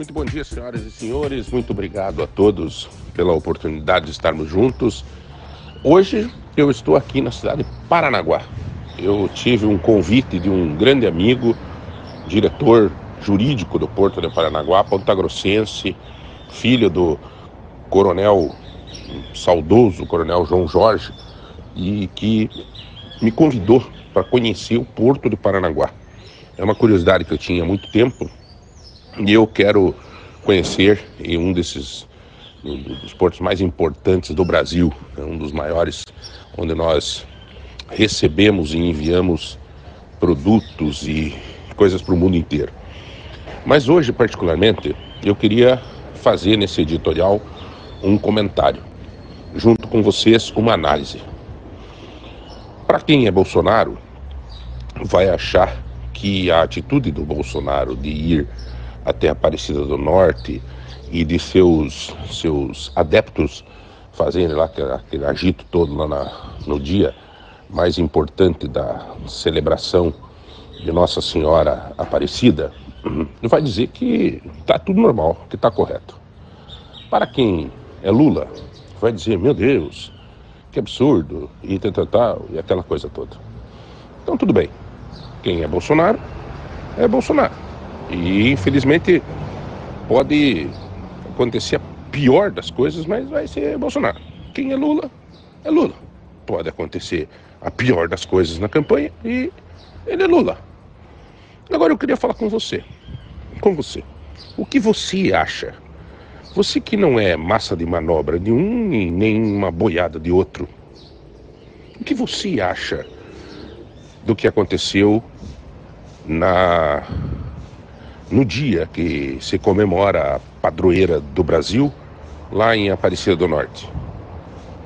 Muito bom dia, senhoras e senhores. Muito obrigado a todos pela oportunidade de estarmos juntos. Hoje eu estou aqui na cidade de Paranaguá. Eu tive um convite de um grande amigo, diretor jurídico do Porto de Paranaguá, pontagrossense, filho do coronel saudoso, coronel João Jorge, e que me convidou para conhecer o Porto de Paranaguá. É uma curiosidade que eu tinha há muito tempo e eu quero conhecer em um desses um dos portos mais importantes do Brasil, é um dos maiores, onde nós recebemos e enviamos produtos e coisas para o mundo inteiro. Mas hoje, particularmente, eu queria fazer nesse editorial um comentário, junto com vocês, uma análise. Para quem é Bolsonaro, vai achar que a atitude do Bolsonaro de ir até Aparecida do Norte e de seus, seus adeptos fazendo lá aquele, aquele agito todo lá na, no dia mais importante da celebração de Nossa Senhora Aparecida, vai dizer que está tudo normal, que está correto. Para quem é Lula, vai dizer, meu Deus, que absurdo, e tal, tal, tal, e aquela coisa toda. Então tudo bem. Quem é Bolsonaro, é Bolsonaro. E infelizmente pode acontecer a pior das coisas, mas vai ser Bolsonaro. Quem é Lula, é Lula. Pode acontecer a pior das coisas na campanha e ele é Lula. Agora eu queria falar com você. Com você. O que você acha? Você que não é massa de manobra de um e nem uma boiada de outro. O que você acha do que aconteceu na no dia que se comemora a padroeira do Brasil, lá em Aparecida do Norte.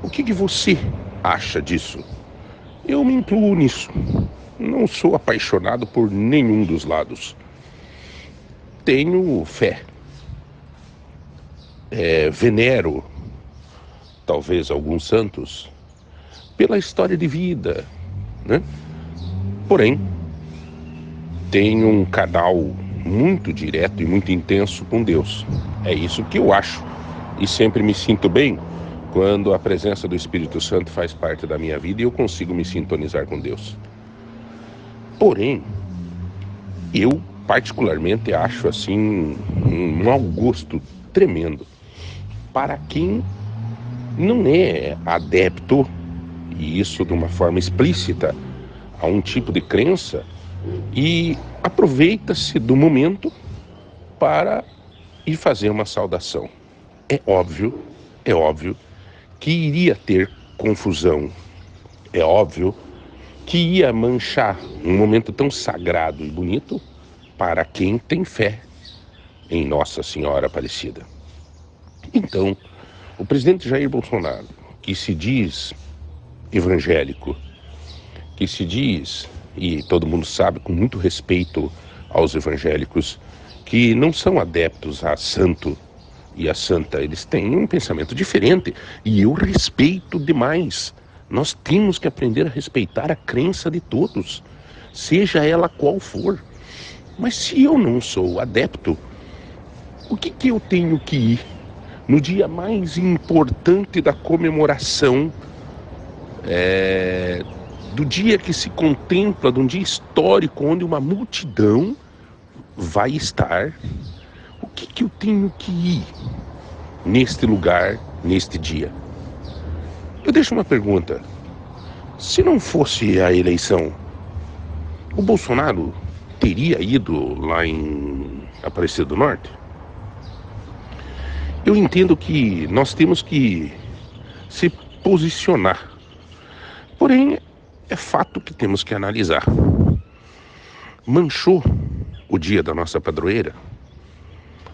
O que, que você acha disso? Eu me incluo nisso. Não sou apaixonado por nenhum dos lados. Tenho fé. É, venero, talvez, alguns santos, pela história de vida. Né? Porém, tenho um canal muito direto e muito intenso com Deus. É isso que eu acho. E sempre me sinto bem quando a presença do Espírito Santo faz parte da minha vida e eu consigo me sintonizar com Deus. Porém, eu particularmente acho assim um mau gosto tremendo para quem não é adepto, e isso de uma forma explícita, a um tipo de crença e aproveita-se do momento para ir fazer uma saudação. É óbvio, é óbvio que iria ter confusão. É óbvio que ia manchar um momento tão sagrado e bonito para quem tem fé em Nossa Senhora Aparecida. Então, o presidente Jair Bolsonaro, que se diz evangélico, que se diz, e todo mundo sabe, com muito respeito aos evangélicos, que não são adeptos a santo e a santa, eles têm um pensamento diferente e eu respeito demais. Nós temos que aprender a respeitar a crença de todos, seja ela qual for. Mas se eu não sou adepto, o que, que eu tenho que ir no dia mais importante da comemoração é, do dia que se contempla, de um dia histórico onde uma multidão vai estar que, que eu tenho que ir neste lugar, neste dia? Eu deixo uma pergunta. Se não fosse a eleição, o Bolsonaro teria ido lá em Aparecida do Norte? Eu entendo que nós temos que se posicionar. Porém, é fato que temos que analisar. Manchou o dia da nossa padroeira?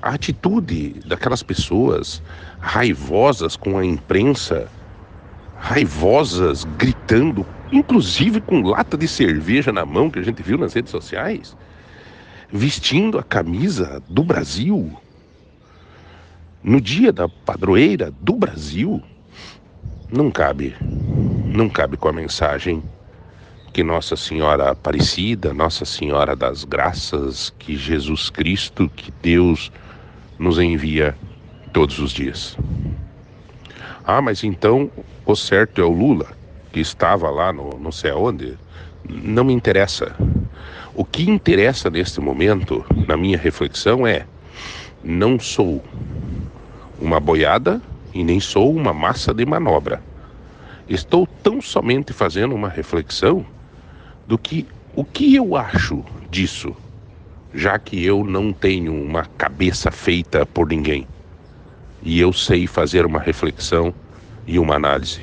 a atitude daquelas pessoas raivosas com a imprensa, raivosas, gritando, inclusive com lata de cerveja na mão que a gente viu nas redes sociais, vestindo a camisa do Brasil, no dia da padroeira do Brasil, não cabe, não cabe com a mensagem que Nossa Senhora Aparecida, Nossa Senhora das Graças, que Jesus Cristo, que Deus nos envia todos os dias. Ah, mas então o certo é o Lula, que estava lá no não sei aonde. Não me interessa. O que interessa neste momento, na minha reflexão, é: não sou uma boiada e nem sou uma massa de manobra. Estou tão somente fazendo uma reflexão do que o que eu acho disso, já que eu não tenho uma cabeça feita por ninguém. E eu sei fazer uma reflexão e uma análise.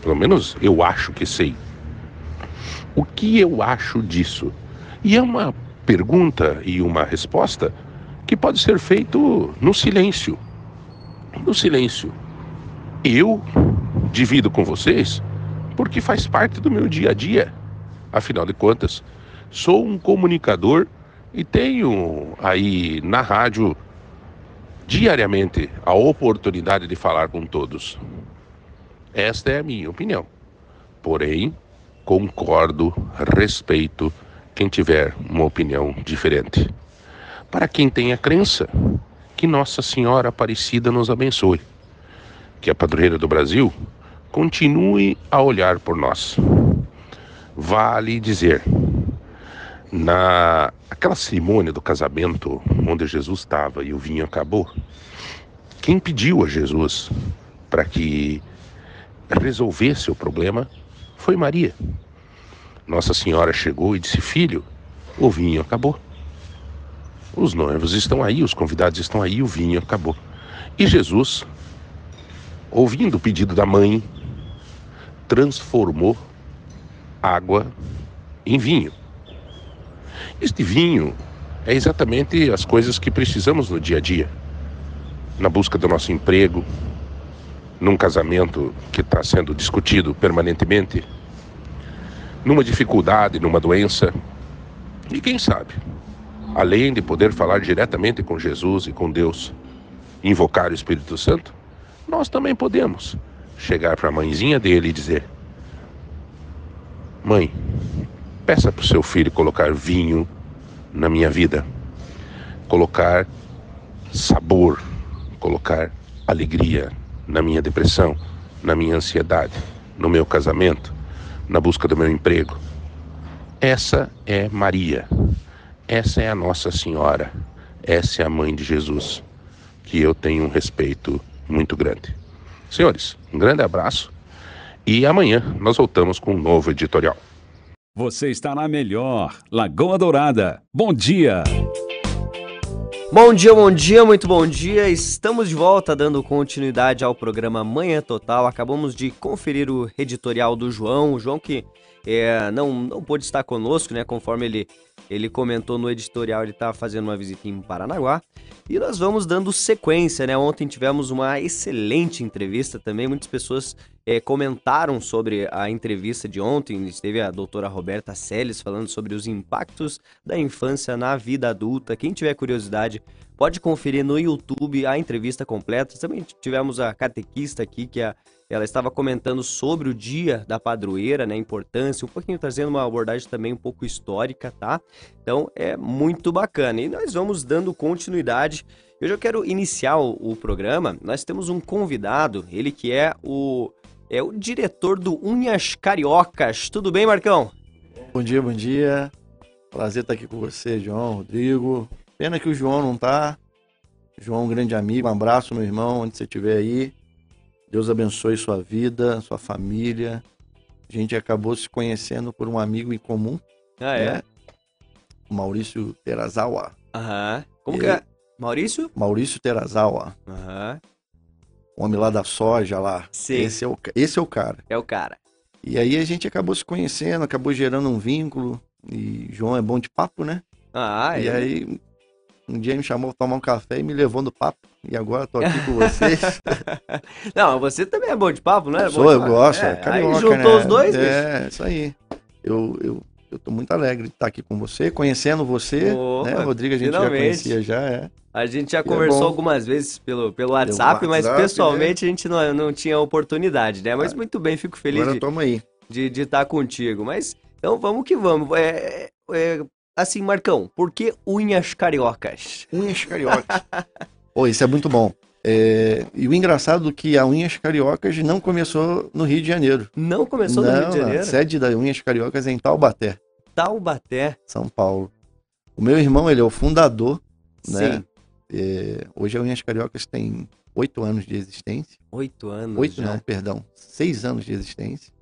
Pelo menos eu acho que sei. O que eu acho disso? E é uma pergunta e uma resposta que pode ser feito no silêncio. No silêncio. Eu divido com vocês porque faz parte do meu dia a dia. Afinal de contas, sou um comunicador e tenho aí na rádio diariamente a oportunidade de falar com todos. Esta é a minha opinião. Porém, concordo, respeito quem tiver uma opinião diferente. Para quem tem a crença, que Nossa Senhora Aparecida nos abençoe. Que a padroeira do Brasil continue a olhar por nós. Vale dizer, na aquela cerimônia do casamento onde Jesus estava e o vinho acabou, quem pediu a Jesus para que resolvesse o problema foi Maria. Nossa Senhora chegou e disse: Filho, o vinho acabou. Os noivos estão aí, os convidados estão aí, o vinho acabou. E Jesus, ouvindo o pedido da mãe, transformou água em vinho. Este vinho é exatamente as coisas que precisamos no dia a dia. Na busca do nosso emprego, num casamento que está sendo discutido permanentemente, numa dificuldade, numa doença. E quem sabe, além de poder falar diretamente com Jesus e com Deus, invocar o Espírito Santo, nós também podemos chegar para a mãezinha dele e dizer: Mãe, peça para o seu filho colocar vinho na minha vida, colocar sabor, colocar alegria na minha depressão, na minha ansiedade, no meu casamento, na busca do meu emprego. Essa é Maria. Essa é a Nossa Senhora. Essa é a mãe de Jesus, que eu tenho um respeito muito grande. Senhores, um grande abraço e amanhã nós voltamos com um novo editorial. Você está na melhor, Lagoa Dourada. Bom dia! Bom dia, bom dia, muito bom dia. Estamos de volta dando continuidade ao programa Manhã Total. Acabamos de conferir o editorial do João, o João que é, não, não pôde estar conosco, né? Conforme ele, ele comentou no editorial, ele está fazendo uma visita em Paranaguá. E nós vamos dando sequência, né? Ontem tivemos uma excelente entrevista também. Muitas pessoas é, comentaram sobre a entrevista de ontem. Esteve a doutora Roberta Seles falando sobre os impactos da infância na vida adulta. Quem tiver curiosidade, pode conferir no YouTube a entrevista completa. Também tivemos a catequista aqui, que é ela estava comentando sobre o dia da padroeira, né, importância, um pouquinho trazendo uma abordagem também um pouco histórica, tá? Então é muito bacana. E nós vamos dando continuidade. Eu já quero iniciar o, o programa. Nós temos um convidado, ele que é o é o diretor do Unhas Cariocas. Tudo bem, Marcão? Bom dia, bom dia. Prazer estar aqui com você, João, Rodrigo. Pena que o João não tá. João, um grande amigo. Um abraço, meu irmão, onde você estiver aí. Deus abençoe sua vida, sua família. A gente acabou se conhecendo por um amigo em comum. Ah, é? Né? Maurício Terazawa. Aham. Como que é? Maurício? Maurício Terazawa. Aham. Homem lá da soja lá. Sim. Esse é, o, esse é o cara. É o cara. E aí a gente acabou se conhecendo, acabou gerando um vínculo. E João é bom de papo, né? Ah, e é. aí um dia me chamou pra tomar um café e me levou no papo. E agora tô aqui com vocês. Não, você também é bom de papo, não é? Sou, eu gosto. É, É, carioca, aí juntou né? os dois, bicho. É, isso aí. Eu, eu, eu tô muito alegre de estar aqui com você, conhecendo você. Opa, né? Rodrigo a gente finalmente. já conhecia já, é. A gente já Que é conversou bom. algumas vezes pelo, pelo WhatsApp, mas WhatsApp, pessoalmente a gente não, não tinha oportunidade, né? Mas muito bem, fico feliz Agora de, aí. de, de estar contigo. Mas então vamos que vamos. É, é, assim, Marcão, por que unhas cariocas? Unhas cariocas. Pô, isso é muito bom. É, e o engraçado é que a Unhas Cariocas não começou no Rio de Janeiro. Não começou não, no Rio de Janeiro? A sede da Unhas Cariocas é em Taubaté. Taubaté. São Paulo. O meu irmão, ele é o fundador, né? Sim. É, hoje a Unhas Cariocas tem oito anos de existência. Oito anos. Oito já. não, perdão. Seis anos de existência.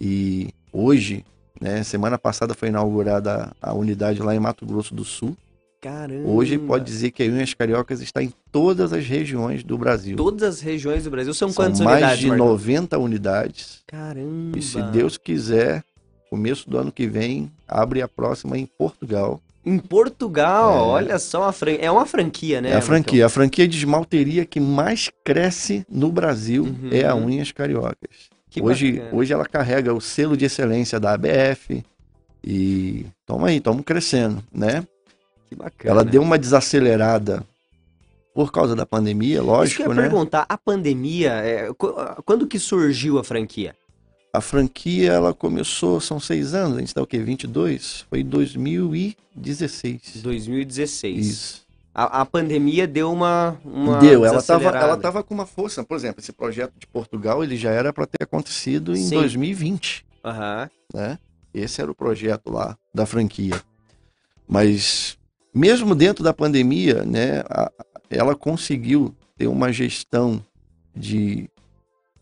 E hoje, né, semana passada foi inaugurada a unidade lá em Mato Grosso do Sul. Caramba. Hoje pode dizer que a Unhas Cariocas está em todas as regiões do Brasil. Todas as regiões do Brasil são, São quantas mais unidades, de Marcão? 90 unidades. Caramba. E se Deus quiser, começo do ano que vem, abre a próxima em Portugal. Em Portugal, É. olha só, fran... é uma franquia, né? é a franquia. A franquia de esmalteria que mais cresce no Brasil Uhum. é a Unhas Cariocas. Que hoje, bacana. hoje ela carrega o selo de excelência da ABF. E toma aí, estamos crescendo, né? Que bacana. Ela deu uma desacelerada por causa da pandemia, Isso que eu lógico, ia né? perguntar, a pandemia, é, qu- quando que surgiu a franquia? A franquia, ela começou, são seis anos, a gente está o quê? 22? Foi em 2016. 2016. Isso. A, a pandemia deu uma, uma Deu, ela estava ela tava com uma força. Por exemplo, esse projeto de Portugal, ele já era para ter acontecido em Sim. 2020, Aham. né? Esse era o projeto lá da franquia. Mas mesmo dentro da pandemia, né, a- ela conseguiu ter uma gestão de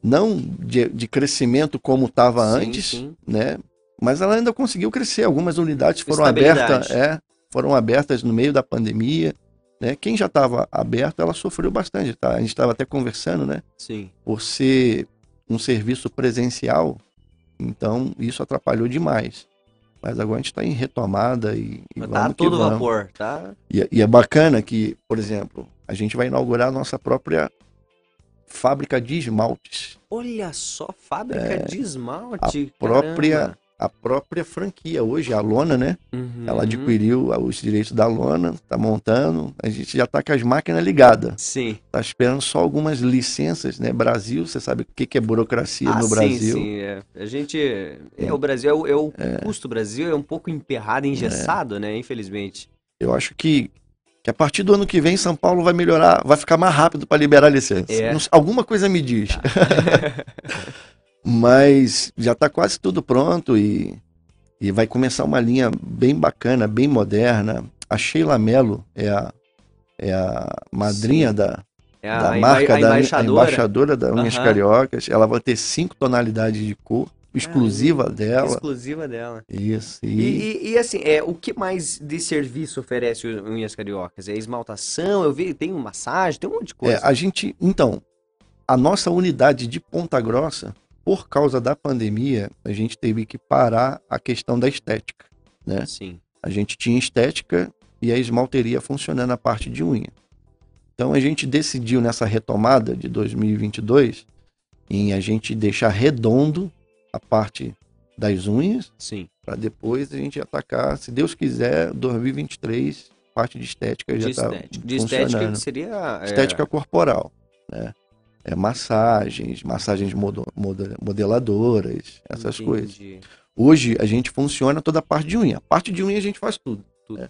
não de, de crescimento como estava antes, sim. né? Mas ela ainda conseguiu crescer. Algumas unidades foram abertas, é, foram abertas no meio da pandemia, né? Quem já estava aberto, ela sofreu bastante, tá? A gente estava até conversando, né? Sim. Por ser um serviço presencial, então isso atrapalhou demais. Mas agora a gente está em retomada e, e Tá vamos todo vamos. vapor, tá? E, é- e é bacana que, por exemplo, a gente vai inaugurar a nossa própria fábrica de esmaltes. Olha só, fábrica de esmalte. É. A própria, caramba. A própria franquia hoje, a Lona, né? Uhum. Ela adquiriu os direitos da Lona, está montando. A gente já está com as máquinas ligadas. Sim. Está esperando só algumas licenças, né? Brasil, você sabe o que que é burocracia Ah, no sim, Brasil. sim. é. A gente. É, o Brasil, é o, é o custo Brasil é um pouco emperrado, engessado, né? Infelizmente. Eu acho que, que a partir do ano que vem, São Paulo vai melhorar, vai ficar mais rápido para liberar licença. É. Alguma coisa me diz. Mas já está quase tudo pronto e, e vai começar uma linha bem bacana, bem moderna. A Sheila Mello é a, é a madrinha da, É a, da marca a da embaixadora. embaixadora da Unhas Aham. Cariocas. Ela vai ter cinco tonalidades de cor, exclusiva dela. exclusiva dela. Isso. E, E, e- e, assim, é, o que mais de serviço oferece Unhas Cariocas? É esmaltação, eu vi, tem massagem, tem um monte de é, coisa. a gente. Então, a nossa unidade de Ponta Grossa, por causa da pandemia, a gente teve que parar a questão da estética. né? Sim. A gente tinha estética e a esmalteria funcionando a parte de unha. Então a gente decidiu nessa retomada de 2022 em a gente deixar redondo a parte das unhas Sim. para depois a gente atacar, se Deus quiser, 2023, parte de estética De já está estética. De estética seria. é, Estética corporal, né? É massagens, massagens modeladoras, essas entendi. coisas. Hoje a gente funciona toda a parte de unha. A parte de unha a gente faz tudo. Tudo. né?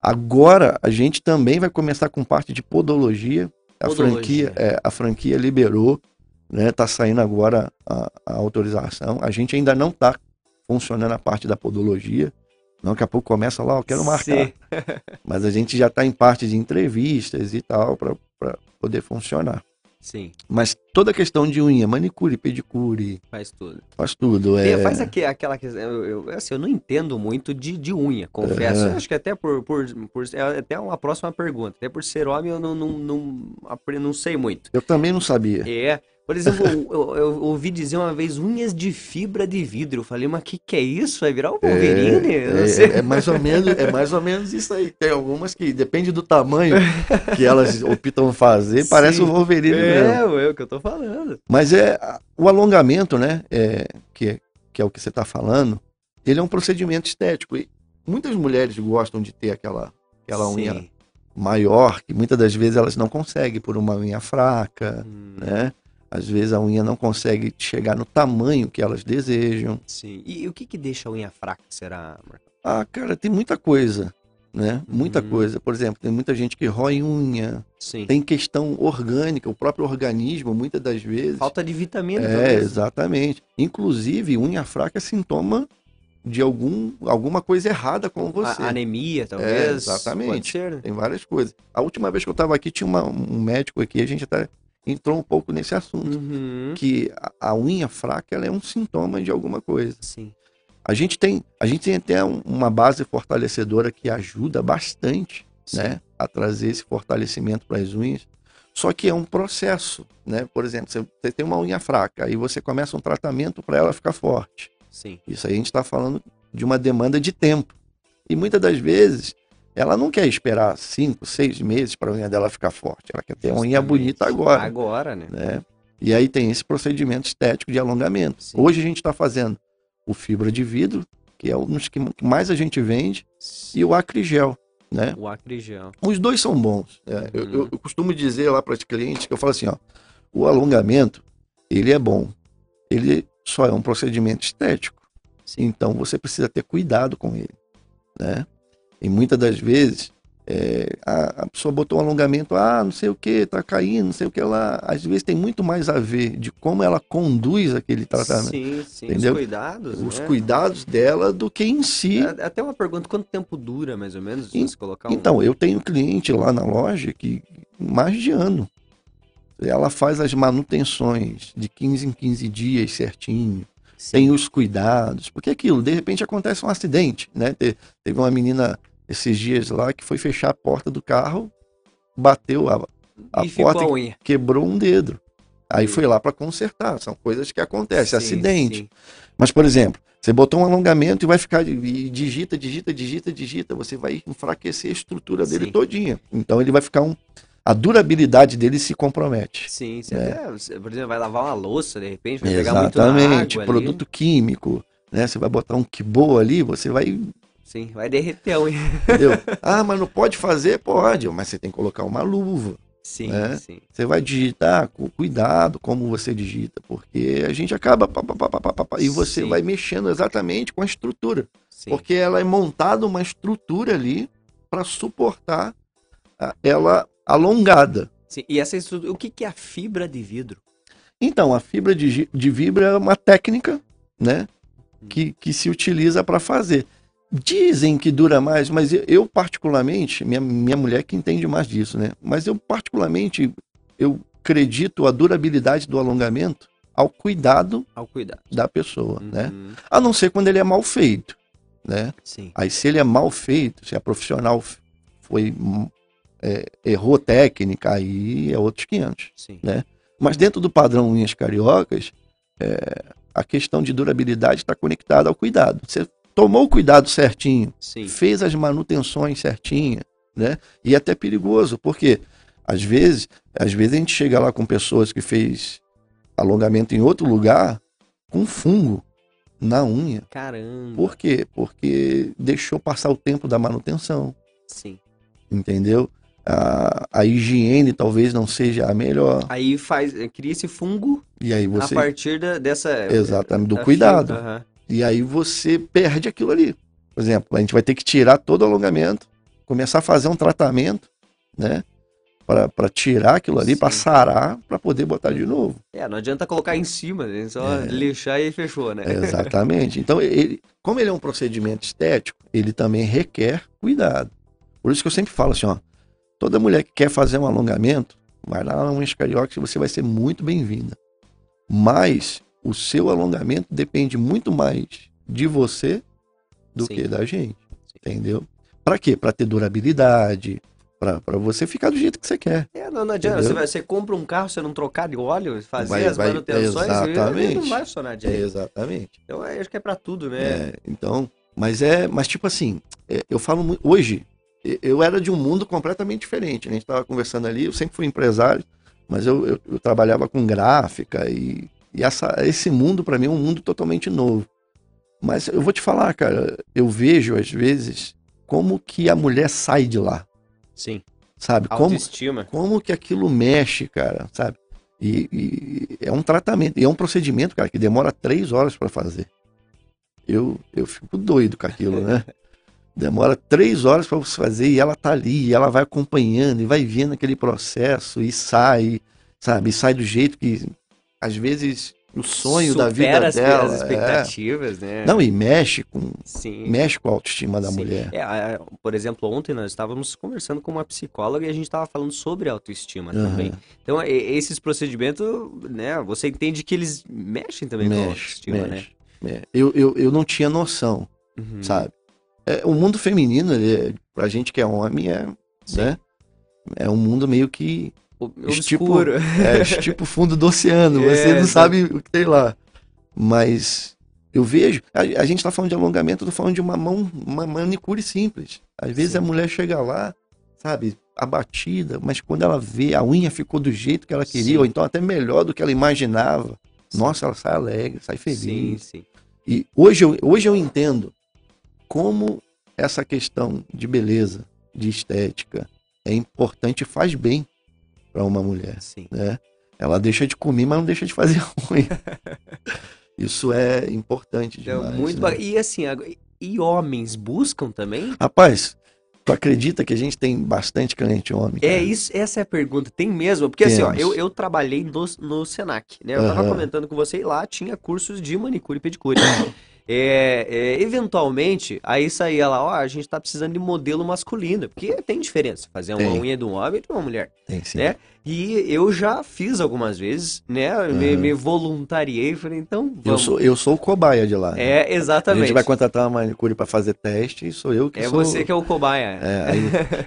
Agora a gente também vai começar com parte de podologia. A Podologia. franquia, é, a franquia liberou, né? Tá saindo agora a, a autorização. A gente ainda não tá funcionando a parte da podologia. Não, daqui a pouco começa lá, eu quero marcar. Mas a gente já está em parte de entrevistas e tal para poder funcionar. Sim, Mas toda a questão de unha, manicure, pedicure, faz tudo. faz tudo. É... Faz aque- aquela questão. Eu, eu- assim, eu não entendo muito de, de unha, confesso. Eu acho que até por, por, por. É até uma próxima pergunta. Até por ser homem, eu não, não, não, apre- não sei muito. Eu também não sabia. É. Por exemplo, eu, eu- ouvi dizer uma vez unhas de fibra de vidro. Eu falei, mas que que é isso? Vai virar o Wolverine? Sei. É, é mais ou menos, é mais ou menos isso aí. Tem algumas que depende do tamanho que elas optam fazer, parece Sim. o Wolverine mesmo. É, é o que eu tô falando. Mas é o alongamento, né? É, que, é- que é o que você está falando. Ele é um procedimento estético. E muitas mulheres gostam de ter aquela, aquela unha maior, que muitas das vezes elas não conseguem por uma unha fraca, Hum, né? Às vezes a unha não consegue chegar no tamanho que elas desejam. Sim. E, o que que deixa a unha fraca, será, Marcão? Ah, cara, tem muita coisa, né? Muita Uhum. coisa. Por exemplo, tem muita gente que rói unha, Sim. tem questão orgânica, o próprio organismo, muitas das vezes. Falta de vitamina, É, talvez. exatamente. Inclusive, unha fraca é sintoma de algum, alguma coisa errada com você. A- anemia, talvez. É, exatamente. Ser, né? Tem várias coisas. A última vez que eu estava aqui, tinha uma- um médico aqui, a gente até entrou um pouco nesse assunto. Uhum. Que a, a unha fraca ela é um sintoma de alguma coisa. Sim. A gente tem, a gente tem até um- uma base fortalecedora que ajuda bastante Sim. né, a trazer esse fortalecimento para as unhas. Só que é um processo, né? Por exemplo, você, você tem uma unha fraca, aí você começa um tratamento para ela ficar forte. Sim. Isso aí a gente está falando de uma demanda de tempo. E muitas das vezes ela não quer esperar cinco, seis meses para a unha dela ficar forte. Ela quer ter uma unha Justamente. bonita agora, Agora, né? né? E aí tem esse procedimento estético de alongamento. Sim. Hoje a gente está fazendo o fibra de vidro, que é um dos que mais a gente vende, e o acrigel, né? O acrigel. Os dois são bons. né? Eu, Uhum. eu- eu costumo dizer lá para os clientes que eu falo assim, ó, o alongamento, ele é bom. Ele só é um procedimento estético. Sim. Então você precisa ter cuidado com ele, né? E muitas das vezes é, a, a pessoa botou um alongamento, ah, não sei o que, tá caindo, não sei o que lá. Às vezes tem muito mais a ver de como ela conduz aquele tratamento, Sim, sim. Entendeu? Os cuidados. os né? cuidados dela do que em si. É, Até uma pergunta: quanto tempo dura, mais ou menos, colocar um. Então, eu tenho cliente lá na loja que mais de ano. Ela faz as manutenções de 15 em 15 dias certinho. Sim. Tem os cuidados. Porque é aquilo, de repente acontece um acidente, né? Te- Teve uma menina esses dias lá que foi fechar a porta do carro, bateu a, a e porta a e quebrou um dedo. Aí Sim. foi lá para consertar. São coisas que acontecem, Sim, acidente. sim. Mas, por exemplo, você botou um alongamento e vai ficar. E digita, digita, digita, digita. Você vai enfraquecer a estrutura dele todinha. Então ele vai ficar um. A durabilidade dele se compromete. Sim, sim. É. Até, você, por exemplo, vai lavar uma louça, de repente, vai pegar muito na Exatamente. água ali. Produto químico. Né? Você vai botar um quibo ali, você vai. Sim, vai derreter a unha. Entendeu? ah, mas não pode fazer? Pode, mas você tem que colocar uma luva. Sim, É. sim. Você vai digitar com cuidado como você digita, porque a gente acaba pá, pá, pá, e você Sim. vai mexendo exatamente com a estrutura. sim. Porque ela é montada uma estrutura ali para suportar ela alongada. Sim, E essa estrutura, o que, que é a fibra de vidro? Então, a fibra de, de vibra é uma técnica, né, que, que se utiliza para fazer. Dizem que dura mais, mas eu, eu particularmente, minha, minha mulher que entende mais disso, né, mas eu particularmente, eu acredito a durabilidade do alongamento ao cuidado Ao cuidado. da pessoa, né, Uhum, a não ser quando ele é mal feito, né, Sim. Aí se ele é mal feito, se a profissional foi é, errou técnica, aí é outros 500. Sim. Mas dentro do padrão unhas cariocas, é, a questão de durabilidade está conectada ao cuidado. Você tomou o cuidado certinho, Sim. fez as manutenções certinha, né? E é até perigoso, porque às vezes, às vezes a gente chega lá com pessoas que fez alongamento em outro lugar com fungo na unha. Caramba. Por quê? Porque deixou passar o tempo da manutenção, Sim. entendeu? A, a higiene talvez não seja a melhor. Aí faz, cria esse fungo E aí você. a partir da, dessa. Exatamente, do da cuidado. aham. E aí você perde aquilo ali. Por exemplo, a gente vai ter que tirar todo o alongamento, começar a fazer um tratamento, né? Para tirar aquilo ali, para sarar, para poder botar de novo. É, não adianta colocar em cima, né? só É. lixar e fechou, né? Exatamente. Então, ele, como ele é um procedimento estético, ele também requer cuidado. Por isso que eu sempre falo assim, ó, toda mulher que quer fazer um alongamento, vai lá na Unhas Carioca que você vai ser muito bem-vinda. Mas o seu alongamento depende muito mais de você do Sim. que da gente, Sim. entendeu? Para quê? Para ter durabilidade, para você ficar do jeito que você quer. É, não, não adianta. Você, vai- você compra um carro, você não trocar de óleo, fazer Vai- as vai- manutenções, exatamente. não vai funcionar É, direito. exatamente. Então, eu acho que é pra tudo, né? É, então, mas é, mas tipo assim, é, eu falo muito, hoje, eu era de um mundo completamente diferente, né? A gente tava conversando ali, eu sempre fui empresário, mas eu, eu, eu trabalhava com gráfica e, e essa, esse mundo para mim é um mundo totalmente novo. Mas eu vou te falar, cara, eu vejo às vezes como que a mulher sai de lá, Sim. sabe? Como, Autoestima. como que aquilo mexe, cara, sabe? E, e é um tratamento, e é um procedimento, cara, que demora três horas para fazer. Eu, eu fico doido com aquilo, né? demora três horas para você fazer e ela tá ali, e ela vai acompanhando e vai vendo aquele processo e sai, sabe? E sai do jeito que às vezes o sonho da vida Supera as, dela. as é. expectativas, né? Não, e mexe com, Sim. mexe com a autoestima da Sim. mulher. É, por exemplo, ontem nós estávamos conversando com uma psicóloga e a gente estava falando sobre autoestima Aham. também. Então, esses procedimentos, né, você entende que eles mexem também com a Mexe, autoestima, né? mexe. É, Eu, eu, eu não tinha noção, Uhum. sabe? É, o mundo feminino, ele, é- pra gente que é homem, é, Sim. né? É um mundo meio que Tipo-. É tipo fundo do oceano, É, você não sabe o que tem lá. Mas eu vejo, a, a gente tá falando de alongamento, eu tô falando de uma mão, uma manicure simples. Às vezes Sim. a mulher chega lá, sabe, abatida, mas quando ela vê, a unha ficou do jeito que ela queria, Sim. ou então até melhor do que ela imaginava. Sim. Nossa, ela sai alegre, sai feliz. Sim, sim. E hoje eu, hoje eu entendo como essa questão de beleza, de estética, é importante e faz bem para uma mulher Sim. né? Ela deixa de comer, mas não deixa de fazer unha. Isso é importante Então, demais. muito né? E assim, e homens buscam também? Rapaz, tu acredita que a gente tem bastante cliente homem? É cara? isso, essa é a pergunta. Tem mesmo? Porque assim, ó, Temos. eu, eu trabalhei no, no Senac, né? Eu tava Aham. comentando com você e lá tinha cursos de manicure e pedicure. É, é, eventualmente, aí saía lá, ó, a gente tá precisando de modelo masculino, porque tem diferença fazer uma Tem. unha de um homem e de uma mulher. Tem sim. né? E eu já fiz algumas vezes, né? Me, Aham. me voluntariei, falei, então Eu vamos. sou, eu sou o cobaia de lá. né? É, a exatamente. gente vai contratar uma manicure para fazer teste e sou eu que É sou. você que é o cobaia. É, aí,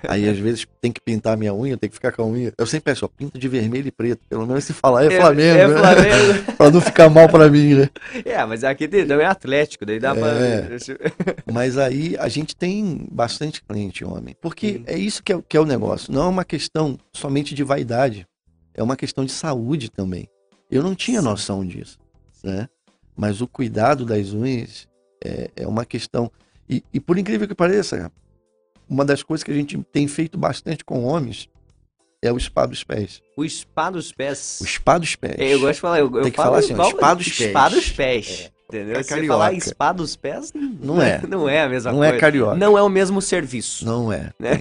aí às vezes tem que pintar minha unha, tem que ficar com a unha. Eu sempre peço, ó, pinta de vermelho e preto. Pelo menos se falar é, Flamengo. É né? Flamengo. pra não ficar mal pra mim, né? é, mas aqui não é Atlético, daí dá É. pra. Mas aí a gente tem bastante cliente homem. Porque Sim. é isso que é, que é o negócio. Não é uma questão somente de vaidade. É uma questão de saúde também. Eu não tinha noção disso, né? Mas o cuidado das unhas é, é uma questão. E, e por incrível que pareça, uma das coisas que a gente tem feito bastante com homens é o spa dos pés. O spa dos pés. O spa dos pés. É, eu gosto de falar, eu, eu Tem que falo falar assim, igual- spa dos pés. Spa dos pés. Entendeu? É Se falar spa dos pés, Não é. Não é a mesma Não coisa. é carioca. Não é o mesmo serviço. Não é. Né?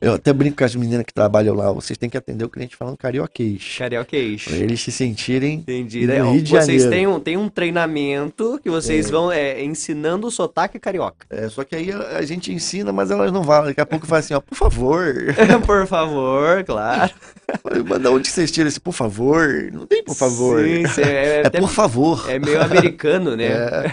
É. Eu até brinco com as meninas que trabalham lá. Vocês têm que atender o cliente falando carioquês. Carioquês. Pra eles se sentirem. Entendi. Ó, Rio de vocês Janeiro. têm um, têm um treinamento que vocês vão é, ensinando o sotaque carioca. É, só que aí a, a gente ensina, mas elas não vão. Daqui a pouco fala assim, ó, por favor. Por favor, claro. Mas da onde vocês tiram esse por favor? Não tem por favor. Sim, sim, é, É por favor. é meio americano, né? É.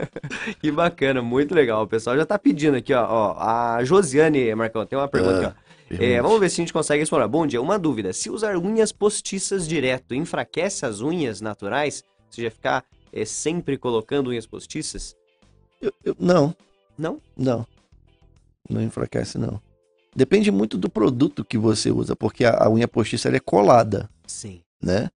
Que bacana, muito legal. O pessoal já tá pedindo aqui, ó. ó, a Josiane, Marcão, tem uma pergunta aqui, ó. É, vamos ver se a gente consegue explorar. Bom dia, uma dúvida. Se usar unhas postiças direto, enfraquece as unhas naturais? Ou seja, ficar é, sempre colocando unhas postiças? Eu- eu- não, Não? não. Não enfraquece, não. Depende muito do produto que você usa, porque a, a unha postiça ela é colada, Sim. né?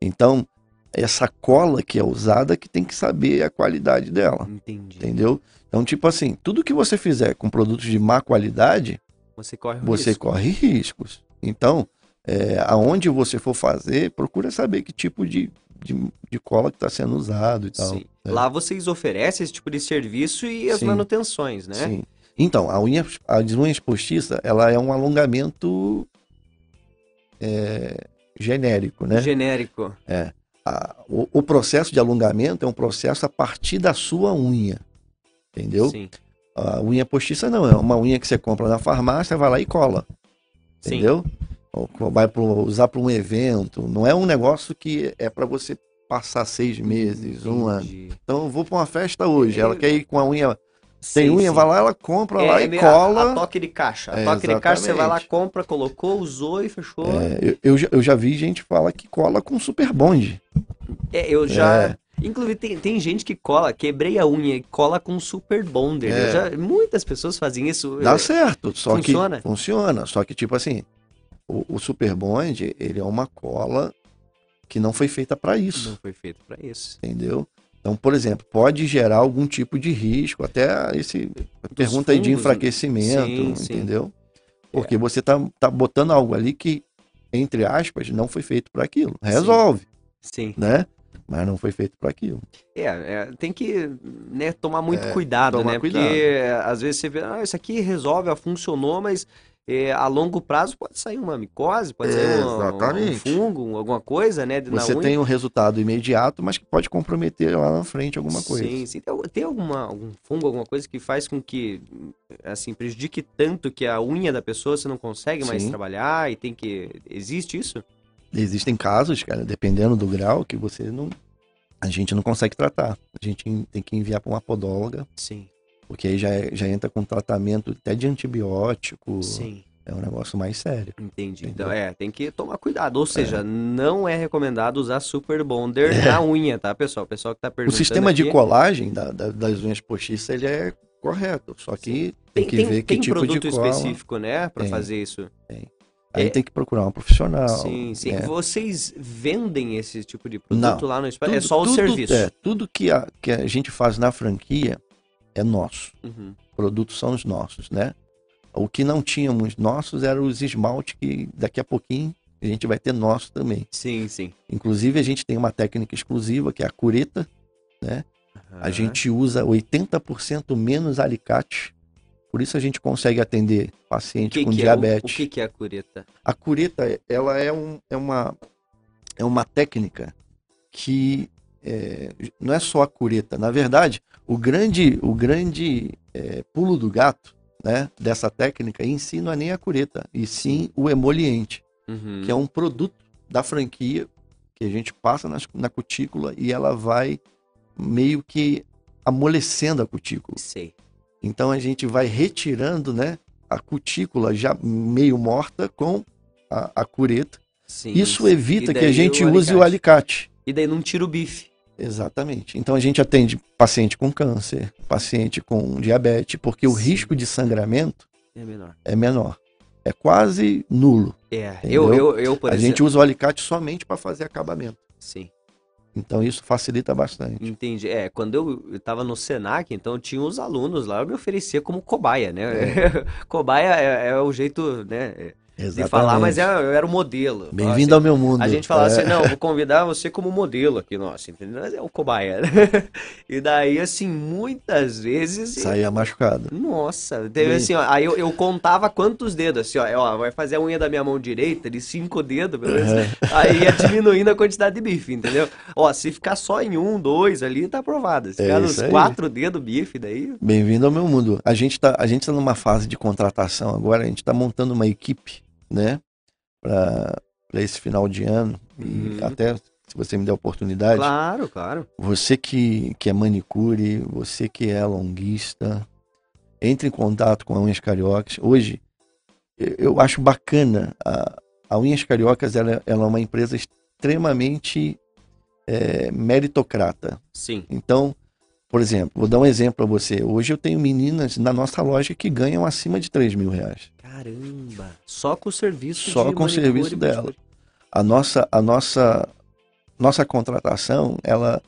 Então, essa cola que é usada que tem que saber a qualidade dela, Entendi. entendeu? Então, tipo assim, tudo que você fizer com produtos de má qualidade, Você corre você risco. corre riscos. Então, é, aonde você for fazer, procura saber que tipo de, de, de cola que está sendo usado e tal. Sim. né? Lá vocês oferecem esse tipo de serviço e as Sim. manutenções, né? Sim. Então, a unha, as unhas postiças, ela é um alongamento é, genérico, né? Genérico. A- o, o processo de alongamento é um processo a partir da sua unha, entendeu? Sim. A unha postiça não, é uma unha que você compra na farmácia, vai lá e cola, Sim. entendeu? Ou vai pro, usar para um evento, não é um negócio que é para você passar seis meses, um ano. Então, eu vou para uma festa hoje, ela quer ir com a unha, tem Sim, unha, sim. vai lá, ela compra É, lá é e a- cola. A, toque de caixa. A É, toque de caixa, você vai lá, exatamente. compra, colocou, usou e fechou. É, eu, eu, já, eu já vi gente falar que cola com super bonde. É, eu já. É. Inclusive, tem, tem gente que cola, quebrei a unha e cola com super bonder. É. Já- muitas pessoas fazem isso. Dá É, certo, só funciona? que funciona. Só que, tipo assim, o, o super bonde, ele é uma cola que não foi feita para isso, Não foi feito pra isso. entendeu? Então, por exemplo, pode gerar algum tipo de risco, até esse pergunta aí de fungos, enfraquecimento, sim, sim. entendeu? Porque você tá, tá botando algo ali que, entre aspas, não foi feito para aquilo. Resolve, Sim. Né? mas não foi feito para aquilo. É, é, tem que né, tomar muito É, cuidado, tomar né? cuidado. Porque às vezes você vê, ah, isso aqui resolve, funcionou, mas é, a longo prazo pode sair uma micose, pode sair um, um fungo, alguma coisa, né? Você unha. tem um resultado imediato, mas que pode comprometer lá na frente alguma coisa. Sim, sim. Tem alguma, algum fungo, alguma coisa que faz com que, assim, prejudique tanto que a unha da pessoa você não consegue mais Sim. trabalhar e tem que... Existe isso? Existem casos, cara, dependendo do grau, que você não. A gente não consegue tratar. A gente tem que enviar para uma podóloga, Sim, porque aí já, é- já entra com tratamento até de antibiótico. sim. É um negócio mais sério. Entendi. Entendeu? Então, é, tem que tomar cuidado. Ou seja, não é recomendado usar Super Bonder na unha, tá, pessoal? O pessoal que tá É. O perguntando sistema de aqui, colagem da- da- das unhas postiças ele é correto, só que tem, tem, que tem, ver que tem tipo produto de cola. específico, né, Tem. fazer isso. Aí É. tem que procurar um profissional. sim, sim. é. Vocês vendem esse tipo de produto Não. lá no espaço? É Tudo- só o tudo- serviço. É, tudo que a, que a gente faz na franquia é nosso. Uhum. Produtos são os nossos, né? O que não tínhamos nossos eram os esmalte que daqui a pouquinho a gente vai ter nosso também. Sim, sim. Inclusive a gente tem uma técnica exclusiva que é a cureta. A Aham. gente usa 80% menos alicate. Por isso a gente consegue atender paciente que com que é? O- diabetes. O, que, que é a cureta? A cureta, ela é, um, é, uma, é uma técnica que é, não é só a cureta. Na verdade, o grande, o grande é, pulo do gato né, dessa técnica em si não é nem a cureta, e sim o emoliente, Uhum. que é um produto da franquia que a gente passa nas- na cutícula e ela vai meio que amolecendo a cutícula. Sei. Então a gente vai retirando né, a cutícula já meio morta com a, a cureta. Sim, Isso evita que a gente o use o alicate. E daí não tira o bife. Exatamente. Então a gente atende paciente com câncer, paciente com diabetes, porque o Sim. risco de sangramento É menor. é menor. É quase nulo. É, Entendeu? eu, eu, eu, por a exemplo. gente usa o alicate somente para fazer acabamento. Sim. Então isso facilita bastante. Entendi. É, quando eu estava no Senac, então tinha os alunos lá, eu me oferecia como cobaia, né? cobaia é, é o jeito, né, de Exatamente. falar, mas é- eu era o modelo. Bem-vindo ao meu mundo. A gente falava É. assim, não, vou convidar você como modelo aqui, nossa, entendeu? Mas é o cobaia. né? e daí, assim, muitas vezes. Saía machucado. Nossa, teve Bem- assim, ó, aí eu, eu contava quantos dedos, assim, ó, ó, vai fazer a unha da minha mão direita de cinco dedos, beleza? Aí ia diminuindo a quantidade de bife, entendeu? Ó, se ficar só em um, dois ali, tá aprovado. Se É ficar nos isso aí. quatro dedos bife, daí. Bem-vindo ao meu mundo. A gente tá, a gente tá numa fase de contratação agora, a gente tá montando uma equipe, né, para esse final de ano e Uhum. até se você me der a oportunidade, Claro, claro. você que, que é manicure, você que é longuista, entre em contato com a Unhas Cariocas. Hoje, eu, eu acho bacana, a, a Unhas Cariocas ela, ela é uma empresa extremamente é, meritocrata. Sim. Então, por exemplo, vou dar um exemplo para você. Hoje eu tenho meninas na nossa loja que ganham acima de 3 mil reais. Caramba. Só com o serviço Só com o serviço dela. A nossa, a nossa, nossa contratação, ela,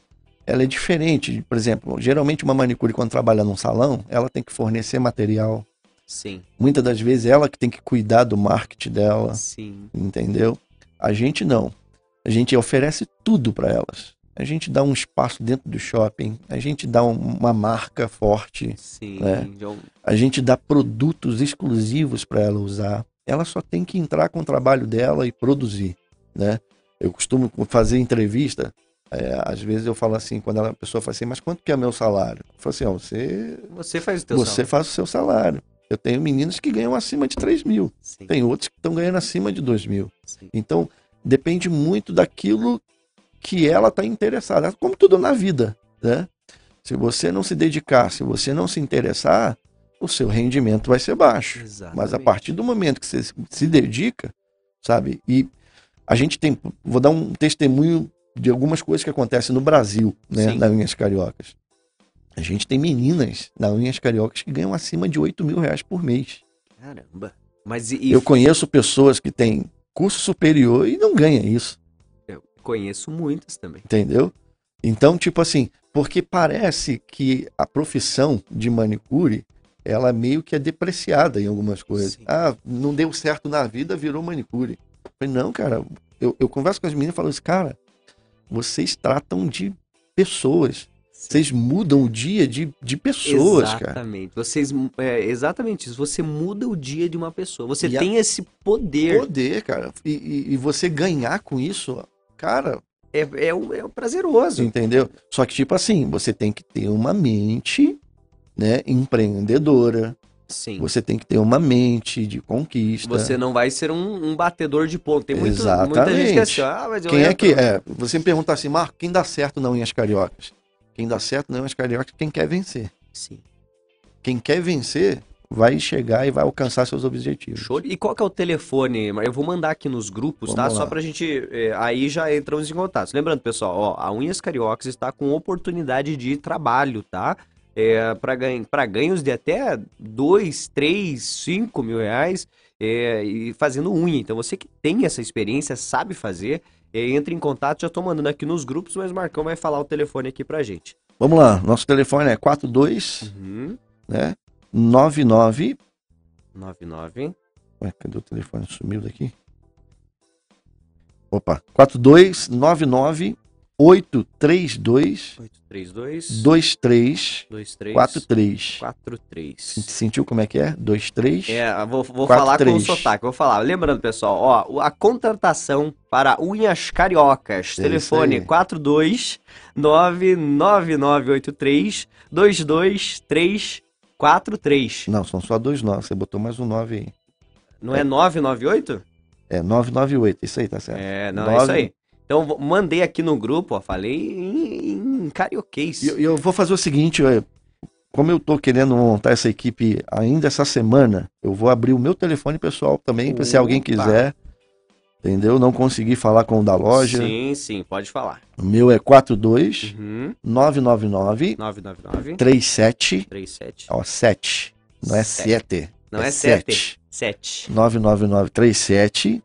ela é diferente. Por exemplo, geralmente uma manicure quando trabalha num salão, ela tem que fornecer material. Sim, Muitas das vezes ela que tem que cuidar do marketing dela, sim. entendeu? A gente não. A gente oferece tudo para elas. A gente dá um espaço dentro do shopping, a gente dá um- uma marca forte, Sim. né? já- a gente dá produtos exclusivos para ela usar. Ela só tem que entrar com o trabalho dela e produzir, né? Eu costumo fazer entrevista, é, às vezes eu falo assim, quando ela- a pessoa fala assim, mas quanto que é meu salário? Eu falo assim, ó, você, Você faz o teu você faz o seu salário. Eu tenho meninos que ganham acima de 3 mil, Sim, tem outros que estão ganhando acima de 2 mil. sim. Então, depende muito daquilo que ela está interessada, como tudo na vida, né? Se você não se dedicar, se você não se interessar, o seu rendimento vai ser baixo. Mas a Exatamente. partir do momento que você se- dedica, sabe? E a gente tem, vou dar um testemunho de algumas coisas que acontecem no Brasil, né? Sim. Na Unhas Cariocas. A gente tem meninas na Unhas Cariocas que ganham acima de 8 mil reais por mês. Caramba. Mas e, e Eu conheço pessoas que têm curso superior e não ganham isso. Conheço muitas também. Entendeu? Então, tipo assim, porque parece que a profissão de manicure, ela meio que é depreciada em algumas coisas. Sim. Ah, não deu certo na vida, virou manicure. Eu falei, não, cara, eu, eu converso com as meninas e falo assim, cara, vocês tratam de pessoas. Vocês mudam o dia de, de pessoas, cara. Exatamente. Vocês, é, exatamente isso. Você muda o dia de uma pessoa. Você E a- tem esse poder. Poder, cara. E, e- e você ganhar com isso, cara, É, é, um- é prazeroso. entendeu? Só que, tipo assim, você tem que ter uma mente, né, empreendedora. Sim. Você tem que ter uma mente de conquista. Você não vai ser um, um batedor de ponto. Tem muito, muita Exatamente. gente que é assim, ah, mas eu Quem é que é? Você me perguntar assim, Marco, quem dá certo não Unhas Cariocas? Quem dá certo não Unhas Cariocas, quem quer vencer. Sim. Quem quer vencer vai chegar e vai alcançar seus objetivos. Show. E qual que é o telefone? Eu vou mandar aqui nos grupos, tá? Vamos Só lá. pra gente. é, aí já entramos em contato. Lembrando, pessoal, ó, a Unhas Cariocas está com oportunidade de trabalho, tá? É, para ganho, pra ganhos de até 2, 3, 5 mil reais é, e fazendo unha. Então, você que tem essa experiência, sabe fazer, é, entre em contato. Já tô mandando aqui nos grupos, mas o Marcão vai falar o telefone aqui pra gente. Vamos lá, nosso telefone é 42, Uhum. né? 99. 99 Ué, cadê o telefone? Sumiu daqui. Opa, 4299 832 832 23 23 43. 43. Sentiu como é que é? 23 É, vou, vou Quatro, falar com o sotaque, vou falar. Lembrando, pessoal, ó, a contratação para unhas cariocas, É telefone isso aí. 42 99983 22343. Não, são só dois nove. Você botou mais um 9 aí. Não é 998? É 998. Isso aí, tá certo. É, não, é Nove- isso aí. Então, mandei aqui no grupo, ó, falei em, em carioquês. E eu, eu vou fazer o seguinte, ó, como eu tô querendo montar essa equipe ainda essa semana, eu vou abrir o meu telefone pessoal também, para se alguém quiser, entendeu? Não conseguir falar com o da loja. Sim, sim, pode falar. O meu é 42 Uhum. 999 999 37, 37. ó, 7. Não é Sete. 7. Não é 7. 7. 999 37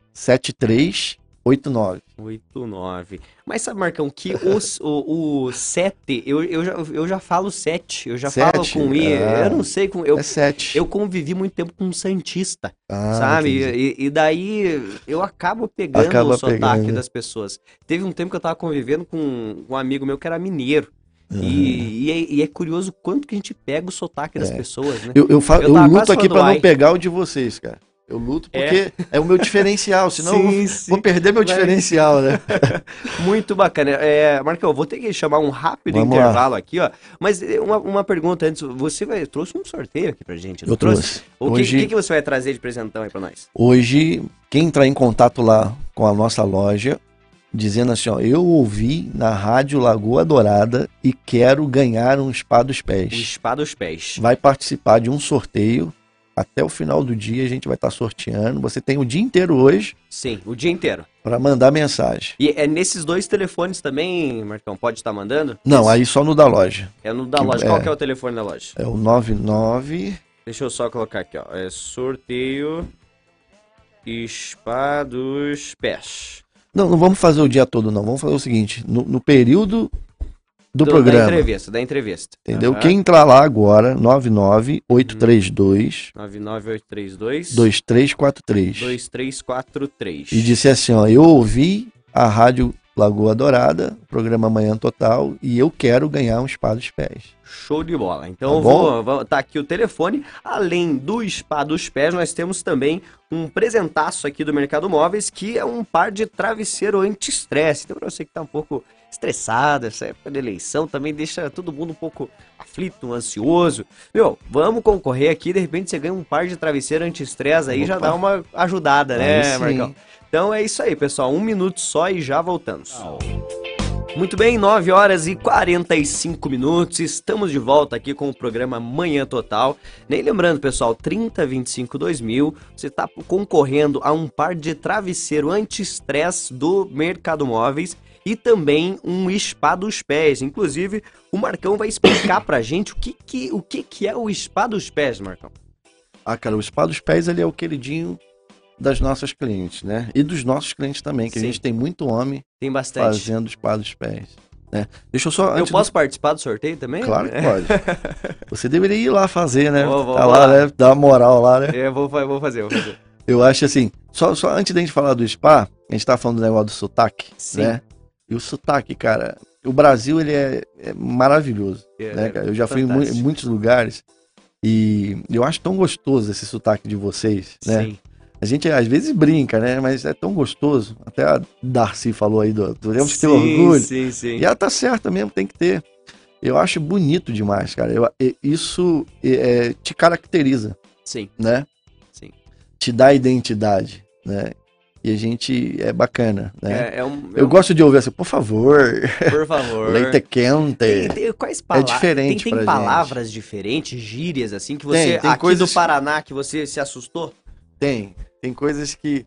7389. 89. Mas sabe, Marcão, que os, o, o 7, eu, eu, já, eu já falo 7. Eu já falo com I. Ah. Eu não sei com. Eu, é 7. eu convivi muito tempo com um Santista, Ah, sabe? E, e daí eu acabo pegando Acaba o sotaque pegando. das pessoas. Teve um tempo que eu tava convivendo com um amigo meu que era mineiro. Uhum. E, e, é, e é curioso quanto que a gente pega o sotaque das É. pessoas, né? Eu, eu, fa- Eu eu luto aqui ai. não pegar o de vocês, cara. Eu luto porque é, o meu diferencial, senão eu vou, sim. vou perder meu Vai. diferencial, né? Muito bacana. É, Marcão, eu vou ter que chamar um rápido Vamos lá. intervalo aqui, ó. Mas eh, uma, uma pergunta antes. Você vai, trouxe um sorteio aqui pra gente? Eu trouxe. O que, Hoje, que, que você vai trazer de presentão aí pra nós? hoje, quem entrar em contato lá com a nossa loja, dizendo assim, ó, eu ouvi na rádio Lagoa Dourada e quero ganhar um spa dos pés. spa dos pés. Vai participar de um sorteio. Até o final do dia a gente vai estar sorteando. Você tem o dia inteiro hoje Sim, o dia inteiro. para mandar mensagem. E é nesses dois telefones também, Marcão? Pode estar mandando? Não, Esse- aí só no da loja. É no da que- loja. é. Qual que é o telefone da loja? É o 99 Deixa eu só colocar aqui, ó. É sorteio spa dos pés. Não, não vamos fazer o dia todo, não. Vamos fazer o seguinte: no, no período do, Da programa, entrevista, da entrevista. entendeu? Aham. Quem entrar lá agora, 99832 99832 2343 2343. e disser assim: ó, eu ouvi a rádio Lagoa Dourada, programa Manhã Total, e eu quero ganhar um spa dos pés. Show de bola. Então Tá vou, vou- tá aqui o telefone. Além do spa dos pés, nós temos também um presentaço aqui do Mercado Móveis, que é um par de travesseiro anti-estresse. Então, pra você que tá um pouco estressado, essa época de eleição também deixa todo mundo um pouco aflito, ansioso. Meu, vamos concorrer aqui, de repente você ganha um par de travesseiro anti-estresse aí, já Opa. dá uma ajudada, né. Marcão? Então é isso aí, pessoal. Um minuto só e já voltamos. Muito bem, 9 horas e 45 minutos. Estamos de volta aqui com o programa Manhã Total. Nem lembrando, pessoal, 3025 2000, você está concorrendo a um par de travesseiro anti-estresse do Mercado Móveis e também um spa dos pés. Inclusive, o Marcão vai explicar pra gente o que que, o que, que é o spa dos pés, Marcão. Ah, cara, o spa dos pés ele é o queridinho das nossas clientes, né? E dos nossos clientes também, que Sim. a gente tem muito homem Tem bastante. fazendo spa dos pés. Né? Deixa eu só. Eu antes do- posso participar do sorteio também? Claro que pode. Você deveria ir lá fazer, né? Vou, vou tá lá. lá, né? Dar uma moral lá, né? É, Eu vou, fa- vou fazer, vou fazer. Eu acho assim, só, só antes da gente falar do spa, a gente tá falando do negócio do sotaque, Sim. né? E o sotaque, cara, o Brasil ele é, é maravilhoso, É, né, cara? Eu já fui em mu- em fantástico. muitos lugares e eu acho tão gostoso esse sotaque de vocês, né? Sim. A gente às vezes brinca, né? Mas é tão gostoso. Até a Darcy falou aí do, temos que ter orgulho. Sim, sim. E ela tá certa mesmo, tem que ter. Eu acho bonito demais, cara. Eu- isso é, te caracteriza, Sim, né? sim. Te dá identidade, né? E a gente é bacana, né? É, é um, é Eu um- gosto de ouvir assim, por favor, por favor. leite quente. Tem, tem- quais palavras? diferente Tem, tem gente. palavras diferentes, gírias, assim, que você. Tem, tem aqui coisas- do Paraná que você se assustou? Tem, tem coisas que.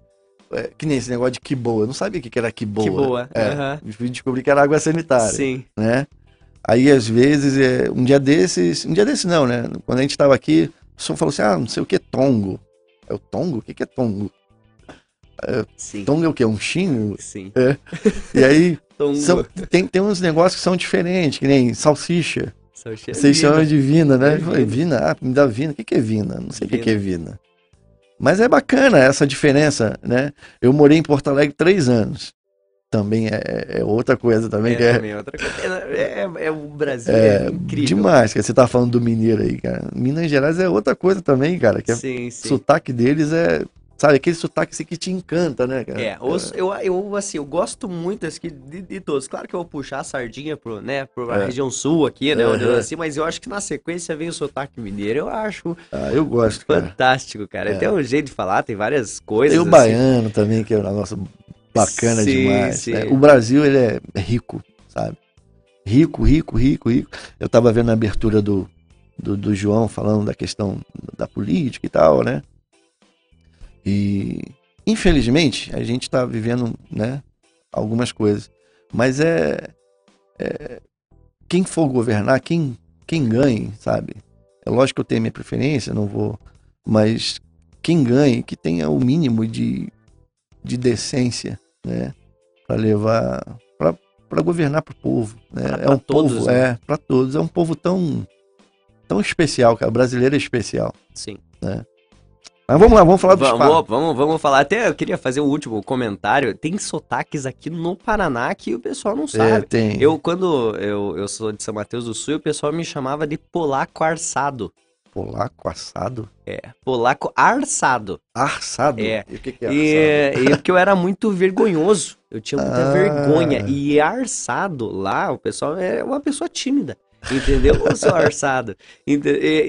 é, que nem esse negócio de que boa. Eu não sabia o que era que boa. Que boa. É, fui descobrir que era água sanitária. Sim. né? Aí, às vezes, é, um dia desses, um dia desses não, né? Quando a gente tava aqui, o pessoal falou assim, ah, não sei o que é tongo. É o tongo? O que que é tongo? Sim. Tongo é o quê? Um chinho? Sim. E aí, são- tem, tem uns negócios que são diferentes, que nem salsicha. São cheios Vocês chamam de vina, né? É vina. vina? Ah, me dá vina. O que que é vina? Não sei o que que é vina. Mas é bacana essa diferença, né? Eu morei em Porto Alegre três anos. Também é, é outra coisa também, É, que é, também é outra coisa. É, é- é o Brasil, É, é, incrível. demais, que você tá falando do mineiro aí, cara. Minas Gerais é outra coisa também, cara. Que é- Sim, o sim. sotaque deles é, sabe, aquele sotaque assim que te encanta, né, cara? É, os- eu, eu, assim, eu gosto muito assim, de, de todos. Claro que eu vou puxar a sardinha pro, né, pro a É. região sul aqui, né, onde eu nasci, mas eu acho que na sequência vem o sotaque mineiro. Eu acho Ah, eu gosto, cara. fantástico, cara. É. Tem um jeito de falar, tem várias coisas. Tem o assim. baiano também, que é um negócio bacana Sim, demais. sim. né? O Brasil, ele é rico, sabe? Rico, rico, rico, rico. Eu tava vendo a abertura do, do, do João falando da questão da política e tal, né? E, infelizmente, a gente tá vivendo, né, algumas coisas. Mas é, é- quem for governar, quem, quem ganhe, sabe? É lógico que eu tenho minha preferência, não vou. Mas quem ganhe, que tenha o mínimo de, de decência, né? Para levar. para governar pro povo. Né? Pra- é pra um todos, povo, né? é, para todos. É um povo tão, tão especial, cara. O brasileiro é especial. Sim. Mas vamos lá, vamos falar dos Vamos, fatos. vamos, vamos falar. Até eu queria fazer um último comentário. Tem sotaques aqui no Paraná que o pessoal não É, sabe. tem. Eu, quando eu, eu sou de São Mateus do Sul, o pessoal me chamava de polaco arçado. Polaco assado. É, polaco arçado. Arçado? É. E o que, que é arçado? E, e porque eu era muito vergonhoso. Eu tinha muita Ah. vergonha. E arçado lá, o pessoal é uma pessoa tímida. Entendeu? O seu arçado. E,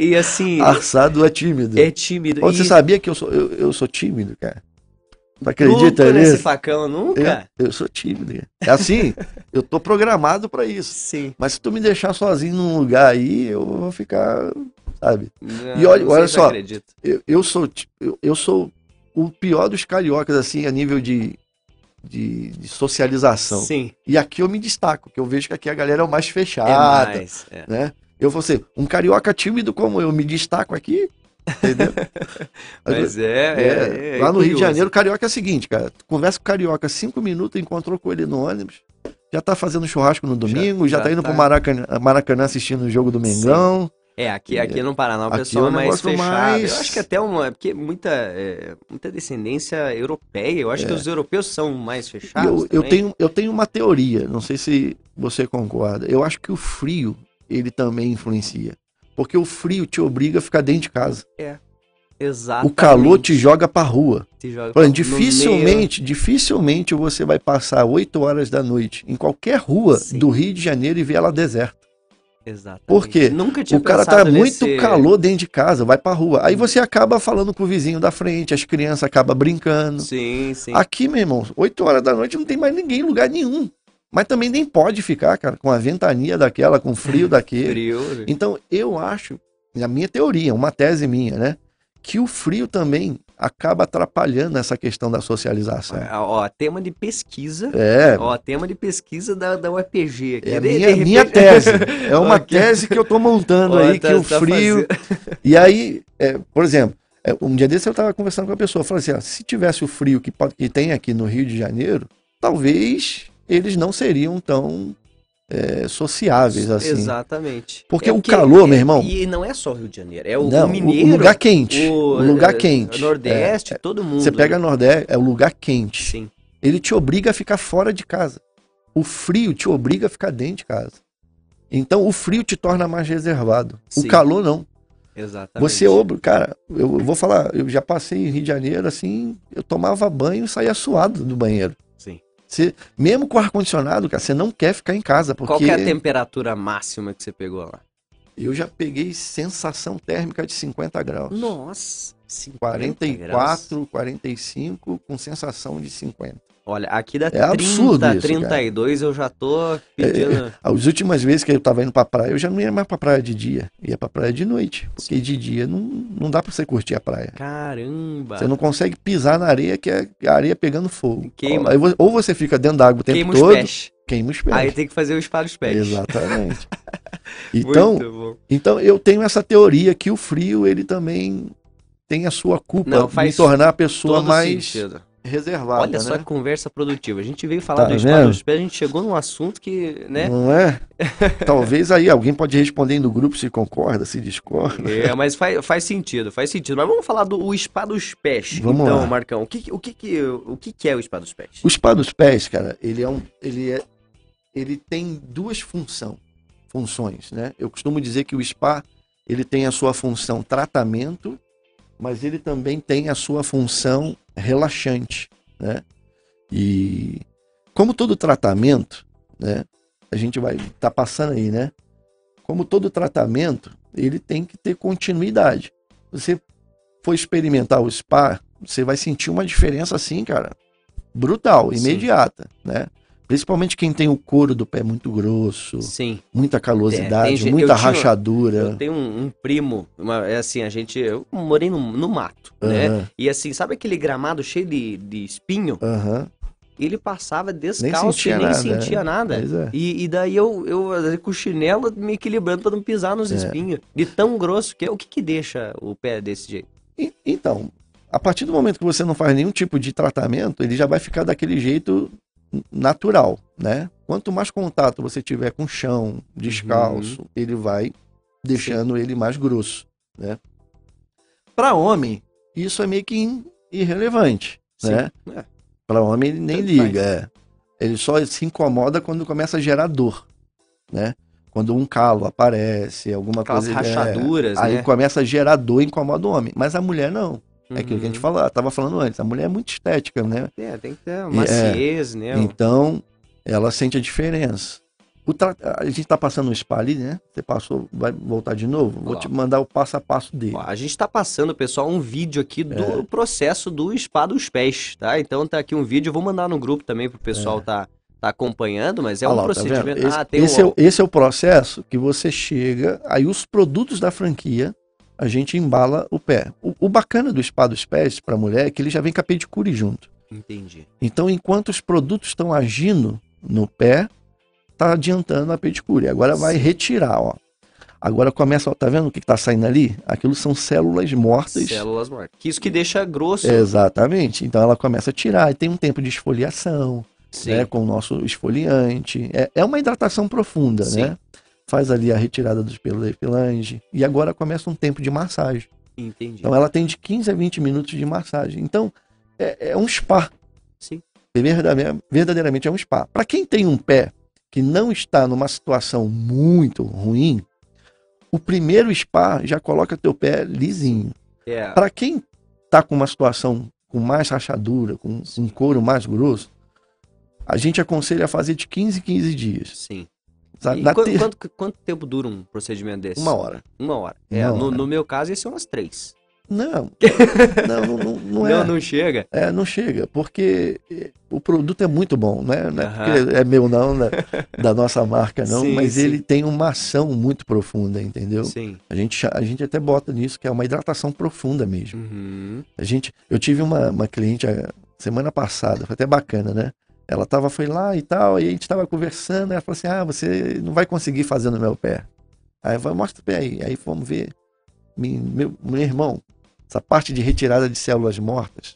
e assim, Arçado é tímido. é tímido. E Você sabia que eu sou, eu, eu sou tímido, cara? Tu acredita nunca nesse facão, nunca? Eu, eu sou tímido. cara. É assim, eu tô programado pra isso. Sim. Mas se tu me deixar sozinho num lugar aí, eu vou ficar, sabe? Não, E olha- não olha só. Eu, eu sou eu, eu sou o pior dos cariocas assim a nível de, de, de socialização. Sim. E aqui eu me destaco, que eu vejo que aqui a galera é o mais fechada, é mais. é. né? Eu vou ser um carioca tímido como eu me destaco aqui, entendeu? Mas é, É, é, é lá no Rio de. Janeiro, o carioca é o seguinte, cara. Tu conversa com o carioca cinco minutos, encontrou com ele no ônibus, já tá fazendo churrasco no domingo, já, já tá indo tá. pro Maracanã, Maracanã assistindo o jogo do Mengão. É, aqui, aqui no Paraná o Aqui pessoal é é um mais fechado. mais- Eu acho que até uma. Porque muita, é, muita descendência europeia. Eu acho que os europeus são mais fechados. eu, eu, tenho, eu tenho uma teoria, não sei se você concorda. Eu acho que o frio, ele também influencia. Porque o frio te obriga a ficar dentro de casa. Exatamente. O calor te joga pra rua. Te joga no dificilmente, dificilmente você vai passar 8 horas da noite em qualquer rua Sim. do Rio de Janeiro e ver ela deserta. Exatamente. Por quê? Nunca tinha O cara tá pensado muito nesse- calor dentro de casa, vai pra rua. Aí você acaba falando com o vizinho da frente, as crianças acabam brincando. Sim, sim. Aqui, meu irmão, 8 horas da noite não tem mais ninguém em lugar nenhum. Mas também nem pode ficar, cara, com a ventania daquela, com o frio daquele. Frio. Então, eu acho, na minha teoria, uma tese minha, né? Que o frio também acaba atrapalhando essa questão da socialização. Ó, tema de pesquisa. É, Ó, tema de pesquisa da, da UFPG. aqui. é De- de minha, repente- minha tese. É uma Ok. tese que eu tô montando Ó, aí, tá- que o tá frio. fazendo- E aí, é, por exemplo, é, um dia desse eu estava conversando com a pessoa, eu falei assim, ó, se tivesse o frio que, que tem aqui no Rio de Janeiro, talvez eles não seriam tão é, sociáveis assim. Exatamente. Porque É o calor, meu irmão- E não é só o Rio de Janeiro, é o, Não, o mineiro. o lugar quente, o, o lugar eh, quente. Nordeste, É, todo mundo. Você pega Nordeste, é o lugar quente. Sim. Ele te obriga a ficar fora de casa. o frio te obriga a ficar dentro de casa. Então o frio te torna mais reservado. Sim. O calor não. Exatamente. Você obra, cara, eu vou falar, eu já passei em Rio de Janeiro assim, eu tomava banho e saía suado do banheiro. Você, mesmo com ar-condicionado, cara, você não quer ficar em casa, porque Qual é a temperatura máxima que você pegou lá? eu já peguei sensação térmica de 50 graus. Nossa, 50 graus. 44, 45, com sensação de 50. Olha, aqui dá É 30, absurdo isso, 32, eu já tô pedindo. As últimas vezes que eu tava indo pra praia, eu já não ia mais pra praia de dia, ia pra praia de noite. Porque de dia não, não dá pra você curtir a praia. Caramba! Você não consegue pisar na areia, que é a areia pegando fogo. Queima. Vo- Ou você fica dentro da água o tempo Queima os todo, pés. queima os pés. Aí tem que fazer o spa dos pés. Exatamente. então, então eu tenho essa teoria que o frio ele também tem a sua culpa Não, de tornar a pessoa mais sentido. Reservada, Olha só né? que conversa produtiva. A gente veio falar Tá do spa vendo? dos pés, a gente chegou num assunto que, né? Não é? Talvez aí alguém pode responder aí no grupo se concorda, se discorda. É, mas faz, faz sentido, faz sentido. Mas vamos falar do o spa dos pés. Vamos então, lá. Marcão, o que, o, que, o que, é o spa dos pés? O spa dos pés, cara, ele é um, ele é, ele tem duas função, funções, né? Eu costumo dizer que o spa ele tem a sua função tratamento, mas ele também tem a sua função relaxante, né? E como todo tratamento, né? A gente vai tá passando aí, né? Como todo tratamento, ele tem que ter continuidade. Você for experimentar o spa, você vai sentir uma diferença assim, cara, brutal, Sim. imediata, né? Principalmente quem tem o couro do pé muito grosso, Sim. muita É, calosidade, tem gente- muita eu tinha- rachadura. Eu tenho um, um primo, uma- é assim, a gente. Eu morei no, no mato, né? Aham, E assim, sabe aquele gramado cheio de, de espinho? aham. Ele passava descalço sentia e nem nada, sentia é. nada. É. E, e daí eu, eu com o chinelo me equilibrando pra não pisar nos É. espinhos. De tão grosso que é. O que que deixa o pé desse jeito? E- Então, a partir do momento que você não faz nenhum tipo de tratamento, ele já vai ficar daquele jeito natural, né? Quanto mais contato você tiver com o chão, descalço, Uhum. ele vai deixando ele mais grosso, né? Para homem, isso é meio que irrelevante, né? É. Para homem ele nem Tanto liga, é. Ele só se incomoda quando começa a gerar dor, né? Quando um calo aparece, alguma Aquelas coisa. é, rachaduras, Aí né? começa a gerar dor e incomoda o homem. Mas a mulher não. É aquilo que a gente Uhum. fala, tava falando antes. A mulher é muito estética, né? É, tem que ter é, maciez, né? Então, ela sente a diferença. O tra- A gente tá passando um spa ali, né? Você passou, vai voltar de novo? Vou te mandar o passo a passo dele. Ó, a gente tá passando, pessoal, um vídeo aqui do É. processo do spa dos pés, tá? Então tá aqui um vídeo, eu vou mandar no grupo também pro pessoal tá, tá acompanhando, mas é Olha um lá, tá procedimento. Esse, ah, tem esse um... é, o- esse é o processo que você chega, aí os produtos da franquia, a gente embala o pé. O, o bacana do spa dos pés para mulher é que ele já vem com a pedicure junto. Entendi. Então, enquanto os produtos estão agindo no pé, tá adiantando a pedicure. Agora vai retirar, ó. Agora começa, ó, tá vendo o que, que tá saindo ali? Aquilo são células mortas. Células mortas. Que isso que deixa grosso. Exatamente. Então ela começa a tirar. E tem um tempo de esfoliação, Sim. né? Com o nosso esfoliante. É, é uma hidratação profunda, Sim. né? Faz ali a retirada dos pelos da epilange. E agora começa um tempo de massagem. Entendi. Então ela tem de 15 a 20 minutos de massagem. Então é, é um spa. Sim. Verdade- Verdadeiramente é um spa. Para quem tem um pé que não está numa situação muito ruim, o primeiro spa já coloca teu pé lisinho. É, Para quem tá com uma situação com mais rachadura, com um couro mais grosso, a gente aconselha a fazer de 15 em 15 dias. sim. Sabe? E Na quan- ter- quanto, quanto tempo dura um procedimento desse? Uma hora. Uma hora. É, Uma no, hora. no meu caso, ia ser umas três. Não, não, não, não, não é. Não, não chega. É, não chega, porque eh, o produto é muito bom, né? Não é porque é meu não, né? da nossa marca não, Sim, mas sim. ele tem uma ação muito profunda, entendeu? Sim. A gente, a gente até bota nisso que é uma hidratação profunda mesmo. Uhum. A gente, eu tive uma, uma cliente semana passada, foi até bacana, né? Ela tava, foi lá e tal, e a gente tava conversando, ela falou assim, ah, você não vai conseguir fazer no meu pé. Aí eu mostra o pé aí. Aí fomos ver, Me- meu, meu irmão, essa parte de retirada de células mortas,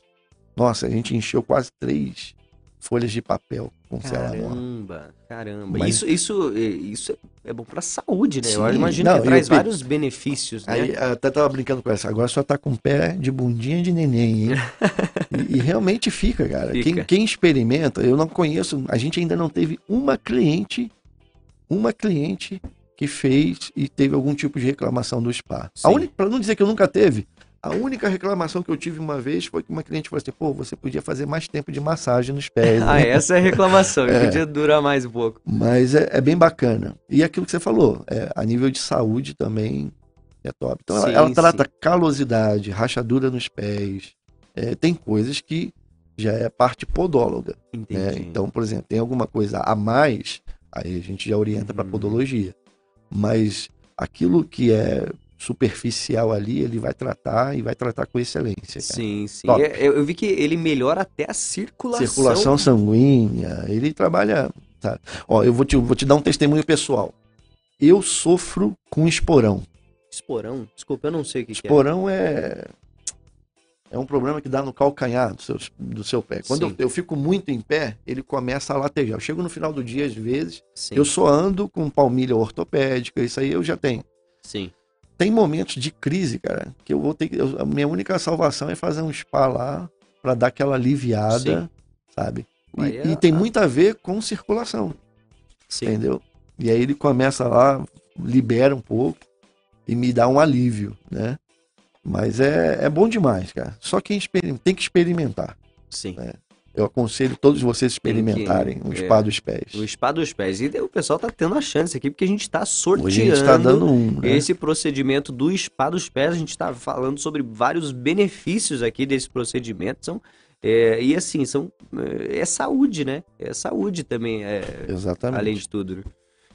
nossa, a gente encheu quase três folhas de papel com. Caramba, caramba. Mas- Isso, isso, isso é bom pra saúde, né? Sim, Eu imagino não, que traz pe- vários benefícios, né? Aí até tava brincando com essa, agora só tá com pé de bundinha de neném, hein? E, e realmente fica, cara. Fica. Quem, quem experimenta, eu não conheço, a gente ainda não teve uma cliente, uma cliente que fez e teve algum tipo de reclamação do spa. A única, para não dizer que eu nunca teve, a única reclamação que eu tive uma vez foi que uma cliente falou assim: pô, você podia fazer mais tempo de massagem nos pés. Ah, né? essa é a reclamação. Podia durar mais um pouco. Mas é, é bem bacana. E aquilo que você falou, é, a nível de saúde também é top. Então ela, Sim, ela trata sim. calosidade, rachadura nos pés. É, tem coisas que já é parte podóloga. Entendi. né? Então, por exemplo, tem alguma coisa a mais, aí a gente já orienta para Uhum. podologia. Mas aquilo que é superficial ali, ele vai tratar e vai tratar com excelência. cara. Sim, sim. É, Eu, eu vi que ele melhora até a circulação. Circulação sanguínea, ele trabalha. Sabe? Ó, eu vou te, vou te dar um testemunho pessoal. Eu sofro com esporão. Esporão? Desculpa, eu não sei o que, que é. Esporão é. É um problema que dá no calcanhar do seu, do seu pé. Quando eu, eu fico muito em pé, ele começa a latejar. Eu chego no final do dia, às vezes, Sim, eu só ando com palmilha ortopédica, isso aí eu já tenho. sim. Tem momentos de crise, cara, que eu vou ter que. eu- a minha única salvação é fazer um spa lá pra dar aquela aliviada, sabe? E, é- e tem muito a ver com circulação, Sim. entendeu? E aí ele começa lá, libera um pouco e me dá um alívio, né? Mas é, é bom demais, cara. Só quem experim- tem que experimentar. Sim. Eu aconselho todos vocês Tem que, experimentarem o é, spa dos pés. O spa dos pés. E o pessoal tá tendo a chance aqui, porque a gente tá sorteando. Hoje a gente tá dando um, né? Esse procedimento do spa dos pés, a gente está falando sobre vários benefícios aqui desse procedimento. São, é, e assim, são, é, é saúde, né? É saúde também, é, Exatamente. além de tudo.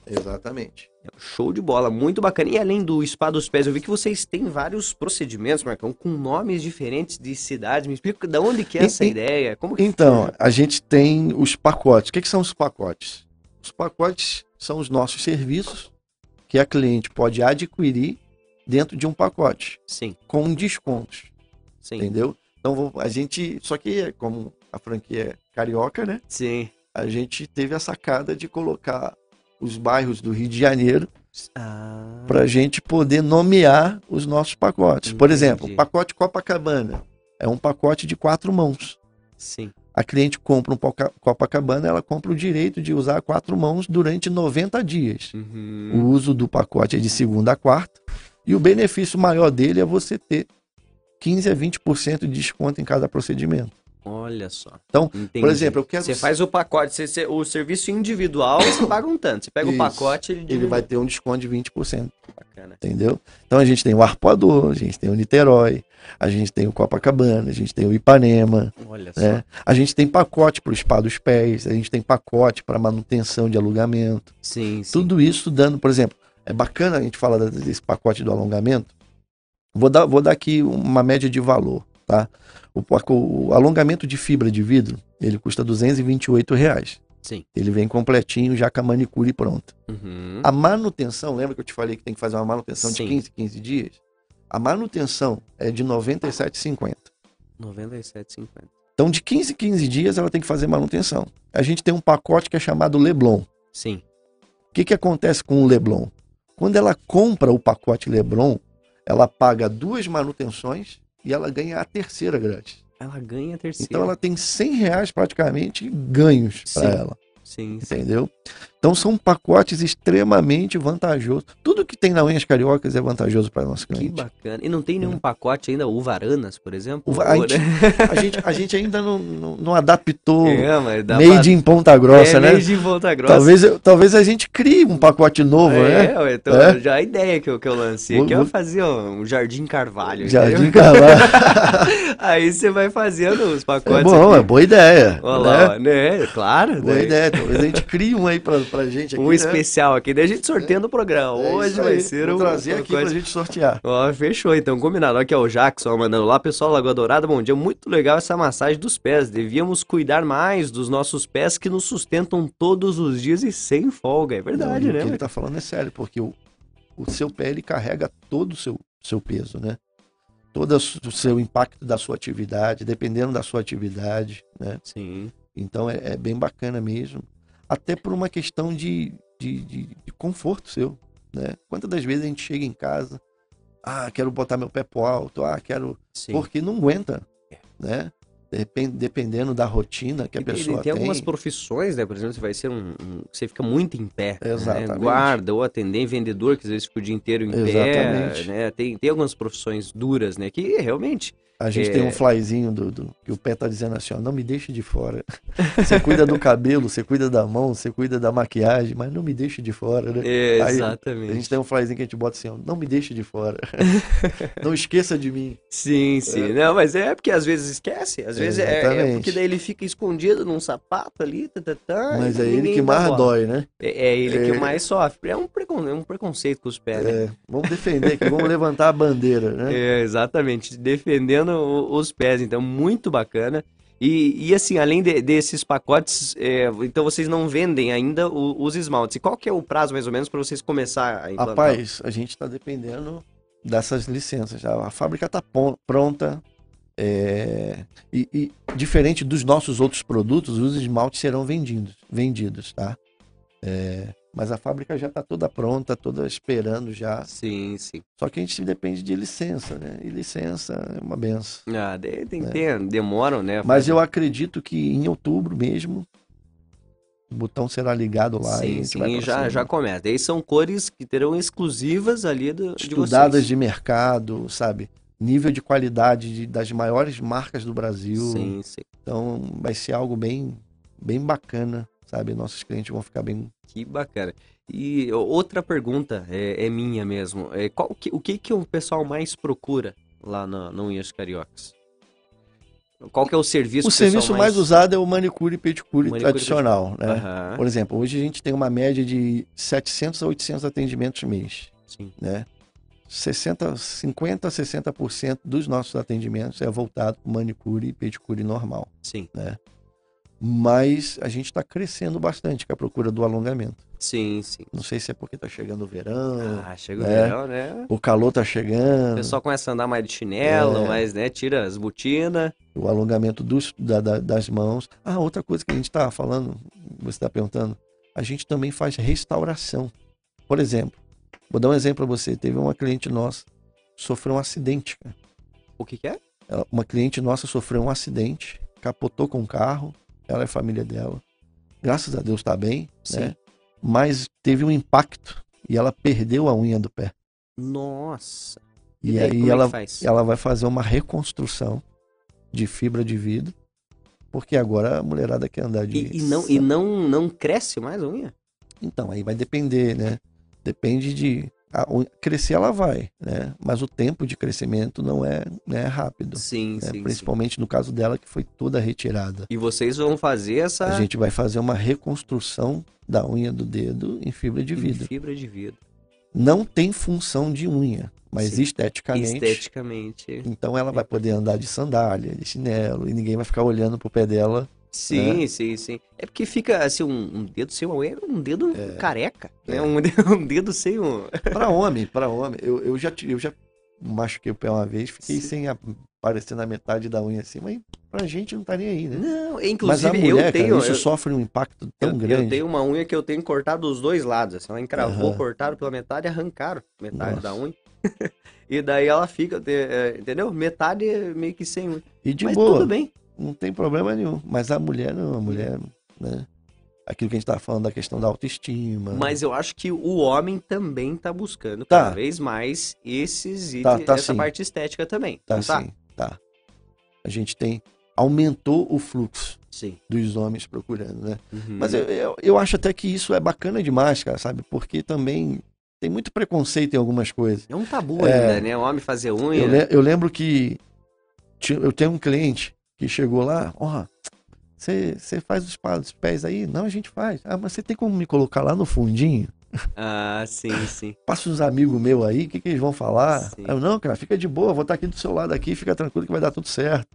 Exatamente. Show de bola, muito bacana. E além do spa dos pés, eu vi que vocês têm vários procedimentos, Marcão, com nomes diferentes de cidades. Me explica de onde que é essa e- ideia? Como Então, a gente tem os pacotes. O que, que são os pacotes? Os pacotes são os nossos serviços que a cliente pode adquirir dentro de um pacote, Sim, com descontos, sim, entendeu? Então, a gente. Só que, como a franquia é carioca, né? sim. A gente teve a sacada de colocar os bairros do Rio de Janeiro Ah, para a gente poder nomear os nossos pacotes. Por exemplo, Entendi. o pacote Copacabana é um pacote de quatro mãos. sim. A cliente compra um Copacabana, ela compra o direito de usar quatro mãos durante 90 dias. Uhum. O uso do pacote é de segunda a quarta. E o benefício maior dele é você ter 15 a 20% de desconto em cada procedimento. Olha só. Então, Entendi. por exemplo, eu quero- Você faz o pacote, você- você- o serviço individual, você paga um tanto. Você pega o Isso. pacote, ele, Ele vai ter um desconto de 20%, Bacana. entendeu? Então a gente tem o Arpoador, a gente tem o Niterói, a gente tem o Copacabana, a gente tem o Ipanema, Olha só. né? A gente tem pacote para o spa dos pés, a gente tem pacote para manutenção de alugamento. Sim, sim. Tudo isso dando, por exemplo, é bacana a gente falar desse pacote do alongamento. Vou dar, vou dar aqui uma média de valor, tá? O, o alongamento de fibra de vidro, ele custa 228 reais. Sim. Ele vem completinho, já com a manicure pronta. Uhum. A manutenção, lembra que eu te falei que tem que fazer uma manutenção Sim. de 15, 15 dias? A manutenção é de R$ 97,50. 97,50. Então, de 15 em 15 dias, ela tem que fazer manutenção. A gente tem um pacote que é chamado Leblon. Sim. O que, que acontece com o Leblon? Quando ela compra o pacote Leblon, ela paga duas manutenções e ela ganha a terceira grátis. Ela ganha a terceira. Então ela tem 100 reais praticamente ganhos para ela, Sim, sim. entendeu? Então são pacotes extremamente vantajosos. Tudo que tem na Unhas Cariocas é vantajoso para nosso Que cliente. bacana. E não tem nenhum pacote ainda, uvaranas, por exemplo? A, Ou, gente, né? a, gente, a gente ainda não, não, não adaptou É, made pra... em Ponta Grossa, é, né? Made em Volta Grossa. Talvez, talvez a gente crie um pacote novo, né? É, ué, então, É. já a ideia que eu, que eu lancei aqui é fazer um Jardim Carvalho. Jardim entendeu? Carvalho. Aí você vai fazendo os É pacotes. bom, aqui. é boa ideia. Olha né? lá, né? Claro. Boa né? ideia. Talvez a gente crie um aí pra, pra gente aqui. Um né? especial aqui, daí a gente sorteando o programa. É Hoje vai ser Vou um trazer aqui pacote- pra gente sortear. Ó, fechou, então, combinado. Aqui é o Jackson mandando lá, pessoal, Lagoa Dourada, bom dia. Muito legal essa massagem dos pés. Devíamos cuidar mais dos nossos pés que nos sustentam todos os dias e sem folga. É verdade, Não, né? O que ele tá falando é sério, porque o, o seu pé ele carrega todo o seu, seu peso, né? Todo o seu impacto da sua atividade, dependendo da sua atividade, né? Sim. Então é, é bem bacana mesmo. Até por uma questão de, de, de- de conforto seu, né? Quantas das vezes a gente chega em casa, ah, quero botar meu pé pro alto, ah, quero Sim. porque não aguenta, né? Depen- Dependendo da rotina que a E pessoa tem tem. algumas profissões, né? Por exemplo, você vai ser um. um- você fica muito em pé. né? Exatamente. Guarda ou atendente, vendedor, que às vezes fica o dia inteiro em pé. Exatamente. Né? Tem, tem algumas profissões duras, né? Que realmente. A gente É. tem um flyzinho do, do- que o pé tá dizendo assim, ó, não me deixe de fora. Você cuida do cabelo, você cuida da mão, você cuida da maquiagem, mas não me deixe de fora, né? É, Aí, exatamente. A gente tem um flyzinho que a gente bota assim, ó, não me deixe de fora. não esqueça de mim. Sim, sim. Não, mas é porque às vezes esquece. Às vezes é, é porque daí ele fica escondido num sapato ali. Tá, tá, tá, Mas é ele que mais bola. dói, né? É, é ele que É. mais sofre. É um, precon- é um preconceito com os pés, né? É, vamos defender aqui, vamos levantar a bandeira, né? É, exatamente, defendendo os pés, então muito bacana. E, e assim, além de- desses pacotes, é, então vocês não vendem ainda o- os esmaltes. E qual que é o prazo mais ou menos para vocês começar a implantar? Rapaz, a gente está dependendo dessas licenças. A a fábrica está pronta. é, e, e diferente dos nossos outros produtos, os esmaltes serão vendidos, vendidos, tá? É, mas a fábrica já está toda pronta, toda esperando já. Sim, sim. Só que a gente depende de licença, né? E licença é uma benção. Ah, tem que É. ter, demoram, né? Mas eu acredito que em outubro mesmo o botão será ligado lá e Sim, sim, e pra já, cima. já começa. Daí são cores que terão exclusivas ali do, de estudadas de mercado, sabe? Nível de qualidade de- das maiores marcas do Brasil. Sim, sim. Então vai ser algo bem, bem bacana, sabe? Nossos clientes vão ficar bem. Que bacana. E outra pergunta é, é minha mesmo. É, qual que- o que, que o pessoal mais procura lá na, no Unhas Cariocas? Qual que é o serviço O serviço mais usado é o manicure e pedicure Manicure e tradicional, né? Aham, Por exemplo, hoje a gente tem uma média de 700 a 800 atendimentos mês, sim. né? 60, 50 a 60% dos nossos atendimentos é voltado para manicure e pedicure normal. Sim, Mas a gente está crescendo bastante com a procura do alongamento. sim, sim. Não sei se é porque tá chegando o verão, Ah, chega o né? verão, né? o calor tá O você pessoal começa a andar mais de chinelo, É. mais, né? Tira as botinas. o alongamento dos, da- da- das mãos. Ah, outra coisa que a gente estava falando, você está perguntando, a gente também faz restauração. Por exemplo, vou dar um exemplo para você. Teve uma cliente nossa sofreu um acidente. cara. O que que é? Uma cliente nossa sofreu um acidente, capotou com o carro, ela e a família dela. Graças a Deus está bem, Sim. né? Mas teve um impacto e ela perdeu a unha do pé. Nossa. E, daí, aí é ela, ela vai fazer uma reconstrução de fibra de vidro, porque agora a mulherada quer andar de. E, e não, e não, não cresce mais a unha? Então, aí vai depender, né? Depende de. A crescer ela vai, né? Mas o tempo de crescimento não é, não é rápido. Sim, né? sim, sim. Principalmente no caso dela, que foi toda retirada. E vocês vão fazer essa A gente vai fazer uma reconstrução da unha do dedo em fibra de em vidro. fibra de vidro. Não tem função de unha, mas Sim. esteticamente. Esteticamente. Então ela vai poder andar de sandália, de chinelo, e ninguém vai ficar olhando pro pé dela. Sim, sim, sim. É porque fica assim, um, um dedo sem uma unha, um dedo careca. Né? É. Um, dedo, um dedo sem um. Pra homem, pra homem. Eu, eu, já, eu já machuquei o pé uma vez, fiquei Sim. sem aparecer na metade da unha assim, mas pra gente não tá nem aí, né? Não, a inclusive mulher, eu cara, tenho. isso eu, sofre um impacto tão eu- grande. eu tenho uma unha que eu tenho cortado dos dois lados. Assim, ela encravou, Aham. cortaram pela metade e arrancaram metade Nossa. da unha. e daí ela fica, é, entendeu? Metade meio que sem unha. E de Mas boa, tudo bem. Não tem problema nenhum. Mas a mulher não, a mulher, né? Aquilo que a gente tava falando da questão da autoestima. Mas eu acho que o homem também tá buscando Tá. cada vez mais esses Tá, itens, tá essa sim. parte estética também. tá tá? sim, tá. A gente tem aumentou o fluxo Sim. dos homens procurando, né? Uhum. Mas eu, eu, eu acho até que isso é bacana demais, cara, sabe? Porque também tem muito preconceito em algumas coisas. É um tabu É. ainda, né? O homem fazer unha. Eu, le- eu lembro que eu tenho um cliente que chegou lá, ó, você você faz os, pés aí? Não, a gente faz. Ah, mas você tem como me colocar lá no fundinho? Ah, sim, sim. Passa uns amigos meus aí, o que, que eles vão falar? Sim. Eu, não, cara, fica de boa, vou estar aqui do seu lado aqui, fica tranquilo que vai dar tudo certo.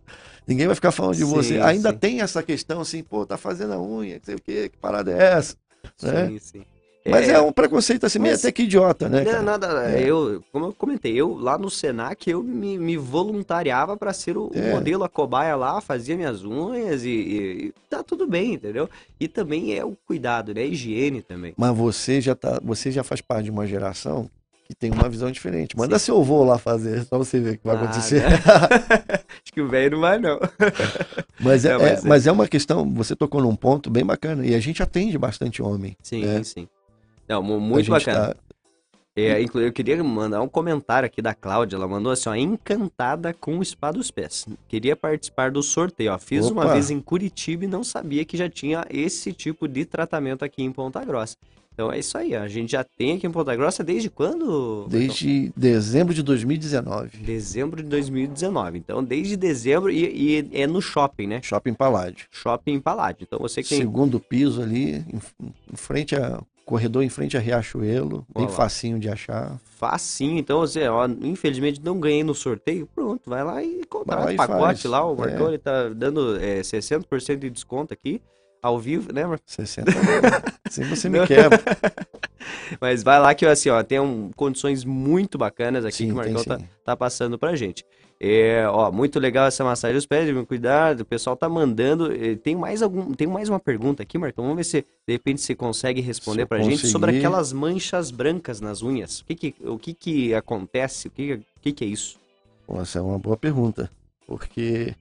Ninguém vai ficar falando de Sim, você. Ainda sim. tem essa questão assim, pô, tá fazendo a unha, não sei o quê, que parada é essa? Né? Sim, sim. Mas é, um preconceito assim, meio mas- até que idiota, né? Não, cara? nada, É. eu, como eu comentei, eu lá no Senac, eu me, me voluntariava para ser o, o É. modelo, a cobaia lá, fazia minhas unhas e, e- e tá tudo bem, entendeu? E também é o cuidado, né? A higiene também. Mas você já tá, você já faz parte de uma geração que tem uma visão diferente. Manda seu avô lá fazer, só você ver o que vai Ah, acontecer. né? Acho Acho que o velho não vai, não. Mas é, Não, é- mas é- mas é uma questão, você tocou num ponto bem bacana, e a gente atende bastante homem. Sim, né? sim. Não, muito bacana. tá- É, eu queria mandar um comentário aqui da Cláudia. Ela mandou assim, ó, encantada com o Spa dos Pés. Queria participar do sorteio, ó. Fiz uma Opa. vez em Curitiba e não sabia que já tinha esse tipo de tratamento aqui em Ponta Grossa. Então é isso aí, ó. A gente já tem aqui em Ponta Grossa desde quando? Desde dezembro de 2019. Dezembro de 2019. Então, desde dezembro e, e é no shopping, né? Shopping Paládio. Shopping Paládio. Então, você que tem... Segundo piso ali, em, em frente a. Corredor em frente a Riachuelo. Bem facinho de achar. Facinho, então você, ó, infelizmente não ganhei no sorteio, pronto, vai lá e contrata o pacote faz, lá, o Marcão, é. ele tá dando é, 60% de desconto aqui, ao vivo, né, Marcão? 60. Assim você me quebra. Mas vai lá que, assim, ó, tem um, condições muito bacanas aqui que Sim, o tem Marcão tá, tá passando pra gente. É, ó, muito legal essa massagem dos pés, devem cuidar, o pessoal tá mandando, eh, tem mais algum, tem mais uma pergunta aqui, Marcão, vamos ver se, de repente, você consegue responder pra gente sobre conseguir. aquelas manchas brancas nas unhas, o que que, o que que acontece, o que, o que que é isso? Bom, essa é uma boa pergunta. Porque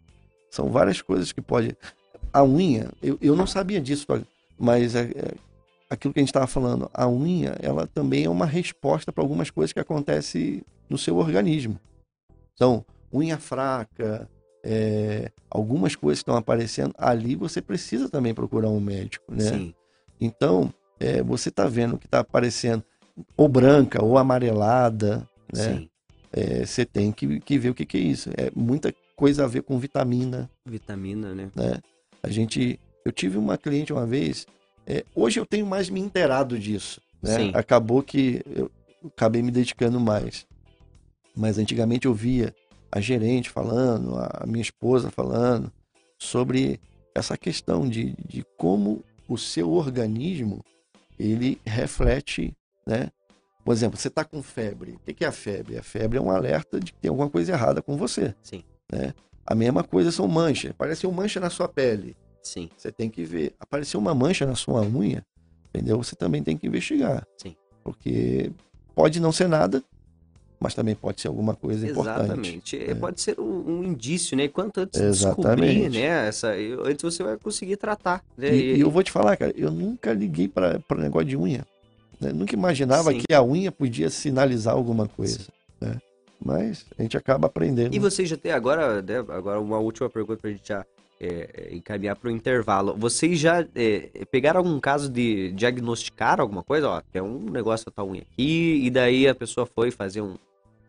são várias coisas que pode. A unha, eu, eu não sabia disso, mas é, é aquilo que a gente estava falando, a unha, ela também é uma resposta para algumas coisas que acontecem no seu organismo. Então, unha fraca, é, algumas coisas que estão aparecendo, ali você precisa também procurar um médico, né? Sim, Então, é, você está vendo que está aparecendo ou branca ou amarelada, né? É, você tem que, que ver o que, que é isso. É muita coisa a ver com vitamina, vitamina, né? né? A gente, eu tive uma cliente uma vez. é, hoje eu tenho mais me inteirado disso, né? Acabou que eu acabei me dedicando mais. Mas antigamente eu via a gerente falando, a minha esposa falando sobre essa questão de, de como o seu organismo ele reflete, né? Por exemplo, você está com febre. O que que é a febre? A febre é um alerta de que tem alguma coisa errada com você. Sim. Né? A mesma coisa são manchas. Apareceu mancha na sua pele. Sim, Você tem que ver. Apareceu uma mancha na sua unha, entendeu? Você também tem que investigar. Sim. Porque pode não ser nada, mas também pode ser alguma coisa importante. exatamente. É, Pode ser um, um indício, né? Quanto antes descobrir, Exatamente. né? Essa, antes você vai conseguir tratar. Né? E, e eu vou te falar, cara, eu nunca liguei para negócio de unha. né? Nunca imaginava Sim. que a unha podia sinalizar alguma coisa. Né? Mas a gente acaba aprendendo. E você já tem agora, né, agora uma última pergunta pra gente já é, é, encaminhar pro intervalo. Vocês já é, pegaram algum caso de diagnosticar alguma coisa? Ó, tem um negócio da tua unha aqui, e daí a pessoa foi fazer um,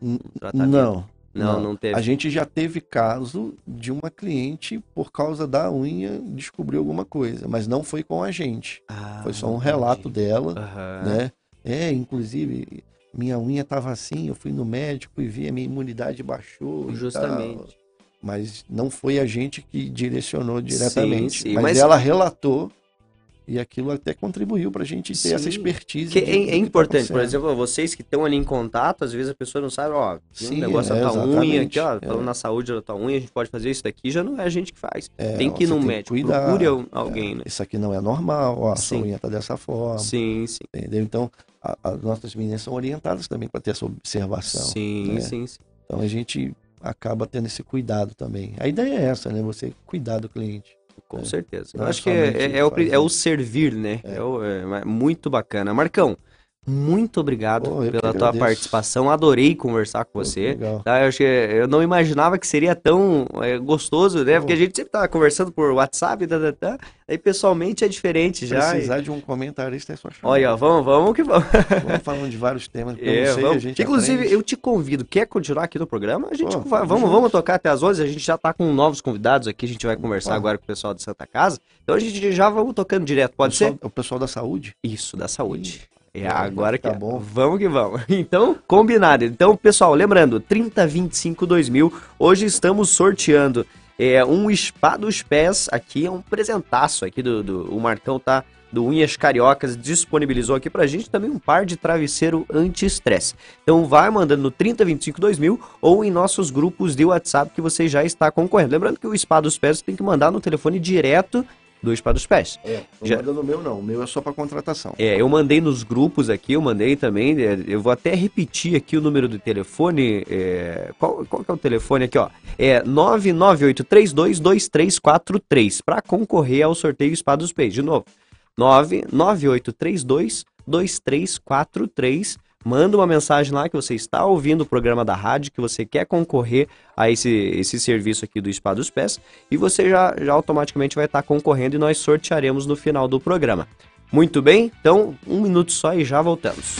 um tratamento? Não, não, não. não teve. A gente já teve caso de uma cliente, por causa da unha, descobriu alguma coisa, mas não foi com a gente. Ah, Foi só um entendi. relato dela, Aham. né? É, inclusive, minha unha estava assim, eu fui no médico e vi a minha imunidade baixou. Justamente. Mas não foi a gente que direcionou diretamente. sim, mas, mas- ela relatou e aquilo até contribuiu para a gente ter essa Sim. expertise. Que de- é, é que tá importante, por acontecendo. exemplo, vocês que estão ali em contato, às vezes a pessoa não sabe, ó, tem um Sim, negócio é, da tua unha aqui, ó, é. falando na saúde da tua unha, a gente pode fazer isso daqui, já não é a gente que faz. É, tem que ir no médico, cuidar, procure al- alguém, né? Isso aqui não é normal, ó, a sua Sim. unha tá dessa forma. Sim, sim. Entendeu? Então, a- as nossas meninas são orientadas também para ter essa observação. Sim, né? sim, sim. Então a gente acaba tendo esse cuidado também. A ideia é essa, né? Você cuidar do cliente. Com É. certeza. Eu Não é acho que é, é- é o, é o servir, né? É. É o- é muito bacana. Marcão, muito obrigado Pô, pela tua participação. Adorei conversar com você. Tá, eu, que eu não imaginava que seria tão é, gostoso, né? Pô. Porque a gente sempre tá conversando por WhatsApp, tá, tá, tá. aí pessoalmente é diferente Se já. precisar de um comentarista é só chamar. Olha, vamos, vamos que vamos. Vamos falando de vários temas eu É, sei, vamos. a gente Inclusive, aprende. eu te convido. Quer continuar aqui no programa? A gente vai, vamos, vamos tocar até as 11. A gente já tá com novos convidados aqui. A gente vai conversar agora com o pessoal da Santa Casa. Então a gente já vamos tocando direto. Pode ser? O pessoal da saúde? Isso, da saúde. É agora que tá é. bom. Vamos que vamos. Então, combinado. Então, pessoal, lembrando, 3025 2000, hoje estamos sorteando é, um spa dos pés aqui, é um presentaço aqui do, do o Marcão tá do Unhas Cariocas disponibilizou aqui pra gente também um par de travesseiro anti-estresse. Então vai mandando no 3025 2000 ou em nossos grupos de WhatsApp que você já está concorrendo. Lembrando que o spa dos pés tem que mandar no telefone direto do Spa dos Pés. É, não Já- manda no meu não, o meu é só para contratação. É, eu mandei nos grupos aqui, eu mandei também, é, eu vou até repetir aqui o número do telefone, é, qual, qual que é o telefone aqui, ó? É 998322343 para concorrer ao sorteio Spa dos Pés. De novo, 998322343. Manda uma mensagem lá que você está ouvindo o programa da rádio, que você quer concorrer a esse, esse serviço aqui do Spa dos Pés, e você já, já automaticamente vai estar concorrendo e nós sortearemos no final do programa. Muito bem, então um minuto só e já voltamos.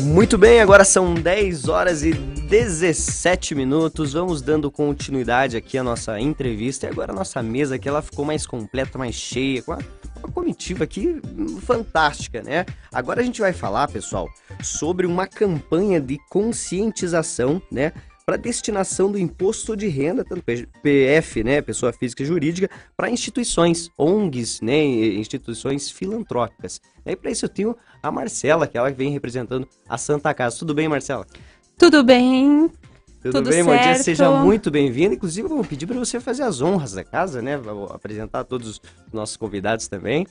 Muito bem, agora são 10 horas e 17 minutos. Vamos dando continuidade aqui à nossa entrevista. E agora a nossa mesa aqui ela ficou mais completa, mais cheia, com uma comitiva aqui fantástica, né? Agora a gente vai falar, pessoal, sobre uma campanha de conscientização, né? Para destinação do imposto de renda, tanto PF, né, pessoa física e jurídica, para instituições, ONGs, né, instituições filantrópicas. E para isso eu tenho a Marcela, que ela vem representando a Santa Casa. Tudo bem, Marcela? Tudo bem? Tudo, Tudo bem, certo. Seja muito bem-vinda. Inclusive, eu vou pedir para você fazer as honras da casa, né? Vou apresentar todos os nossos convidados também.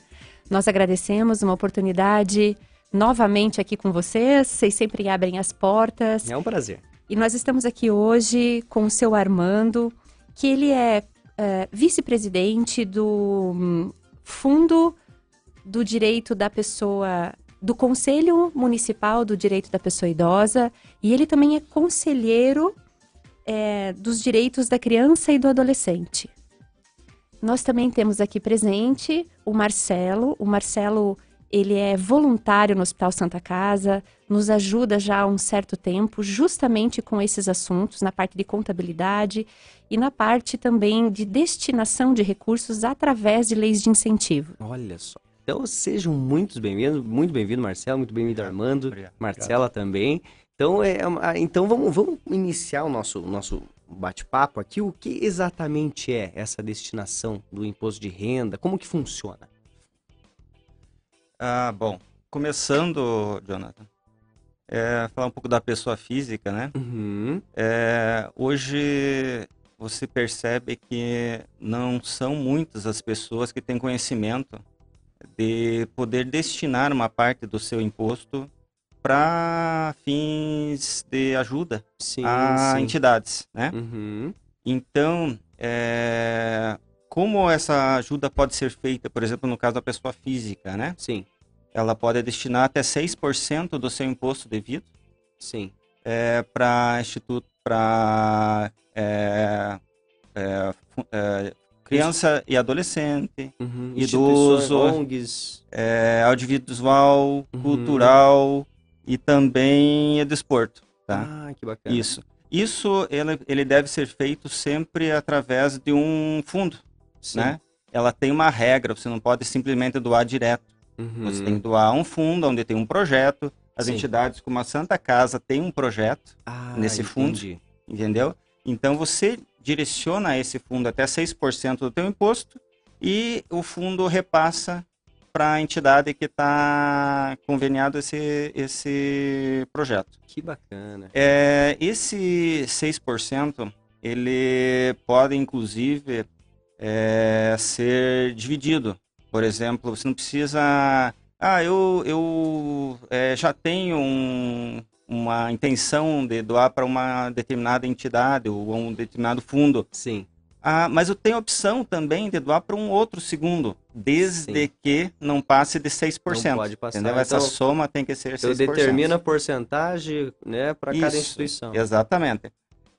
Nós agradecemos uma oportunidade novamente aqui com vocês. Vocês sempre abrem as portas. É um prazer. E nós estamos aqui hoje com o seu Armando, que ele é, é, vice-presidente do hum, Fundo do Direito da Pessoa, do Conselho Municipal do Direito da Pessoa Idosa, e ele também é conselheiro é, dos direitos da criança e do adolescente. Nós também temos aqui presente o Marcelo. O Marcelo, ele é voluntário no Hospital Santa Casa, nos ajuda já há um certo tempo, justamente com esses assuntos, na parte de contabilidade e na parte também de destinação de recursos através de leis de incentivo. Olha só. Então sejam muito bem-vindos, muito bem-vindo, Marcelo, muito bem-vindo, Armando, Obrigado. Marcela também. Então, é, uma- então vamos, vamos iniciar o nosso, nosso bate-papo aqui. O que exatamente é essa destinação do imposto de renda? Como que funciona? Ah, bom, começando, Jonathan, é, falar um pouco da pessoa física, né? Uhum. É, hoje você percebe que não são muitas as pessoas que têm conhecimento de poder destinar uma parte do seu imposto para fins de ajuda Sim, a sim. entidades, né? Uhum. Então, é, como essa ajuda pode ser feita, por exemplo, no caso da pessoa física, né? Sim, Ela pode destinar até 6% do seu imposto devido sim. para instituto, para criança e adolescente, Uhum. Idoso. ONGs. é, audiovisual, Uhum. cultural e também é desporto, tá? Ah, que bacana. Isso. Isso ele, ele deve ser feito sempre através de um fundo, Sim. né? Ela tem uma regra, você não pode simplesmente doar direto. Uhum. Você tem que doar um fundo onde tem um projeto. As Sim. entidades como a Santa Casa têm um projeto, Ah, nesse fundo. entendi. entendeu? Então você direciona esse fundo até 6% do teu imposto e o fundo repassa para a entidade que está conveniado esse, esse projeto. Que bacana. É, esse 6%, ele pode, inclusive, é, ser dividido. Por exemplo, você não precisa... Ah, eu, eu é, já tenho um- uma intenção de doar para uma determinada entidade ou um determinado fundo. Sim. Ah, mas eu tenho a opção também de doar para um outro segundo, desde Sim. que não passe de 6%. Não pode passar. Entendeu? Essa Então, soma tem que ser 6%. Eu determino a porcentagem, né, para cada instituição. Exatamente.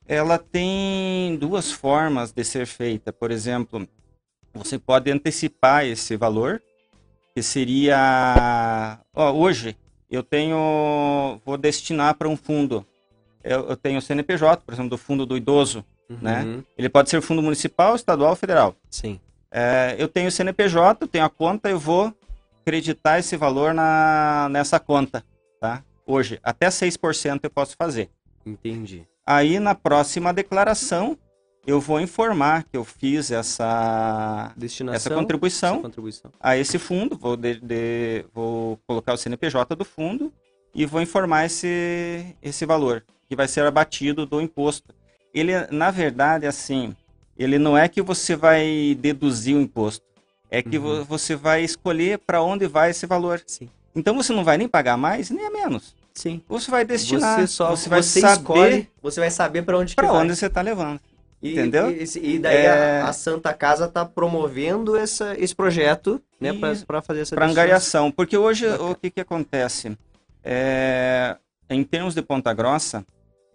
Ela tem duas formas de ser feita. Por exemplo, você pode antecipar esse valor, que seria. Ó, hoje eu tenho. Vou destinar para um fundo. Eu, eu tenho o CNPJ, por exemplo, do fundo do idoso. né? Uhum. Ele pode ser fundo municipal, estadual ou federal. Sim. É, eu tenho o CNPJ, eu tenho a conta, eu vou acreditar esse valor na, nessa conta. Tá? Hoje, até 6% eu posso fazer. Entendi. Aí na próxima declaração eu vou informar que eu fiz essa, Destinação. essa contribuição essa contribuição. a esse fundo, vou, de- de- vou colocar o CNPJ do fundo e vou informar esse, esse valor, que vai ser abatido do imposto. Ele, na verdade, assim, ele não é que você vai deduzir o imposto, é que Uhum. vo- você vai escolher para onde vai esse valor. Sim. Então você não vai nem pagar mais nem a menos. Sim. Você vai destinar, Você só você vai você saber escolhe, você vai saber para onde para onde você está levando. E- entendeu? E, e- daí É. a, a Santa Casa tá promovendo essa, esse projeto, né, para fazer essa Para angariação, porque hoje Bacana. o que, que acontece? É, em termos de Ponta Grossa,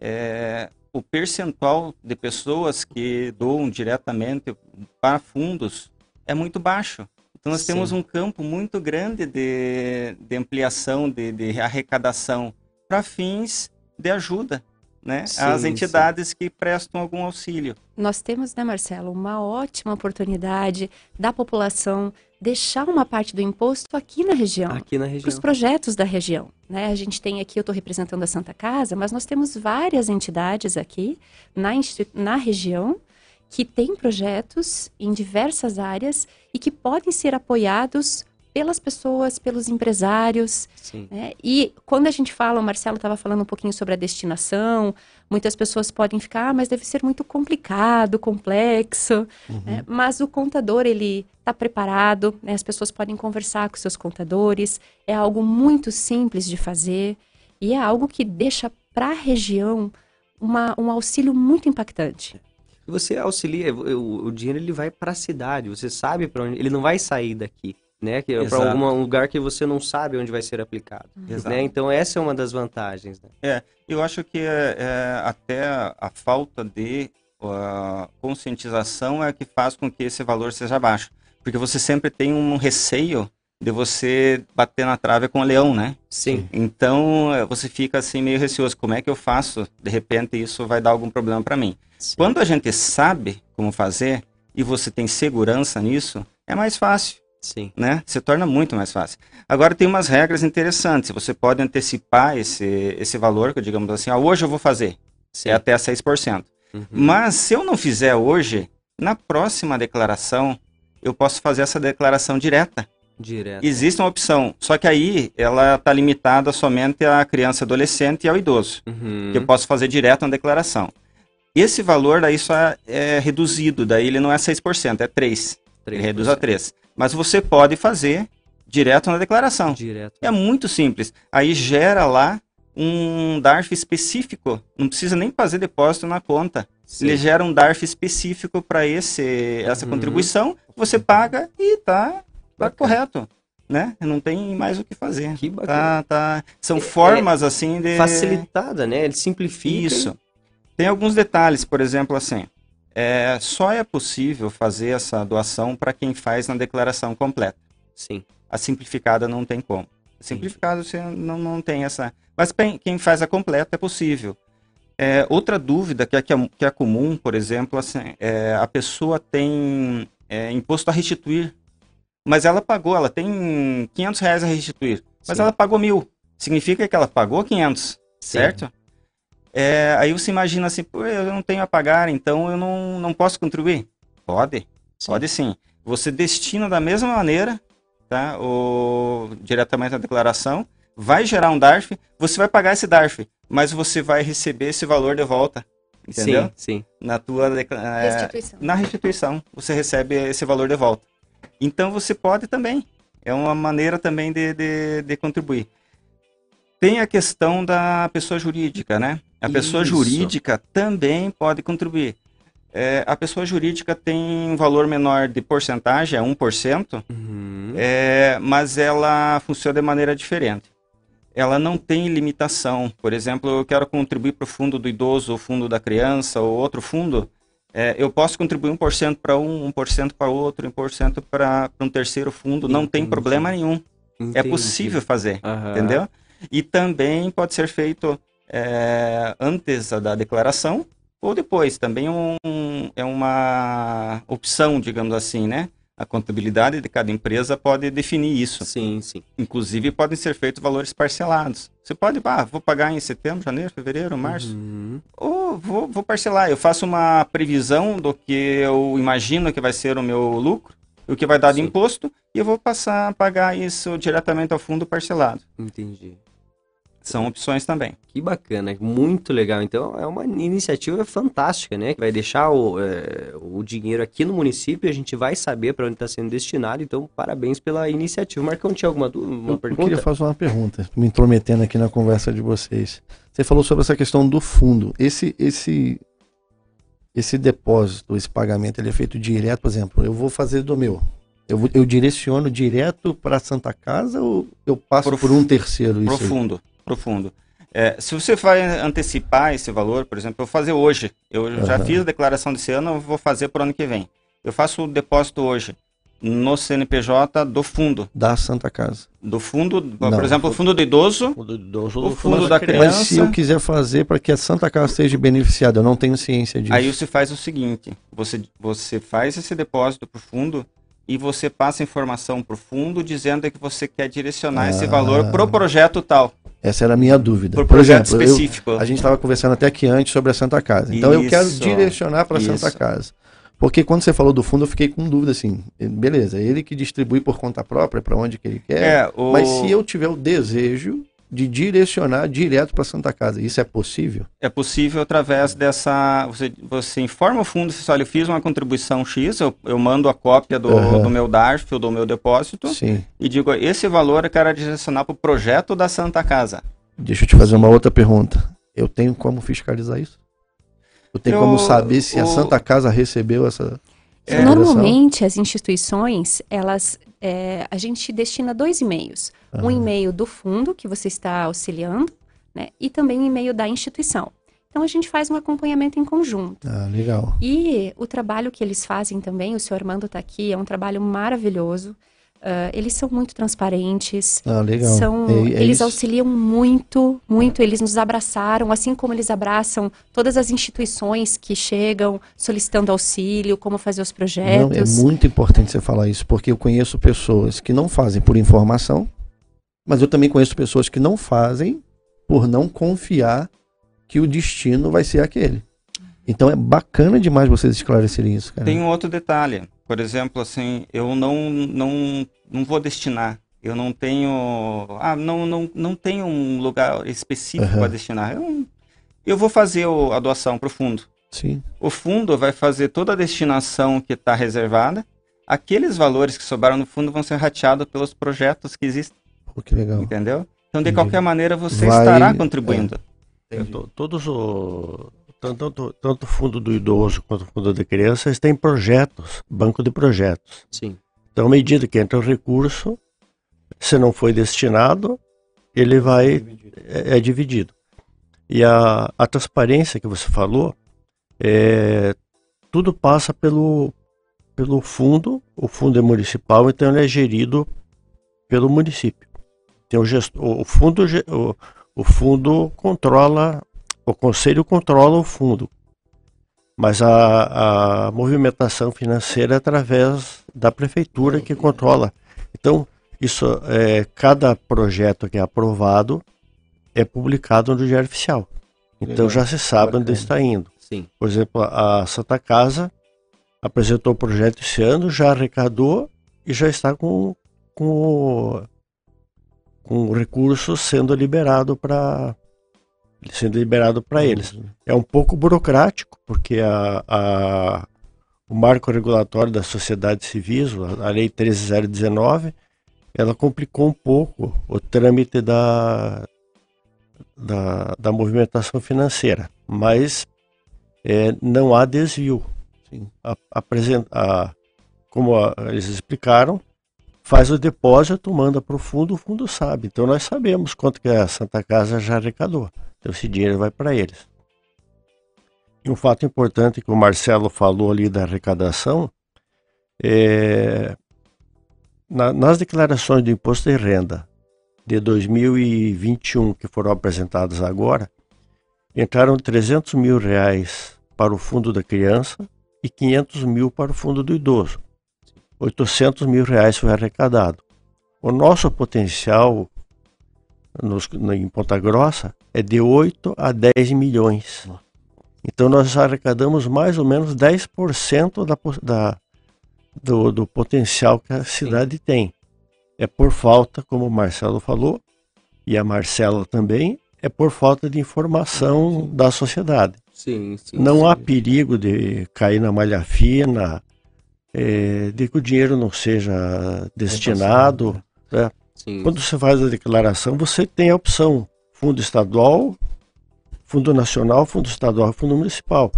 é, o percentual de pessoas que doam diretamente para fundos é muito baixo. Então nós Sim. temos um campo muito grande de, de ampliação, de, de arrecadação para fins de ajuda né, às Sim, entidades que prestam algum auxílio. Nós temos, né, Marcelo, uma ótima oportunidade da população deixar uma parte do imposto aqui na região. Aqui na para os região. projetos da região. Né? A gente tem aqui, eu estou representando a Santa Casa, mas nós temos várias entidades aqui na, na região que têm projetos em diversas áreas e que podem ser apoiados pelas pessoas, pelos empresários. Né? E quando a gente fala, o Marcelo estava falando um pouquinho sobre a destinação, muitas pessoas podem ficar, ah, mas deve ser muito complicado, complexo. né? Mas o contador, ele está preparado, né? as pessoas podem conversar com seus contadores, é algo muito simples de fazer e é algo que deixa para a região uma, um auxílio muito impactante. E Você auxilia, o, o dinheiro ele vai para a cidade, você sabe para onde, ele não vai sair daqui, né? Que é para algum lugar que você não sabe onde vai ser aplicado, Exato. né? Então essa é uma das vantagens, né? Eu acho que é, é, até a falta de uh, conscientização é que faz com que esse valor seja baixo. Porque você sempre tem um receio de você bater na trave com o leão, né? Sim. Então eh, você fica assim meio receoso. Como é que eu faço? De repente isso vai dar algum problema para mim. Sim. Quando a gente sabe como fazer e você tem segurança nisso, é mais fácil Sim. né? Se torna muito mais fácil. Agora tem umas regras interessantes. Você pode antecipar esse, esse valor, que digamos assim, ah, hoje eu vou fazer. Sim. É até 6%. Uhum. Mas se eu não fizer hoje, na próxima declaração, eu posso fazer essa declaração direta. Direto. Existe uma opção, só que aí ela está limitada somente à criança, adolescente e ao idoso, Uhum. que eu posso fazer direto na declaração. Esse valor daí só é, é reduzido, daí ele não é 6%, é 3%. Ele reduz a 3. Mas você pode fazer direto na declaração. Direto. É muito simples. Aí gera lá um DARF específico. Não precisa nem fazer depósito na conta. Sim. Ele gera um DARF específico para esse essa Uhum. contribuição. Você paga e tá, tá correto. Né? Não tem mais o que fazer. Que bacana. Tá, tá. São É- formas assim de. Facilitada, né? Ele simplifica. Isso. Tem alguns detalhes, por exemplo, assim. É, só é possível fazer essa doação para quem faz na declaração completa. Sim. A simplificada não tem como. A simplificada você não, não tem essa. Mas quem faz a completa é possível. É, outra dúvida que é, que é, que é comum, por exemplo, assim, é, a pessoa tem é, imposto a restituir, mas ela pagou, ela tem 500 reais a restituir, mas Sim. ela pagou mil. Significa que ela pagou 500, certo? É, aí você imagina assim, Pô, eu não tenho a pagar, então eu não, não posso contribuir. Pode, pode sim. Você destina da mesma maneira, tá? O, diretamente na declaração, vai gerar um DARF, você vai pagar esse DARF, mas você vai receber esse valor de volta, entendeu? Sim, sim. Na tua é, Restituição. na restituição, você recebe esse valor de volta. Então você pode também. É uma maneira também de, de, de contribuir. Tem a questão da pessoa jurídica, né? A pessoa Isso. jurídica também pode contribuir. É, a pessoa jurídica tem um valor menor de porcentagem, é 1%, Uhum. é, mas ela funciona de maneira diferente. Ela não tem limitação. Por exemplo, eu quero contribuir para o fundo do idoso, o fundo da criança, ou outro fundo. é, eu posso contribuir 1% para um, 1% para outro, 1% para um terceiro fundo. Não tem Entendi. problema nenhum. É Entendi. possível fazer, Aham. entendeu? E também pode ser feito é, antes da declaração ou depois. Também um, é uma opção, digamos assim, né? A contabilidade de cada empresa pode definir isso. Sim, sim. Inclusive, podem ser feitos valores parcelados. Você pode, ah, vou pagar em setembro, janeiro, fevereiro, março. Uhum. Ou vou, vou parcelar. Eu faço uma previsão do que eu imagino que vai ser o meu lucro, o que vai dar de Sim. imposto, e eu vou passar a pagar isso diretamente ao fundo parcelado. Entendi. São opções também. Que bacana, muito legal. Então é uma iniciativa fantástica, né? Que vai deixar o, é, o dinheiro aqui no município e a gente vai saber para onde está sendo destinado. Então, parabéns pela iniciativa. Marcão, tinha alguma uma eu, pergunta? Eu queria fazer uma pergunta, me intrometendo aqui na conversa de vocês. Você falou sobre essa questão do fundo. Esse, esse, esse depósito, esse pagamento, ele é feito direto, por exemplo, eu vou fazer do meu. Eu, eu direciono direto para a Santa Casa ou eu passo Prof... por um terceiro? Profundo, profundo. É, se você vai antecipar esse valor, por exemplo, eu vou fazer hoje. Eu uhum. já fiz a declaração desse ano, eu vou fazer para o ano que vem. Eu faço o depósito hoje no CNPJ do fundo. Da Santa Casa. Do fundo, Não, por exemplo, o fundo do idoso, fundo do idoso o fundo da criança. Mas se eu quiser fazer para que a Santa Casa seja beneficiada, eu não tenho ciência disso. Aí você faz o seguinte, você, você faz esse depósito para o fundo e você passa informação para o fundo dizendo que você quer direcionar ah. esse valor para o projeto tal. Essa era a minha dúvida. Por, Por projeto exemplo, específico. Eu, a gente estava conversando até aqui antes sobre a Santa Casa. Então isso, eu quero direcionar para a Santa Casa. Porque quando você falou do fundo, eu fiquei com dúvida assim. Beleza, é ele que distribui por conta própria para onde que ele quer. É, o... Mas se eu tiver o desejo de direcionar direto para Santa Casa. Isso é possível? É possível através dessa. Você, você informa o fundo, você olha, eu fiz uma contribuição X, eu, eu mando a cópia do, uhum. do meu DARF ou do meu depósito Sim. e digo, esse valor eu quero direcionar para o projeto da Santa Casa. Deixa eu te fazer uma outra pergunta. Eu tenho como fiscalizar isso? Eu tenho eu, como saber se o... a Santa Casa recebeu essa. É, normalmente as instituições, elas, é, a gente destina dois e-mails. Uhum. Um e-mail do fundo que você está auxiliando, né? E também um e-mail da instituição. Então a gente faz um acompanhamento em conjunto. Ah, legal. E o trabalho que eles fazem também, o senhor Armando está aqui, é um trabalho maravilhoso. Uh, eles são muito transparentes. Ah, legal. São, é, é eles isso. auxiliam muito, muito. Eles nos abraçaram, assim como eles abraçam todas as instituições que chegam solicitando auxílio, como fazer os projetos. Não, é muito importante você falar isso, porque eu conheço pessoas que não fazem por informação, mas eu também conheço pessoas que não fazem por não confiar que o destino vai ser aquele. Então é bacana demais vocês esclarecerem isso, cara. Tem um outro detalhe. Por exemplo, assim, eu não, não, não vou destinar. Eu não tenho. Ah, não, não, não tenho um lugar específico uhum. para destinar. Eu, eu vou fazer o, a doação para o fundo. Sim. O fundo vai fazer toda a destinação que está reservada. Aqueles valores que sobraram no fundo vão ser rateados pelos projetos que existem. Pô, que legal. Entendeu? Então, de Entendi. qualquer maneira, você vai... estará contribuindo. É. Todos os tanto, tanto o fundo do idoso quanto o fundo da criança, eles têm projetos, banco de projetos. Sim. Então, à medida que entra o recurso, se não foi destinado, ele vai. É dividido. É, é dividido. E a, a transparência que você falou, é, tudo passa pelo, pelo fundo, o fundo é municipal, então ele é gerido pelo município. Tem o, gestor, o, fundo, o, o fundo controla o conselho controla o fundo, mas a, a movimentação financeira é através da prefeitura que controla. Então, isso é, cada projeto que é aprovado é publicado no Diário Oficial. Então Legal. já se sabe Bacana. onde está indo. Sim. Por exemplo, a Santa Casa apresentou o projeto esse ano, já arrecadou e já está com, com, com o recurso sendo liberado para sendo liberado para eles. É um pouco burocrático, porque a, a, o marco regulatório da sociedade civis, a Lei 13019, ela complicou um pouco o trâmite da, da, da movimentação financeira, mas é, não há desvio. A, a, como eles explicaram, faz o depósito, manda para o fundo, o fundo sabe. Então nós sabemos quanto que a Santa Casa já arrecadou. Então esse dinheiro vai para eles. E um fato importante que o Marcelo falou ali da arrecadação é na, nas declarações do imposto de renda de 2021 que foram apresentadas agora, entraram 300 mil reais para o fundo da criança e 500 mil para o fundo do idoso. 800 mil reais foi arrecadado. O nosso potencial nos, em Ponta Grossa é de 8 a 10 milhões. Então nós arrecadamos mais ou menos 10% da, da, do, do potencial que a cidade Sim. tem. É por falta, como o Marcelo falou, e a Marcela também, é por falta de informação da sociedade. Sim, sim. Não sim. há perigo de cair na malha fina, é, de que o dinheiro não seja destinado. né? Sim. Quando você faz a declaração, você tem a opção fundo estadual, fundo nacional, fundo estadual, fundo municipal.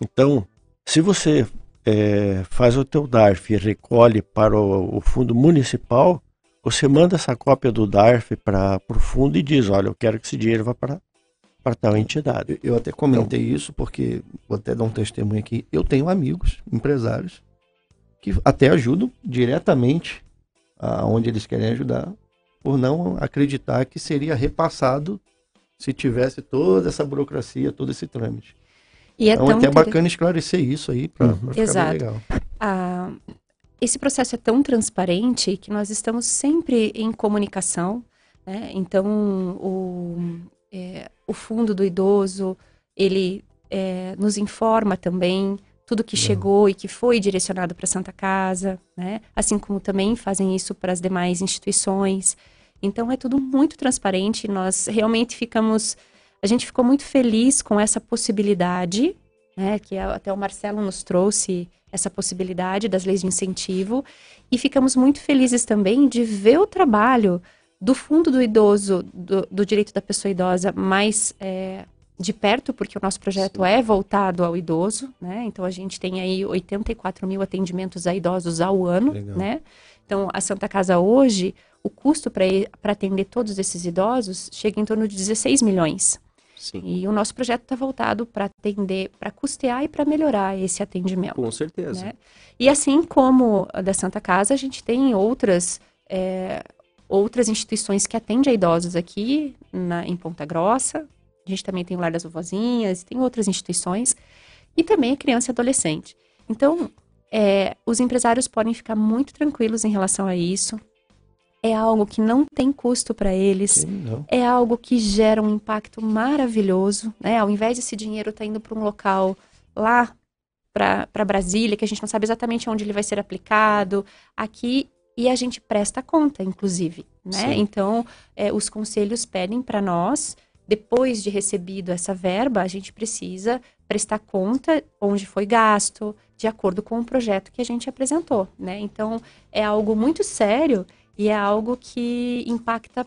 Então, se você é, faz o teu DARF e recolhe para o, o fundo municipal, você manda essa cópia do DARF para o fundo e diz, olha, eu quero que esse dinheiro vá para para tal entidade. Eu, eu até comentei isso porque, vou até dar um testemunho aqui, eu tenho amigos, empresários, que até ajudam diretamente aonde eles querem ajudar, por não acreditar que seria repassado se tivesse toda essa burocracia, todo esse trâmite. E é então tão até bacana esclarecer isso aí para Uhum. ficar Exato. legal. a- esse processo é tão transparente que nós estamos sempre em comunicação, né? Então, o, é, o fundo do idoso, ele é, nos informa também tudo que chegou e que foi direcionado para Santa Casa, né? Assim como também fazem isso para as demais instituições. Então, é tudo muito transparente. Nós realmente ficamos... A gente ficou muito feliz com essa possibilidade, né? Que até o Marcelo nos trouxe essa possibilidade das leis de incentivo e ficamos muito felizes também de ver o trabalho do Fundo do Idoso, do, do Direito da Pessoa Idosa, mais é, de perto, porque o nosso projeto é voltado ao idoso, né? Então a gente tem aí 84 mil atendimentos a idosos ao ano, Legal. né? Então a Santa Casa hoje, o custo para atender todos esses idosos chega em torno de 16 milhões. Sim. E o nosso projeto está voltado para atender, para custear e para melhorar esse atendimento. Com certeza. né? E assim como a da Santa Casa, a gente tem outras, é, outras instituições que atendem a idosos aqui na, em Ponta Grossa. A gente também tem o Lar das Vovozinhas, tem outras instituições. E também a criança e adolescente. Então, é, os empresários podem ficar muito tranquilos em relação a isso. É algo que não tem custo para eles Sim, é algo que gera um impacto maravilhoso, né? Ao invés desse dinheiro estar indo para um local lá para Brasília, que a gente não sabe exatamente onde ele vai ser aplicado, aqui e a gente presta conta, inclusive, né? Sim. Então, é, os conselhos pedem para nós, depois de recebido essa verba, a gente precisa prestar conta onde foi gasto, de acordo com o projeto que a gente apresentou, né? Então, é algo muito sério e é algo que impacta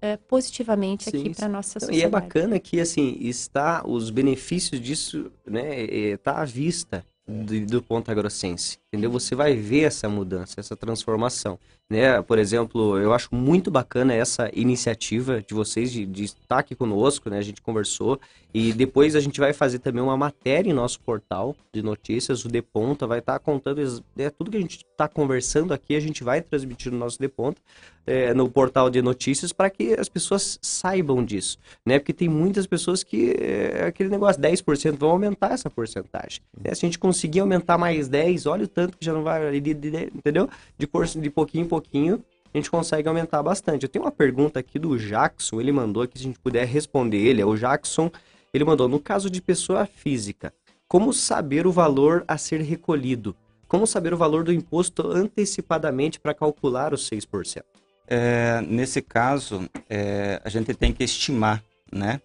é, positivamente Sim, aqui para nossa sociedade. E é bacana que, assim, está, os benefícios disso, né, é, tá à vista do, do Ponta Grossense, entendeu? Você vai ver essa mudança, essa transformação, né? Por exemplo, eu acho muito bacana essa iniciativa de vocês de, de estar aqui conosco, né? A gente conversou e depois a gente vai fazer também uma matéria em nosso portal de notícias, o De Ponta vai estar contando é, tudo que a gente está conversando aqui, a gente vai transmitir no nosso De Ponta, é, no portal de notícias, para que as pessoas saibam disso, né? Porque tem muitas pessoas que é aquele negócio, 10% vão aumentar essa porcentagem. né? Se a gente conseguir aumentar mais 10, olha o tanto que já não vai, de- de- de- entendeu? De, por- de pouquinho em pouquinho, a gente consegue aumentar bastante. Eu tenho uma pergunta aqui do Jackson, ele mandou aqui, se a gente puder responder ele, é o Jackson, ele mandou, no caso de pessoa física, como saber o valor a ser recolhido? Como saber o valor do imposto antecipadamente para calcular os 6%? É, nesse caso, é, a gente tem que estimar, né?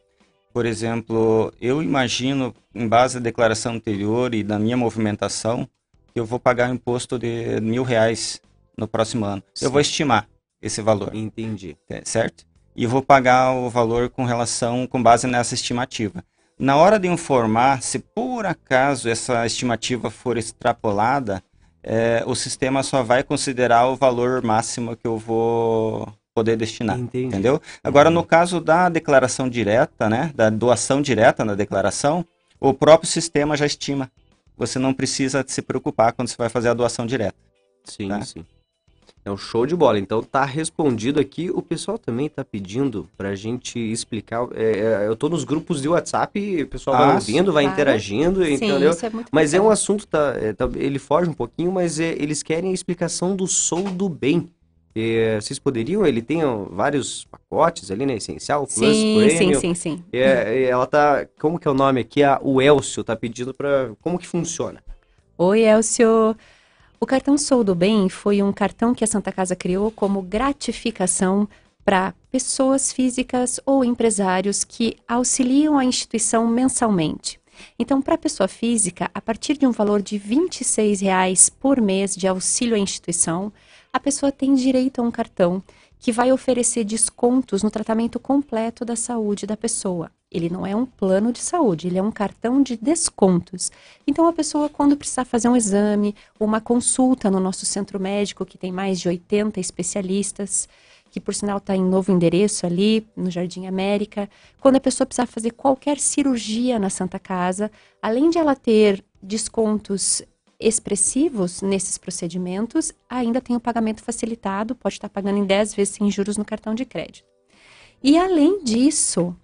Por exemplo, eu imagino, em base à declaração anterior e da minha movimentação, eu vou pagar um imposto de mil reais no próximo ano. Eu Sim. vou estimar esse valor, Entendi. é, certo? E vou pagar o valor com relação, com base nessa estimativa. Na hora de informar, se por acaso essa estimativa for extrapolada, é, o sistema só vai considerar o valor máximo que eu vou poder destinar. Entendi. Entendeu? Agora, no caso da declaração direta, né, da doação direta na declaração, o próprio sistema já estima. Você não precisa se preocupar quando você vai fazer a doação direta. Sim, Tá. sim. É um show de bola. Então tá respondido aqui. O pessoal também tá pedindo pra gente explicar. é, é, eu tô nos grupos de WhatsApp, o pessoal vai Ah, ouvindo, vai claro. interagindo, Sim, entendeu? isso é muito Mas é um assunto, tá, é, tá- ele foge um pouquinho, mas é, eles querem a explicação do Sou do Bem. É, vocês poderiam? Ele tem vários pacotes ali, né? Essencial, Plus, Sim, sim, Premium. sim, sim. É, é, ela tá. Como que é o nome aqui? A, o Elcio tá pedindo pra. Como que funciona? Oi, Elcio. O cartão Sou do Bem foi um cartão que a Santa Casa criou como gratificação para pessoas físicas ou empresários que auxiliam a instituição mensalmente. Então, para a pessoa física, a partir de um valor de R$ 26,00 por mês de auxílio à instituição, a pessoa tem direito a um cartão que vai oferecer descontos no tratamento completo da saúde da pessoa. Ele não é um plano de saúde, ele é um cartão de descontos. Então, a pessoa, quando precisar fazer um exame, uma consulta no nosso centro médico, que tem mais de 80 especialistas, que por sinal está em novo endereço ali, no Jardim América. Quando a pessoa precisar fazer qualquer cirurgia na Santa Casa, além de ela ter descontos expressivos nesses procedimentos, ainda tem o pagamento facilitado, pode estar pagando em 10 vezes sem juros no cartão de crédito. E além disso,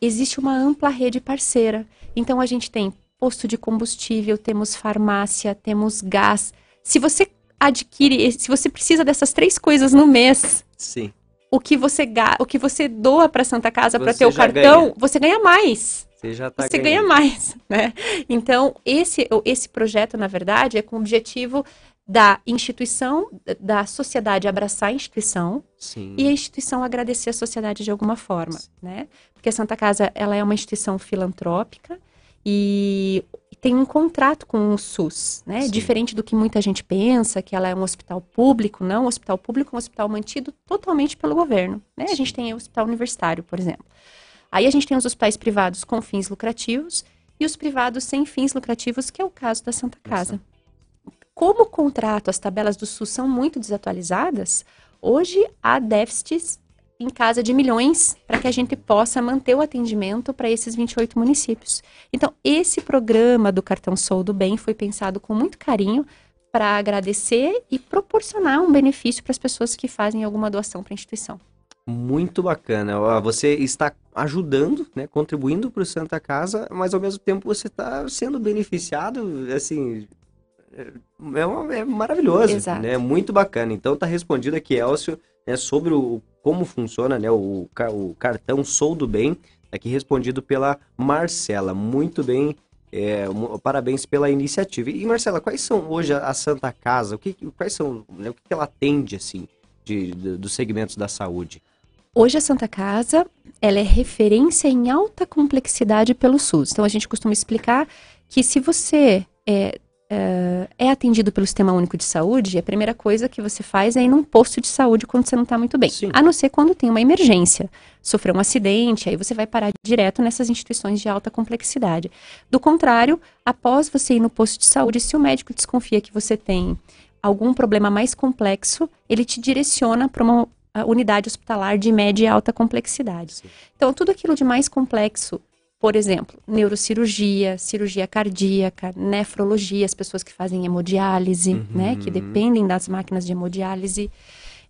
existe uma ampla rede parceira. Então a gente tem posto de combustível, temos farmácia, temos gás. Se você adquire, se você precisa dessas três coisas no mês, Sim. O que você ga- o que você doa para Santa Casa para ter o cartão, ganha. você ganha mais. Você já tá você ganhando. ganha mais, né? Então, esse, esse projeto, na verdade, é com o objetivo da instituição, da sociedade abraçar a instituição Sim. e a instituição agradecer a sociedade de alguma forma, né? Porque a Santa Casa, ela é uma instituição filantrópica e tem um contrato com o SUS, né? Sim. Diferente do que muita gente pensa, que ela é um hospital público, não, o hospital público é um hospital mantido totalmente pelo governo, né? A gente tem o hospital universitário, por exemplo. Aí a gente tem os hospitais privados com fins lucrativos e os privados sem fins lucrativos, que é o caso da Santa Casa. Como o contrato, as tabelas do SUS são muito desatualizadas, hoje há déficits em casa de milhões para que a gente possa manter o atendimento para esses 28 municípios. Então, esse programa do Cartão Sou do Bem foi pensado com muito carinho para agradecer e proporcionar um benefício para as pessoas que fazem alguma doação para a instituição. Muito bacana. Você está ajudando, né, contribuindo para o Santa Casa, mas ao mesmo tempo você está sendo beneficiado, assim, é, é, uma- é maravilhoso, Exato. né? Muito bacana. Então tá respondido aqui, Elcio, né, sobre o, como funciona, né, o, o cartão Sou do Bem, aqui respondido pela Marcela. Muito bem, é, parabéns pela iniciativa. E Marcela, quais são hoje a, Santa Casa? O que, quais são, né, o que ela atende, assim, de, de- dos segmentos da saúde? Hoje a Santa Casa, ela é referência em alta complexidade pelo SUS. Então a gente costuma explicar que se você é, é, é atendido pelo Sistema Único de Saúde, a primeira coisa que você faz é ir num posto de saúde quando você não está muito bem. Sim. A não ser quando tem uma emergência, sofreu um acidente, aí você vai parar direto nessas instituições de alta complexidade. Do contrário, após você ir no posto de saúde, se o médico desconfia que você tem algum problema mais complexo, ele te direciona para uma unidade hospitalar de média e alta complexidade. Sim. Então, tudo aquilo de mais complexo, por exemplo, neurocirurgia, cirurgia cardíaca, nefrologia, as pessoas que fazem hemodiálise, Uhum. né, que dependem das máquinas de hemodiálise,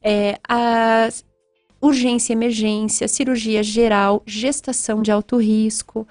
é, urgência e emergência, cirurgia geral, gestação de alto risco.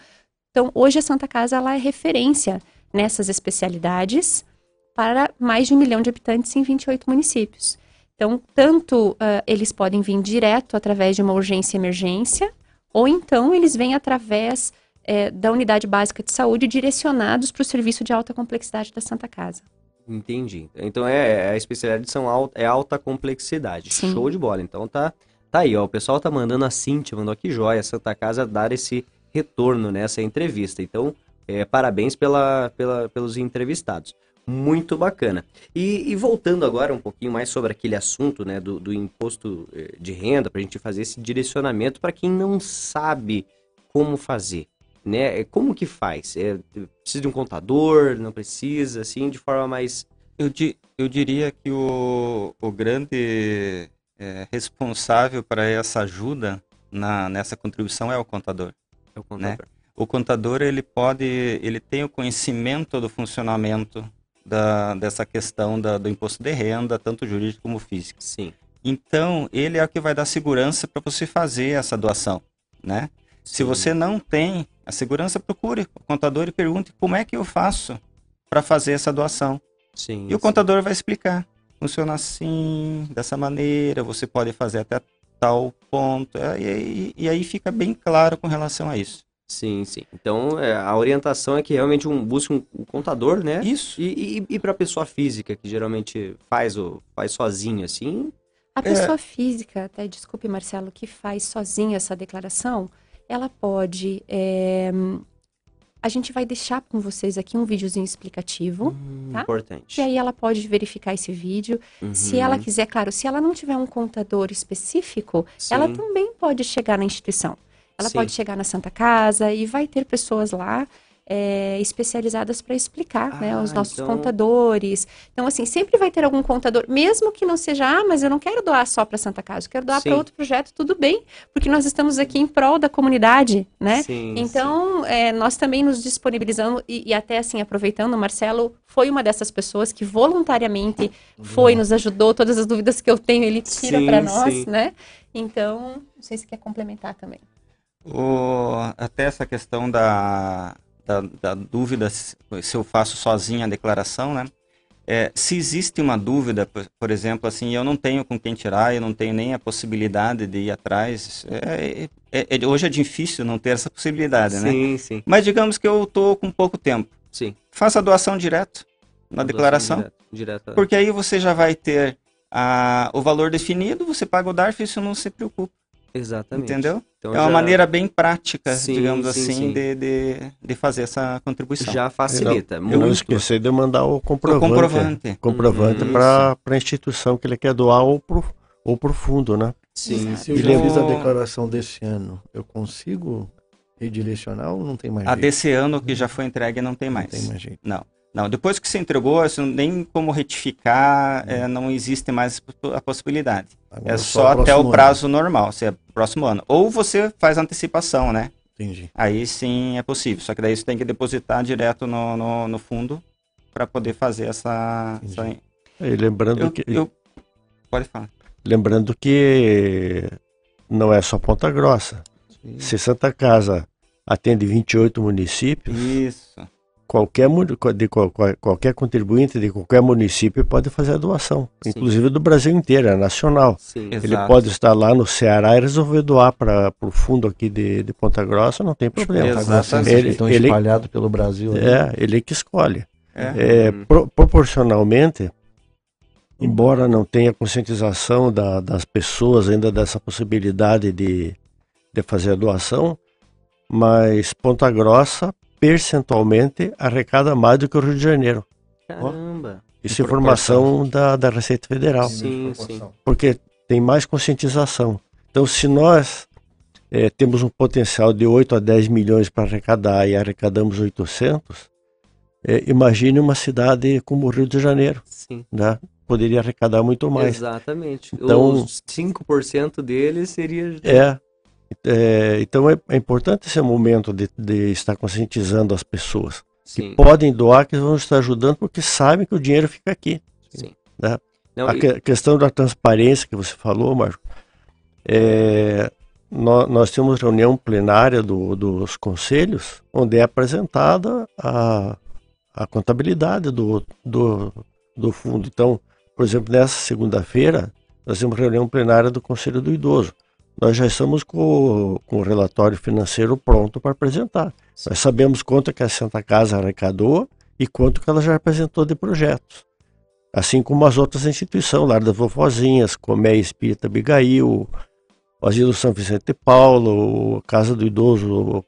Então, hoje a Santa Casa ela é referência nessas especialidades para mais de um milhão de habitantes em 28 municípios. Então, tanto ah, eles podem vir direto através de uma urgência e emergência, ou então eles vêm através eh, da unidade básica de saúde direcionados para o serviço de alta complexidade da Santa Casa. Entendi. Então é, a especialidade são alta, é alta complexidade. Sim. Show de bola. Então tá, tá aí, ó. O pessoal tá mandando a Cintia, mandou aqui joia, Santa Casa dar esse retorno nessa entrevista. Então, é, parabéns pela, pela, pelos entrevistados. Muito bacana. E, e voltando agora um pouquinho mais sobre aquele assunto né, do, do imposto eh, de renda, para a gente fazer esse direcionamento para quem não sabe como fazer. Né? Como que faz? É, precisa de um contador? Não precisa? Assim, de forma mais Eu, di- eu diria que o, o grande é, responsável para essa ajuda na, nessa contribuição é o contador. É o contador. O contador ele pode, ele tem o conhecimento do funcionamento da, dessa questão da- do imposto de renda, tanto jurídico como físico. Sim. Então ele é o que vai dar segurança para você fazer essa doação, né? Se você não tem a segurança, procure o contador e pergunte como é que eu faço para fazer essa doação. Sim. E o sim. contador vai explicar. Funciona assim, dessa maneira, você pode fazer até tal ponto. É, E, aí- e aí fica bem claro com relação a isso. Sim, sim. Então, é, a orientação é que realmente um, busque um, um contador, né? Isso. E, e, e para pessoa física, que geralmente faz, o, faz sozinho, assim, A pessoa física, até desculpe, Marcelo, que faz sozinha essa declaração, ela pode. é, a gente vai deixar com vocês aqui um videozinho explicativo. Hum, tá? Importante. E aí ela pode verificar esse vídeo. Se Uhum. ela quiser, claro, se ela não tiver um contador específico, ela Sim. também pode chegar na instituição. Ela Sim. pode chegar na Santa Casa e vai ter pessoas lá é, especializadas para explicar, né, Ah, os nossos então- contadores. Então, assim, sempre vai ter algum contador, mesmo que não seja, ah, mas eu não quero doar só para Santa Casa, eu quero doar Sim. para outro projeto, tudo bem, porque nós estamos aqui em prol da comunidade, né? Sim, Então, é, nós também nos disponibilizamos, e, e até assim, aproveitando, o Marcelo foi uma dessas pessoas que voluntariamente foi, nos ajudou, todas as dúvidas que eu tenho, ele tira Sim, para nós, sim. né? Então, não sei se quer complementar também. O- até essa questão da, da, da dúvida se eu faço sozinho a declaração, né? É, se existe uma dúvida, por, por exemplo, assim, eu não tenho com quem tirar, eu não tenho nem a possibilidade de ir atrás. é- é- é- hoje é difícil não ter essa possibilidade, né? Sim, sim, Mas digamos que eu tô com pouco tempo. sim. Faça a doação direto na declaração, Direto, direto. porque aí você já vai ter a, o valor definido, você paga o DARF e isso não se preocupa, Exatamente. entendeu? Então É uma já- maneira bem prática, Sim, digamos sim, assim, sim. De, de, de fazer essa contribuição. Já facilita. Eu não muito. esqueci de mandar o o comprovante. comprovante. comprovante Uhum. para a instituição que ele quer doar ou pro, ou pro fundo, né? Sim, Se eu E já fiz a declaração desse ano, eu consigo redirecionar ou não tem mais A jeito? desse ano que já foi entregue não tem Não mais. tem mais jeito. Não. Não, depois que você entregou, isso nem como retificar, é, não existe mais a possibilidade. Agora É só até próximo o ano. prazo normal, se é próximo ano. Ou você faz antecipação, né? Entendi. Aí sim é possível. Só que daí você tem que depositar direto no, no, no fundo para poder fazer essa. essa... E lembrando Eu, que eu- Pode falar. lembrando que não é só Ponta Grossa. Sim. Se Santa Casa atende 28 municípios, Isso. Qualquer de qual- qual- qualquer contribuinte de qualquer município pode fazer a doação, Sim. inclusive do Brasil inteiro, é nacional. Sim. Exato. Ele pode estar lá no Ceará e resolver doar para o fundo aqui de, de Ponta Grossa, não tem problema. Exatamente. Ele- estão espalhados pelo Brasil. né? É, ele que escolhe. É. É, pro- proporcionalmente, embora não tenha conscientização da- das pessoas ainda dessa possibilidade de, de fazer a doação, mas Ponta Grossa percentualmente arrecada mais do que o Rio de Janeiro. Caramba. Isso é informação da, da Receita Federal, Sim, sim. porque tem mais conscientização. Então, se nós eh, temos um potencial de 8 a 10 milhões para arrecadar e arrecadamos 800, eh, imagine uma cidade como o Rio de Janeiro, Sim. né? Poderia arrecadar muito mais. Exatamente. Então- Os 5% deles seria. É, é, então é, é importante esse momento de, de estar conscientizando as pessoas que Sim. podem doar, que vão estar ajudando, porque sabem que o dinheiro fica aqui. Sim. Né? Não, A que- questão da transparência que você falou, Marco, é, nó- nós, temos reunião plenária do- dos conselhos, onde é apresentada a, a contabilidade do, do, do fundo. Então, por exemplo, nessa segunda-feira, nós temos reunião plenária do Conselho do Idoso. Nós já estamos com, o- com o relatório financeiro pronto para apresentar. Nós sabemos quanto que a Santa Casa arrecadou e quanto que ela já apresentou de projetos assim como as outras instituições, Lar das Vovozinhas, Comé Espírita Abigail, o Asilo São Vicente Paulo, Casa do Idoso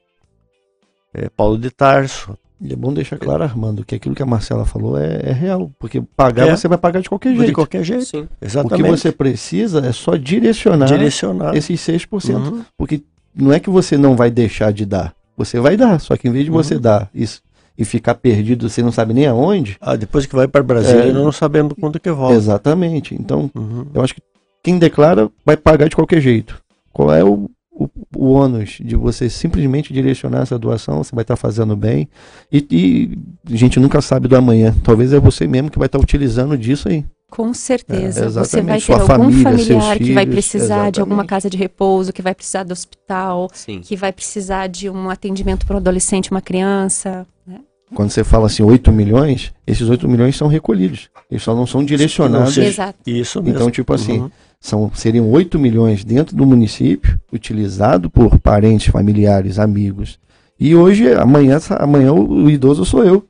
eh, Paulo de Tarso. E é bom deixar claro, Armando, que aquilo que a Marcela falou é, é real. Porque pagar, É. você vai pagar de qualquer De jeito. qualquer jeito, Sim. O que exatamente. você precisa é só direcionar direcionar. esses 6%. Uhum. Porque não é que você não vai deixar de dar. Você vai dar. Só que em vez de você Uhum. dar isso e ficar perdido, você não sabe nem aonde. Ah, depois que vai para Brasília, É. não sabemos quando que volta. Exatamente. Então, Uhum. eu acho que quem declara vai pagar de qualquer jeito. Qual é o, o, o ônus de você simplesmente direcionar essa doação? Você vai estar fazendo bem. E, e a gente nunca sabe do amanhã. Talvez é você mesmo que vai estar utilizando disso aí. Com certeza. É, você vai exatamente. ter Sua algum família, familiar que vai filhos, precisar de alguma exatamente. casa de repouso, que vai precisar do hospital, Sim. que vai precisar de um atendimento para um adolescente, uma criança. né? Quando você fala assim 8 milhões, esses 8 milhões são recolhidos. Eles só não são direcionados. Exato. Isso mesmo. Então, tipo assim, Uhum. São, seriam 8 milhões dentro do município, utilizado por parentes, familiares, amigos. E hoje, amanhã, amanhã o idoso sou eu.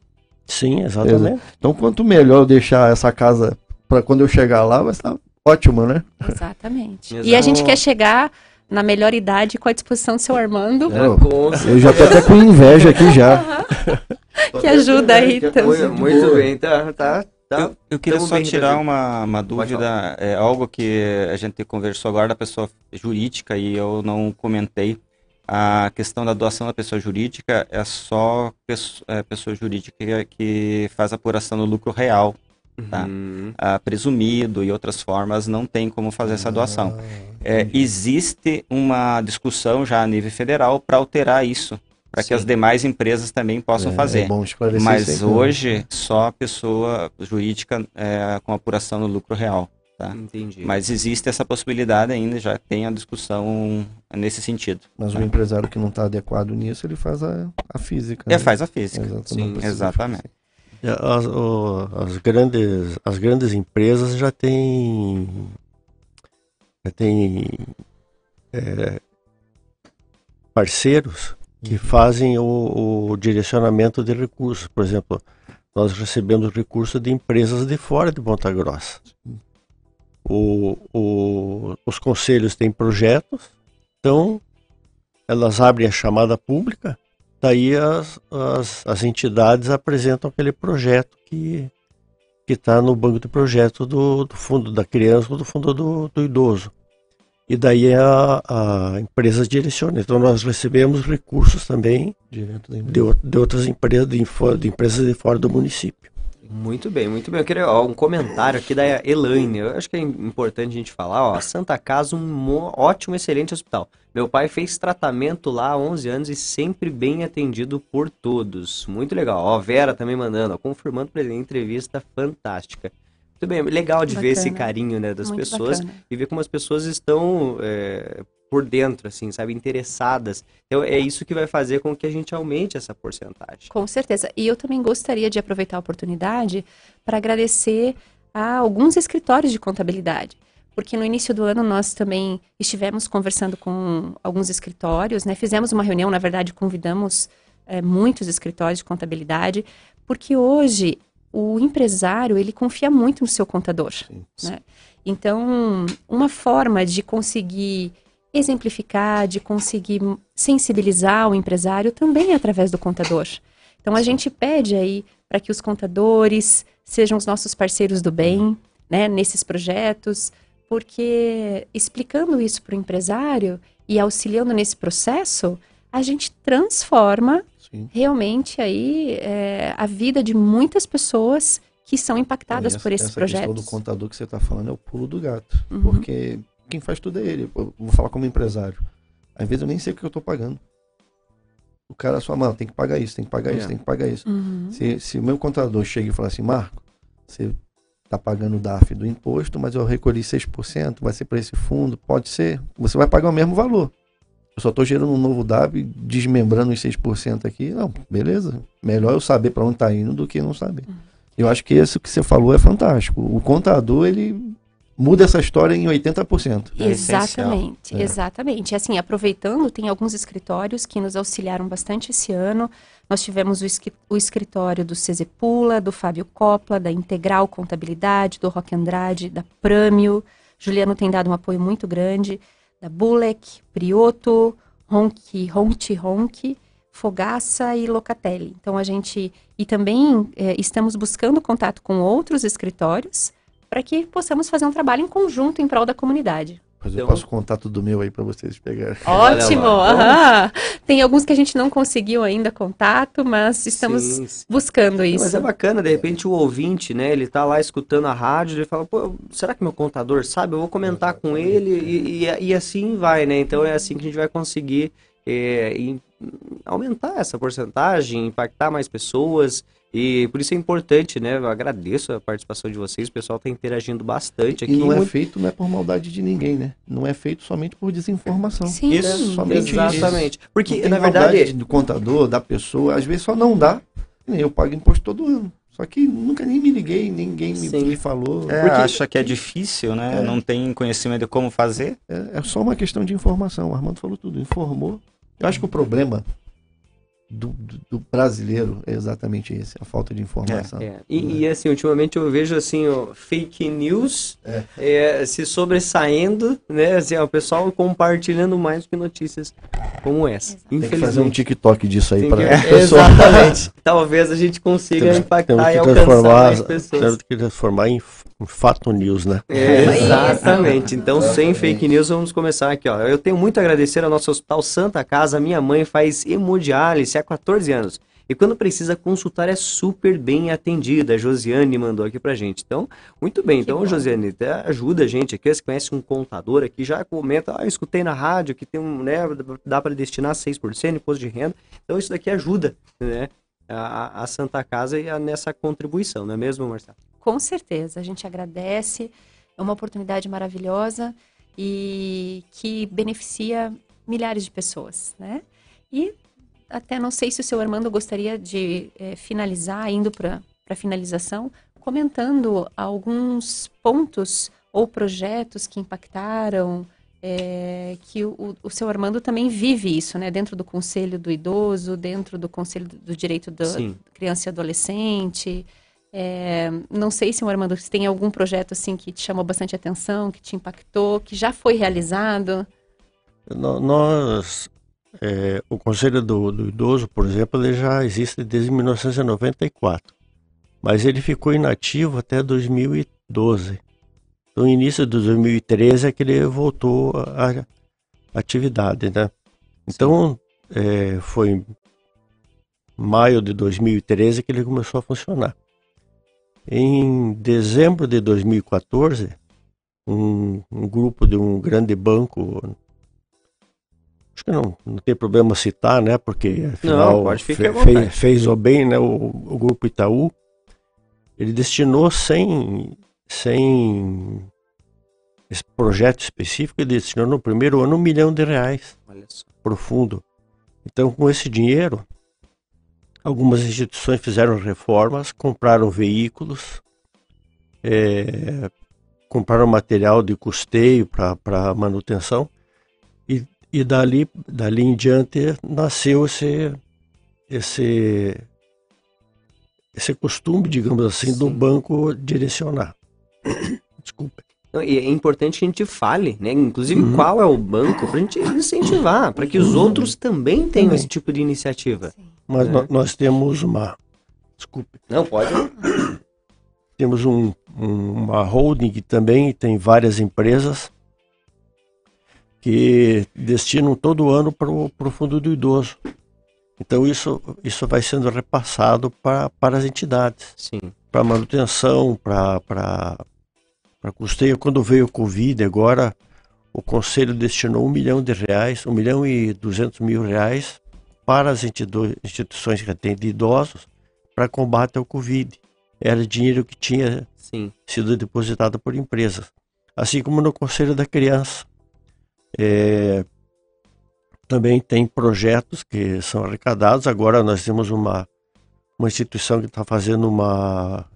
Sim, exatamente. Então, quanto melhor eu deixar essa casa para quando eu chegar lá, vai estar ótimo, né? Exatamente. E a gente quer chegar na melhor idade com a disposição do seu Armando, É, Eu já tô até com inveja aqui já. que ajuda aí Muito, também. muito bem, tá, tá, tá. Eu, eu queria Tamo só tirar uma, uma dúvida, é algo que a gente conversou agora da pessoa jurídica e eu não comentei. A questão da doação da pessoa jurídica é só pesso- é, pessoa jurídica que faz apuração do lucro real, tá? Uhum. Ah, presumido e outras formas não tem como fazer essa doação. É, existe uma discussão já a nível federal para alterar isso, para que as demais empresas também possam É, fazer. É bom esclarecer Mas isso aí, né? hoje, só a pessoa jurídica é, com apuração no lucro real. Tá? Entendi. Mas existe essa possibilidade ainda, já tem a discussão nesse sentido. Mas o empresário que não está adequado nisso, ele faz a, a física. É, né? faz a física. Exatamente. Sim, Exatamente. E As, o- as grandes, as grandes empresas já têm, já têm é, parceiros que fazem o, o direcionamento de recursos. Por exemplo, nós recebemos recursos de empresas de fora de Ponta Grossa. O, o, os conselhos têm projetos, então elas abrem a chamada pública daí as, as, as entidades apresentam aquele projeto que está no banco de projetos do, do fundo da criança ou do fundo do, do idoso. E daí a, a empresa direciona. Então nós recebemos recursos também de, de outras empresas, de, de empresas de fora do município. Muito bem, muito bem. Eu queria ó, um comentário aqui da Elaine. Eu acho que é importante a gente falar, ó, Santa Casa, um mo- ótimo, excelente hospital. Meu pai fez tratamento lá há 11 anos e sempre bem atendido por todos. Muito legal. Ó, Vera também mandando, ó, confirmando pra ele, entrevista fantástica. Muito bem, legal de ver esse Bacana. carinho, né, das Muito pessoas bacana. e ver como as pessoas estão é, por dentro, assim, sabe, interessadas. Então é isso que vai fazer com que a gente aumente essa porcentagem. Com certeza. E eu também gostaria de aproveitar a oportunidade para agradecer a alguns escritórios de contabilidade. Porque no início do ano nós também estivemos conversando com alguns escritórios, né? Fizemos uma reunião, na verdade, convidamos eh, muitos escritórios de contabilidade, porque hoje o empresário ele confia muito no seu contador. né? Então, uma forma de conseguir exemplificar, de conseguir sensibilizar o empresário também é através do contador. Então a gente pede aí para que os contadores sejam os nossos parceiros do bem, né, nesses projetos, porque explicando isso para o empresário e auxiliando nesse processo, a gente transforma Sim. realmente aí é, a vida de muitas pessoas que são impactadas essa, por esses essa questão do projetos. contador que você está falando é o pulo do gato. Uhum. Porque quem faz tudo é ele. Eu vou falar como empresário. Às vezes eu nem sei o que eu estou pagando. O cara só, mano, tem que pagar isso, tem que pagar isso, É. tem que pagar isso. Uhum. Se, se o meu contador chega e fala assim, Marco, você está pagando o DARF do imposto, mas eu recolhi 6%, vai ser para esse fundo, pode ser. Você vai pagar o mesmo valor. Eu só estou gerando um novo DAB, desmembrando os 6% aqui. Não, beleza. Melhor eu saber para onde está indo do que não saber. Eu acho que isso que você falou é fantástico. O contador, ele muda essa história em 80%. É. Exatamente, É. exatamente. Assim, aproveitando, tem alguns escritórios que nos auxiliaram bastante esse ano. Nós tivemos o escritório do Cesepula, do Fábio Copla, da Integral Contabilidade, do Roque Andrade, da Prâmio. Juliano tem dado um apoio muito grande. Da Bulek, Prioto, Ronchi, Ronchi, Ronchi, Fogaça e Locatelli. Então, a gente... E também eh, estamos buscando contato com outros escritórios para que possamos fazer um trabalho em conjunto em prol da comunidade. Mas eu Então- passo o contato do meu aí para vocês pegarem. Ótimo! aham. Tem alguns que a gente não conseguiu ainda contato, mas estamos Sim, sim. buscando isso. Mas é bacana, de repente o ouvinte, né, ele tá lá escutando a rádio, ele fala, pô, será que meu contador sabe? Eu vou comentar com ele e, e, e assim vai, né? Então é assim que a gente vai conseguir é, aumentar essa porcentagem, impactar mais pessoas e por isso é importante, né? Eu agradeço a participação de vocês, o pessoal tá interagindo bastante aqui. E não é muito- feito, não é por maldade de ninguém, né? Não é feito somente por desinformação. Sim, Isso, somente isso. Exatamente. Não Porque, na maldade verdade, do contador, da pessoa, às vezes só não dá. Eu pago imposto todo ano. Só que nunca nem me liguei, ninguém Sim. me falou. É, Porque- acha que é difícil, né? É. Não tem conhecimento de como fazer. É, é só uma questão de informação. O Armando falou tudo, informou. Eu acho que o problema do, do, do brasileiro é exatamente esse, a falta de informação. É. E, e, assim, ultimamente eu vejo assim, ó, fake news é. se sobressaindo, né? Assim, ó, o pessoal compartilhando mais que notícias como essa. Tem que fazer um TikTok disso aí para que... Exatamente. Talvez a gente consiga temos, impactar temos e alcançar mais pessoas. Temos que transformar em fato news, né? É, exatamente. Então, sem fake news, vamos começar aqui, ó. Eu tenho muito a agradecer ao nosso Hospital Santa Casa. Minha mãe faz hemodiálise há 14 anos. E quando precisa consultar é super bem atendida. A Josiane mandou aqui pra gente. Então, muito bem. Que então, bom. Josiane, até ajuda a gente aqui. Você conhece um contador aqui, já comenta, ah, eu escutei na rádio que tem um, né, dá para destinar 6% imposto de renda. Então, isso daqui ajuda, né? A, a Santa Casa e a, nessa contribuição, não é mesmo, Marcelo? Com certeza, a gente agradece, é uma oportunidade maravilhosa e que beneficia milhares de pessoas, né? E até não sei se o seu Armando gostaria de é, finalizar, indo para a finalização, comentando alguns pontos ou projetos que impactaram, é, que o, o seu Armando também vive isso, né? Dentro do Conselho do Idoso, dentro do Conselho do Direito da Criança e Adolescente. É, não sei se, Armando, se tem algum projeto assim que te chamou bastante atenção, que te impactou, que já foi realizado. Nós, é, o Conselho do, do, Idoso, por exemplo, ele já existe desde 1994, mas ele ficou inativo até 2012. No início de 2013 é que ele voltou à atividade, né? Então, é, foi em maio de 2013 que ele começou a funcionar. Em dezembro de 2014, um, um grupo de um grande banco, acho que não, não tem problema citar, né? Porque afinal não, fe, fez, fez o bem, né? O, o grupo Itaú, ele destinou 100, 100 esse projeto específico, ele destinou no primeiro ano um milhão de reais para o fundo. Então, com esse dinheiro, Algumas instituições fizeram reformas, compraram veículos, é, compraram material de custeio para manutenção e, e dali, dali em diante nasceu esse, esse, esse costume, digamos assim, Sim. do banco direcionar. Desculpa. E é importante que a gente fale, né? Inclusive, uhum. qual é o banco para a gente incentivar, para que os uhum. outros também tenham esse tipo de iniciativa. Sim. Mas é. nós temos uma. Desculpe. Não, pode. Temos um, um, uma holding que também tem várias empresas que destinam todo ano para o fundo do idoso. Então isso, isso vai sendo repassado para, para as entidades. Sim. Para manutenção, para, para, custeio. Quando veio o Covid, agora o Conselho destinou um milhão de reais, um milhão e duzentos mil reais para as instituições que atendem idosos para combate ao Covid. Era dinheiro que tinha Sim. sido depositado por empresas. Assim como no Conselho da Criança. É, também tem projetos que são arrecadados. Agora nós temos uma, uma instituição que está fazendo uma,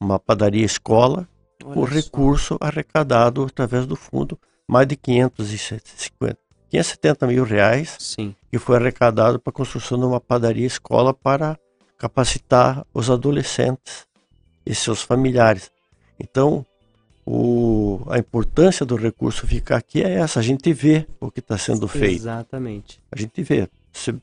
uma padaria escola, o recurso arrecadado através do fundo, mais de 550, 570 mil reais Sim. que foi arrecadado para a construção de uma padaria escola para capacitar os adolescentes e seus familiares. Então, o, a importância do recurso ficar aqui é essa, a gente vê o que está sendo feito. Exatamente. A gente vê. Você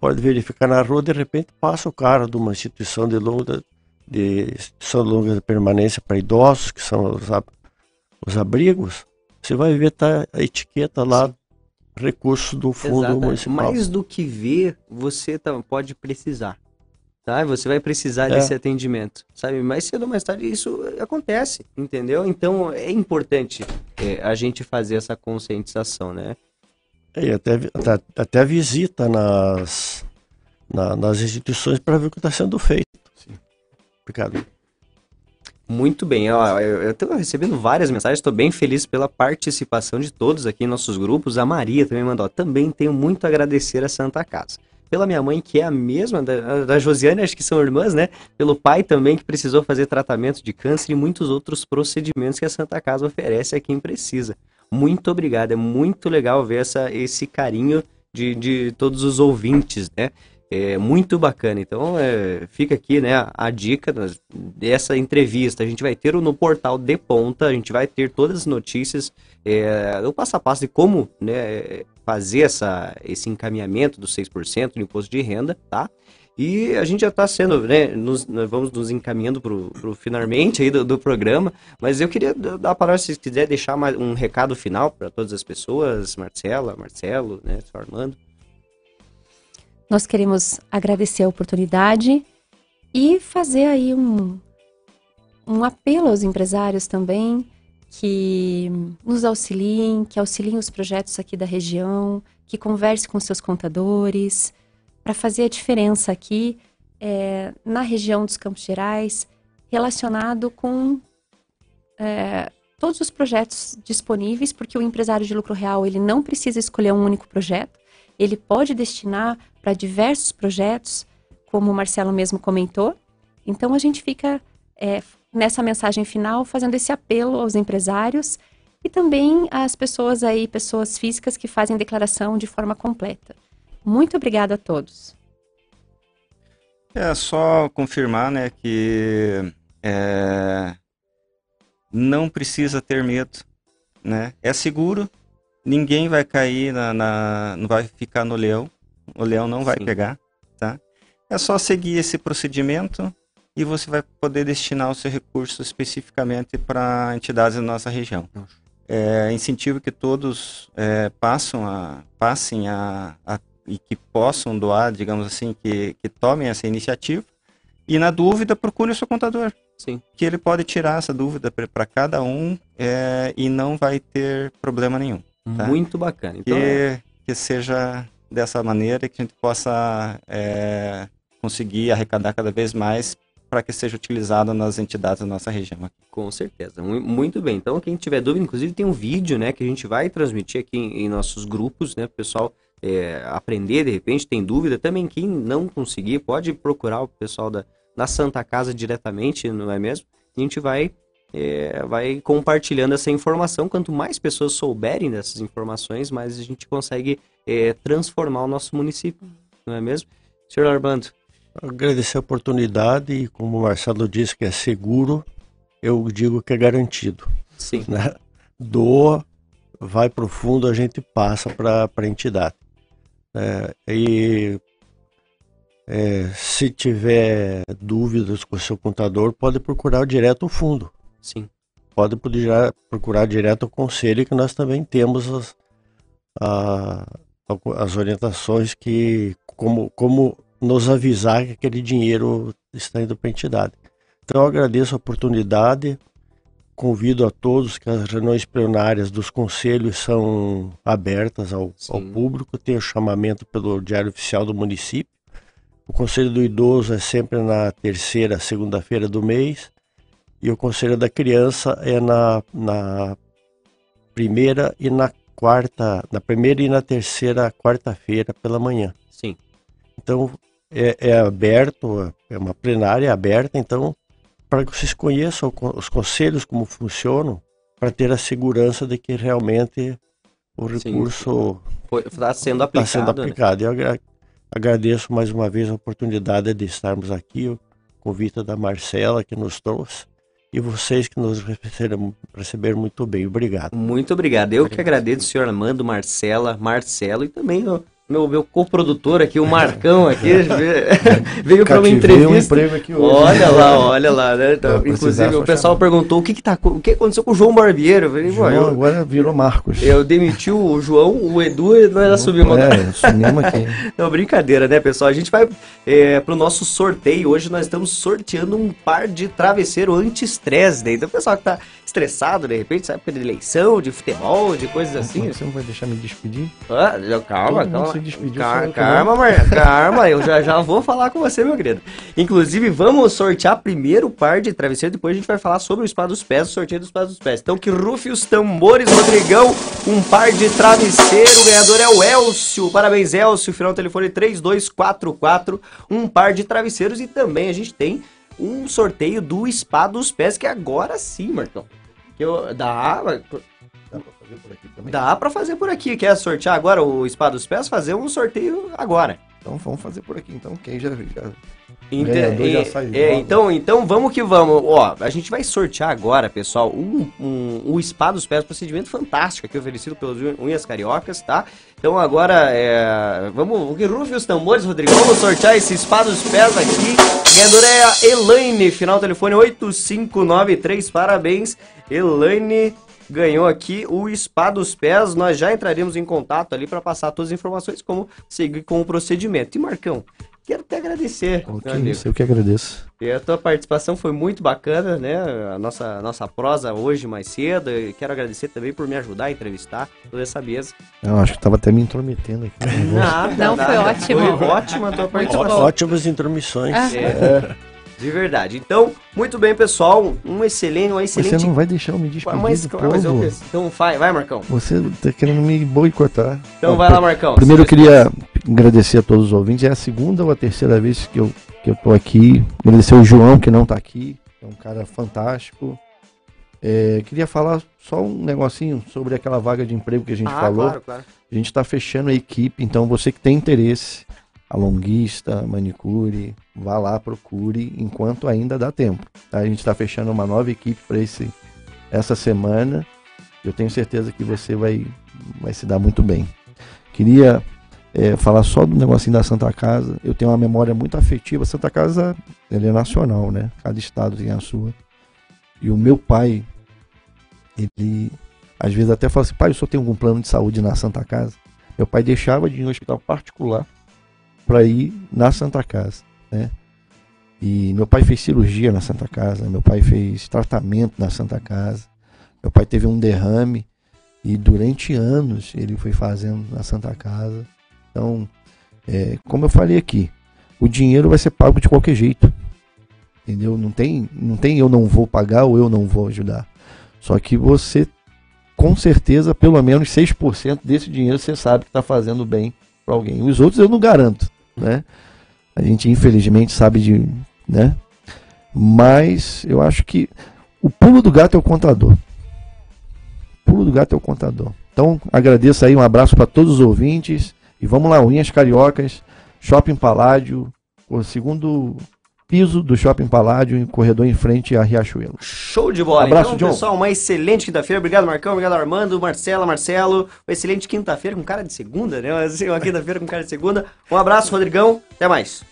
pode verificar na rua, de repente passa o cara de uma instituição de longa, de, de longa permanência para idosos, que são os, os abrigos, você vai ver tá a etiqueta lá Sim recurso do fundo municipal. Mais do que ver, você tá, pode precisar. Tá? Você vai precisar é. desse atendimento, sabe? Mais cedo ou mais tarde isso acontece, entendeu? Então é importante é, a gente fazer essa conscientização, né? É, até, até, até visita nas, na, nas instituições para ver o que está sendo feito. Obrigado. Muito bem, eu estou recebendo várias mensagens, estou bem feliz pela participação de todos aqui em nossos grupos. A Maria também mandou, também tenho muito a agradecer a Santa Casa. Pela minha mãe, que é a mesma da, da Josiane, acho que são irmãs, né? Pelo pai também, que precisou fazer tratamento de câncer e muitos outros procedimentos que a Santa Casa oferece a quem precisa. Muito obrigado, é muito legal ver essa, esse carinho de, de todos os ouvintes, né? É muito bacana. Então, é, fica aqui né, a, dica dessa entrevista. A gente vai ter no portal De Ponta, a gente vai ter todas as notícias, é, o passo a passo de como né, fazer essa, esse encaminhamento dos 6% do imposto de renda, tá? E a gente já está sendo, né, nos, vamos nos encaminhando para o finalmente aí do, do programa, mas eu queria dar a palavra, se quiser deixar mais um recado final para todas as pessoas, Marcela, Marcelo, né, Armando. Nós queremos agradecer a oportunidade e fazer aí um, um apelo aos empresários também que nos auxiliem, que auxiliem os projetos aqui da região, que converse com seus contadores, para fazer a diferença aqui eh, na região dos Campos Gerais, relacionado com eh, todos os projetos disponíveis, porque o empresário de lucro real ele não precisa escolher um único projeto, ele pode destinar para diversos projetos, como o Marcelo mesmo comentou. Então a gente fica é, nessa mensagem final fazendo esse apelo aos empresários e também às pessoas aí, pessoas físicas que fazem declaração de forma completa. Muito obrigada a todos. É só confirmar, né, que é, não precisa ter medo, né? É seguro, ninguém vai cair na, na- não vai ficar no leão, o leão não vai Sim. pegar, tá? É só seguir esse procedimento e você vai poder destinar o seu recurso especificamente para entidades da nossa região. É incentivo que todos é, passam a, passem a, a e que possam doar, digamos assim, que, que tomem essa iniciativa. E na dúvida, procure o seu contador, Sim. que ele pode tirar essa dúvida para cada um é, e não vai ter problema nenhum. Tá. Muito bacana. Então, é, Que, que seja dessa maneira que a gente possa é, conseguir arrecadar cada vez mais para que seja utilizado nas entidades da nossa região. com certeza. Mu- Muito bem. Então, quem tiver dúvida, inclusive tem um vídeo, né, que a gente vai transmitir aqui em, em nossos grupos, né, pro pessoal é, aprender, de repente, tem dúvida. Também quem não conseguir, pode procurar o pessoal da, da Santa Casa diretamente, não é mesmo? E a gente vai, é, vai compartilhando essa informação. Quanto mais pessoas souberem dessas informações, mais a gente consegue é, transformar o nosso município, não é mesmo? Senhor Armando, Agradecer a oportunidade e como o Marcelo disse que é seguro, eu digo que é garantido. sim. né? Doa, vai para o fundo, a gente passa para a entidade. É, e é, se tiver dúvidas com o seu contador, pode procurar direto o fundo. Sim. Pode procurar, procurar direto o conselho, que nós também temos as, a- as orientações que como, como nos avisar que aquele dinheiro está indo para a entidade. Então eu agradeço a oportunidade, convido a todos que as reuniões plenárias dos conselhos são abertas ao, ao público, tem o chamamento pelo Diário Oficial do município. O Conselho do Idoso é sempre na terceira segunda-feira do mês e o Conselho da Criança é na, na primeira e na quarta, na primeira e na terceira quarta-feira pela manhã. Sim. Então é, é aberto, é uma plenária aberta, então para que vocês conheçam co- os conselhos como funcionam, para ter a segurança de que realmente o recurso Está sendo aplicado. sendo né? aplicado. Eu agra- agradeço mais uma vez a oportunidade de estarmos aqui, o convite da Marcela que nos trouxe e vocês que nos receberam, receberam muito bem. Obrigado. Muito obrigado. Eu que agradeço, senhor Armando, Marcela, Marcelo e também o meu, meu coprodutor aqui, o Marcão aqui, veio para uma um entrevista. emprego aqui hoje. Olha lá, olha lá, né? Então, inclusive, o pessoal perguntou o que, que, tá, o que aconteceu com o João Barbeiro. Eu falei, "Pô, João eu, agora virou Marcos. eu demiti o João, o Edu e nós assumimos. É, sumimos aqui. Não, brincadeira, né, pessoal? A gente vai é, pro nosso sorteio. Hoje nós estamos sorteando um par de travesseiro anti-estresse, né? Então, o pessoal que tá estressado, de repente, sabe, de eleição, de futebol, de coisas assim. Você não vai deixar me despedir? Ah, calma, Todo calma. se despediu, Ca- só eu que calma, Mar... calma, eu já, já vou falar com você, meu querido. Inclusive, vamos sortear primeiro o par de travesseiro, depois a gente vai falar sobre o Spa dos Pés, o sorteio do Spa dos Pés. Então, que rufe os tambores, Rodrigão, um par de travesseiro, o ganhador é o Elcio. Parabéns, Elcio, final do telefone 3244, um par de travesseiros e também a gente tem um sorteio do Spa dos Pés, que agora sim, Marcão. Eu, da Dá pra fazer por aqui também? Dá pra fazer por aqui. Quer sortear agora o Spa dos Pés? Fazer um sorteio agora. Então vamos fazer por aqui. Então quem já, já Inte- ganhador já é, é, então, então vamos que vamos. Ó, a gente vai sortear agora, pessoal, um, um, o Spa dos Pés, procedimento fantástico aqui oferecido pelos Unha- Unhas Cariocas, tá? Então agora, é, vamos, que rufe os tambores, Rodrigo, vamos sortear esse Spa dos Pés aqui. Ganhadora é a Elaine, final telefone 8593, parabéns, Elaine. Ganhou aqui o Spa dos Pés. Nós já entraremos em contato ali para passar todas as informações, como seguir com o procedimento. E Marcão, quero te agradecer. Amigo. isso, eu que agradeço. E a tua participação foi muito bacana, né? A nossa, nossa prosa hoje mais cedo. E quero agradecer também por me ajudar a entrevistar toda essa mesa. Eu acho que tava até me intrometendo aqui. negócio. Nada, Não, foi ótimo. Foi ótima a tua participação. Ótimas intromissões. Ah. É, de verdade. Então, muito bem, pessoal. Um excelente, uma Você excelente. não vai deixar eu me despedir mas, do mas eu. Então vai, vai, Marcão. Você tá querendo me boicotar. Então Ó, vai lá, Marcão. Primeiro eu queria agradecer a todos os ouvintes. É a segunda ou a terceira vez que eu, que eu tô aqui. Agradecer o João, que não tá aqui. É um cara fantástico. É, queria falar só um negocinho sobre aquela vaga de emprego que a gente Ah, falou. claro, claro. A gente está fechando a equipe, então você que tem interesse, alonguista, manicure, vá lá, procure, enquanto ainda dá tempo. tá? A gente está fechando uma nova equipe para esse essa semana. Eu tenho certeza que você vai, vai se dar muito bem. Queria é, falar só do negocinho da Santa Casa. Eu tenho uma memória muito afetiva. Santa Casa é nacional, né? Cada estado tem a sua. E o meu pai, ele às vezes até fala assim, pai, o senhor tem algum plano de saúde na Santa Casa? Meu pai deixava de ir em um hospital particular para ir na Santa Casa, né? E meu pai fez cirurgia na Santa Casa, meu pai fez tratamento na Santa Casa, meu pai teve um derrame e durante anos ele foi fazendo na Santa Casa. Então, é, como eu falei aqui, o dinheiro vai ser pago de qualquer jeito, entendeu? Não tem, não tem eu não vou pagar ou eu não vou ajudar. Só que você com certeza, pelo menos 6% desse dinheiro você sabe que está fazendo bem para alguém. Os outros eu não garanto, né? A gente infelizmente sabe de, né? Mas eu acho que o pulo do gato é o contador. O pulo do gato é o contador. Então, agradeço aí, um abraço para todos os ouvintes e vamos lá, Unhas Cariocas, Shopping Paládio, o segundo piso do Shopping Paládio, em corredor em frente a Riachuelo. Show de bola. Abraço, então, John. pessoal, uma excelente quinta-feira. Obrigado, Marcão. Obrigado, Armando, Marcela, Marcelo. Uma excelente quinta-feira com cara de segunda, né? Uma quinta-feira com cara de segunda. Um abraço, Rodrigão. Até mais.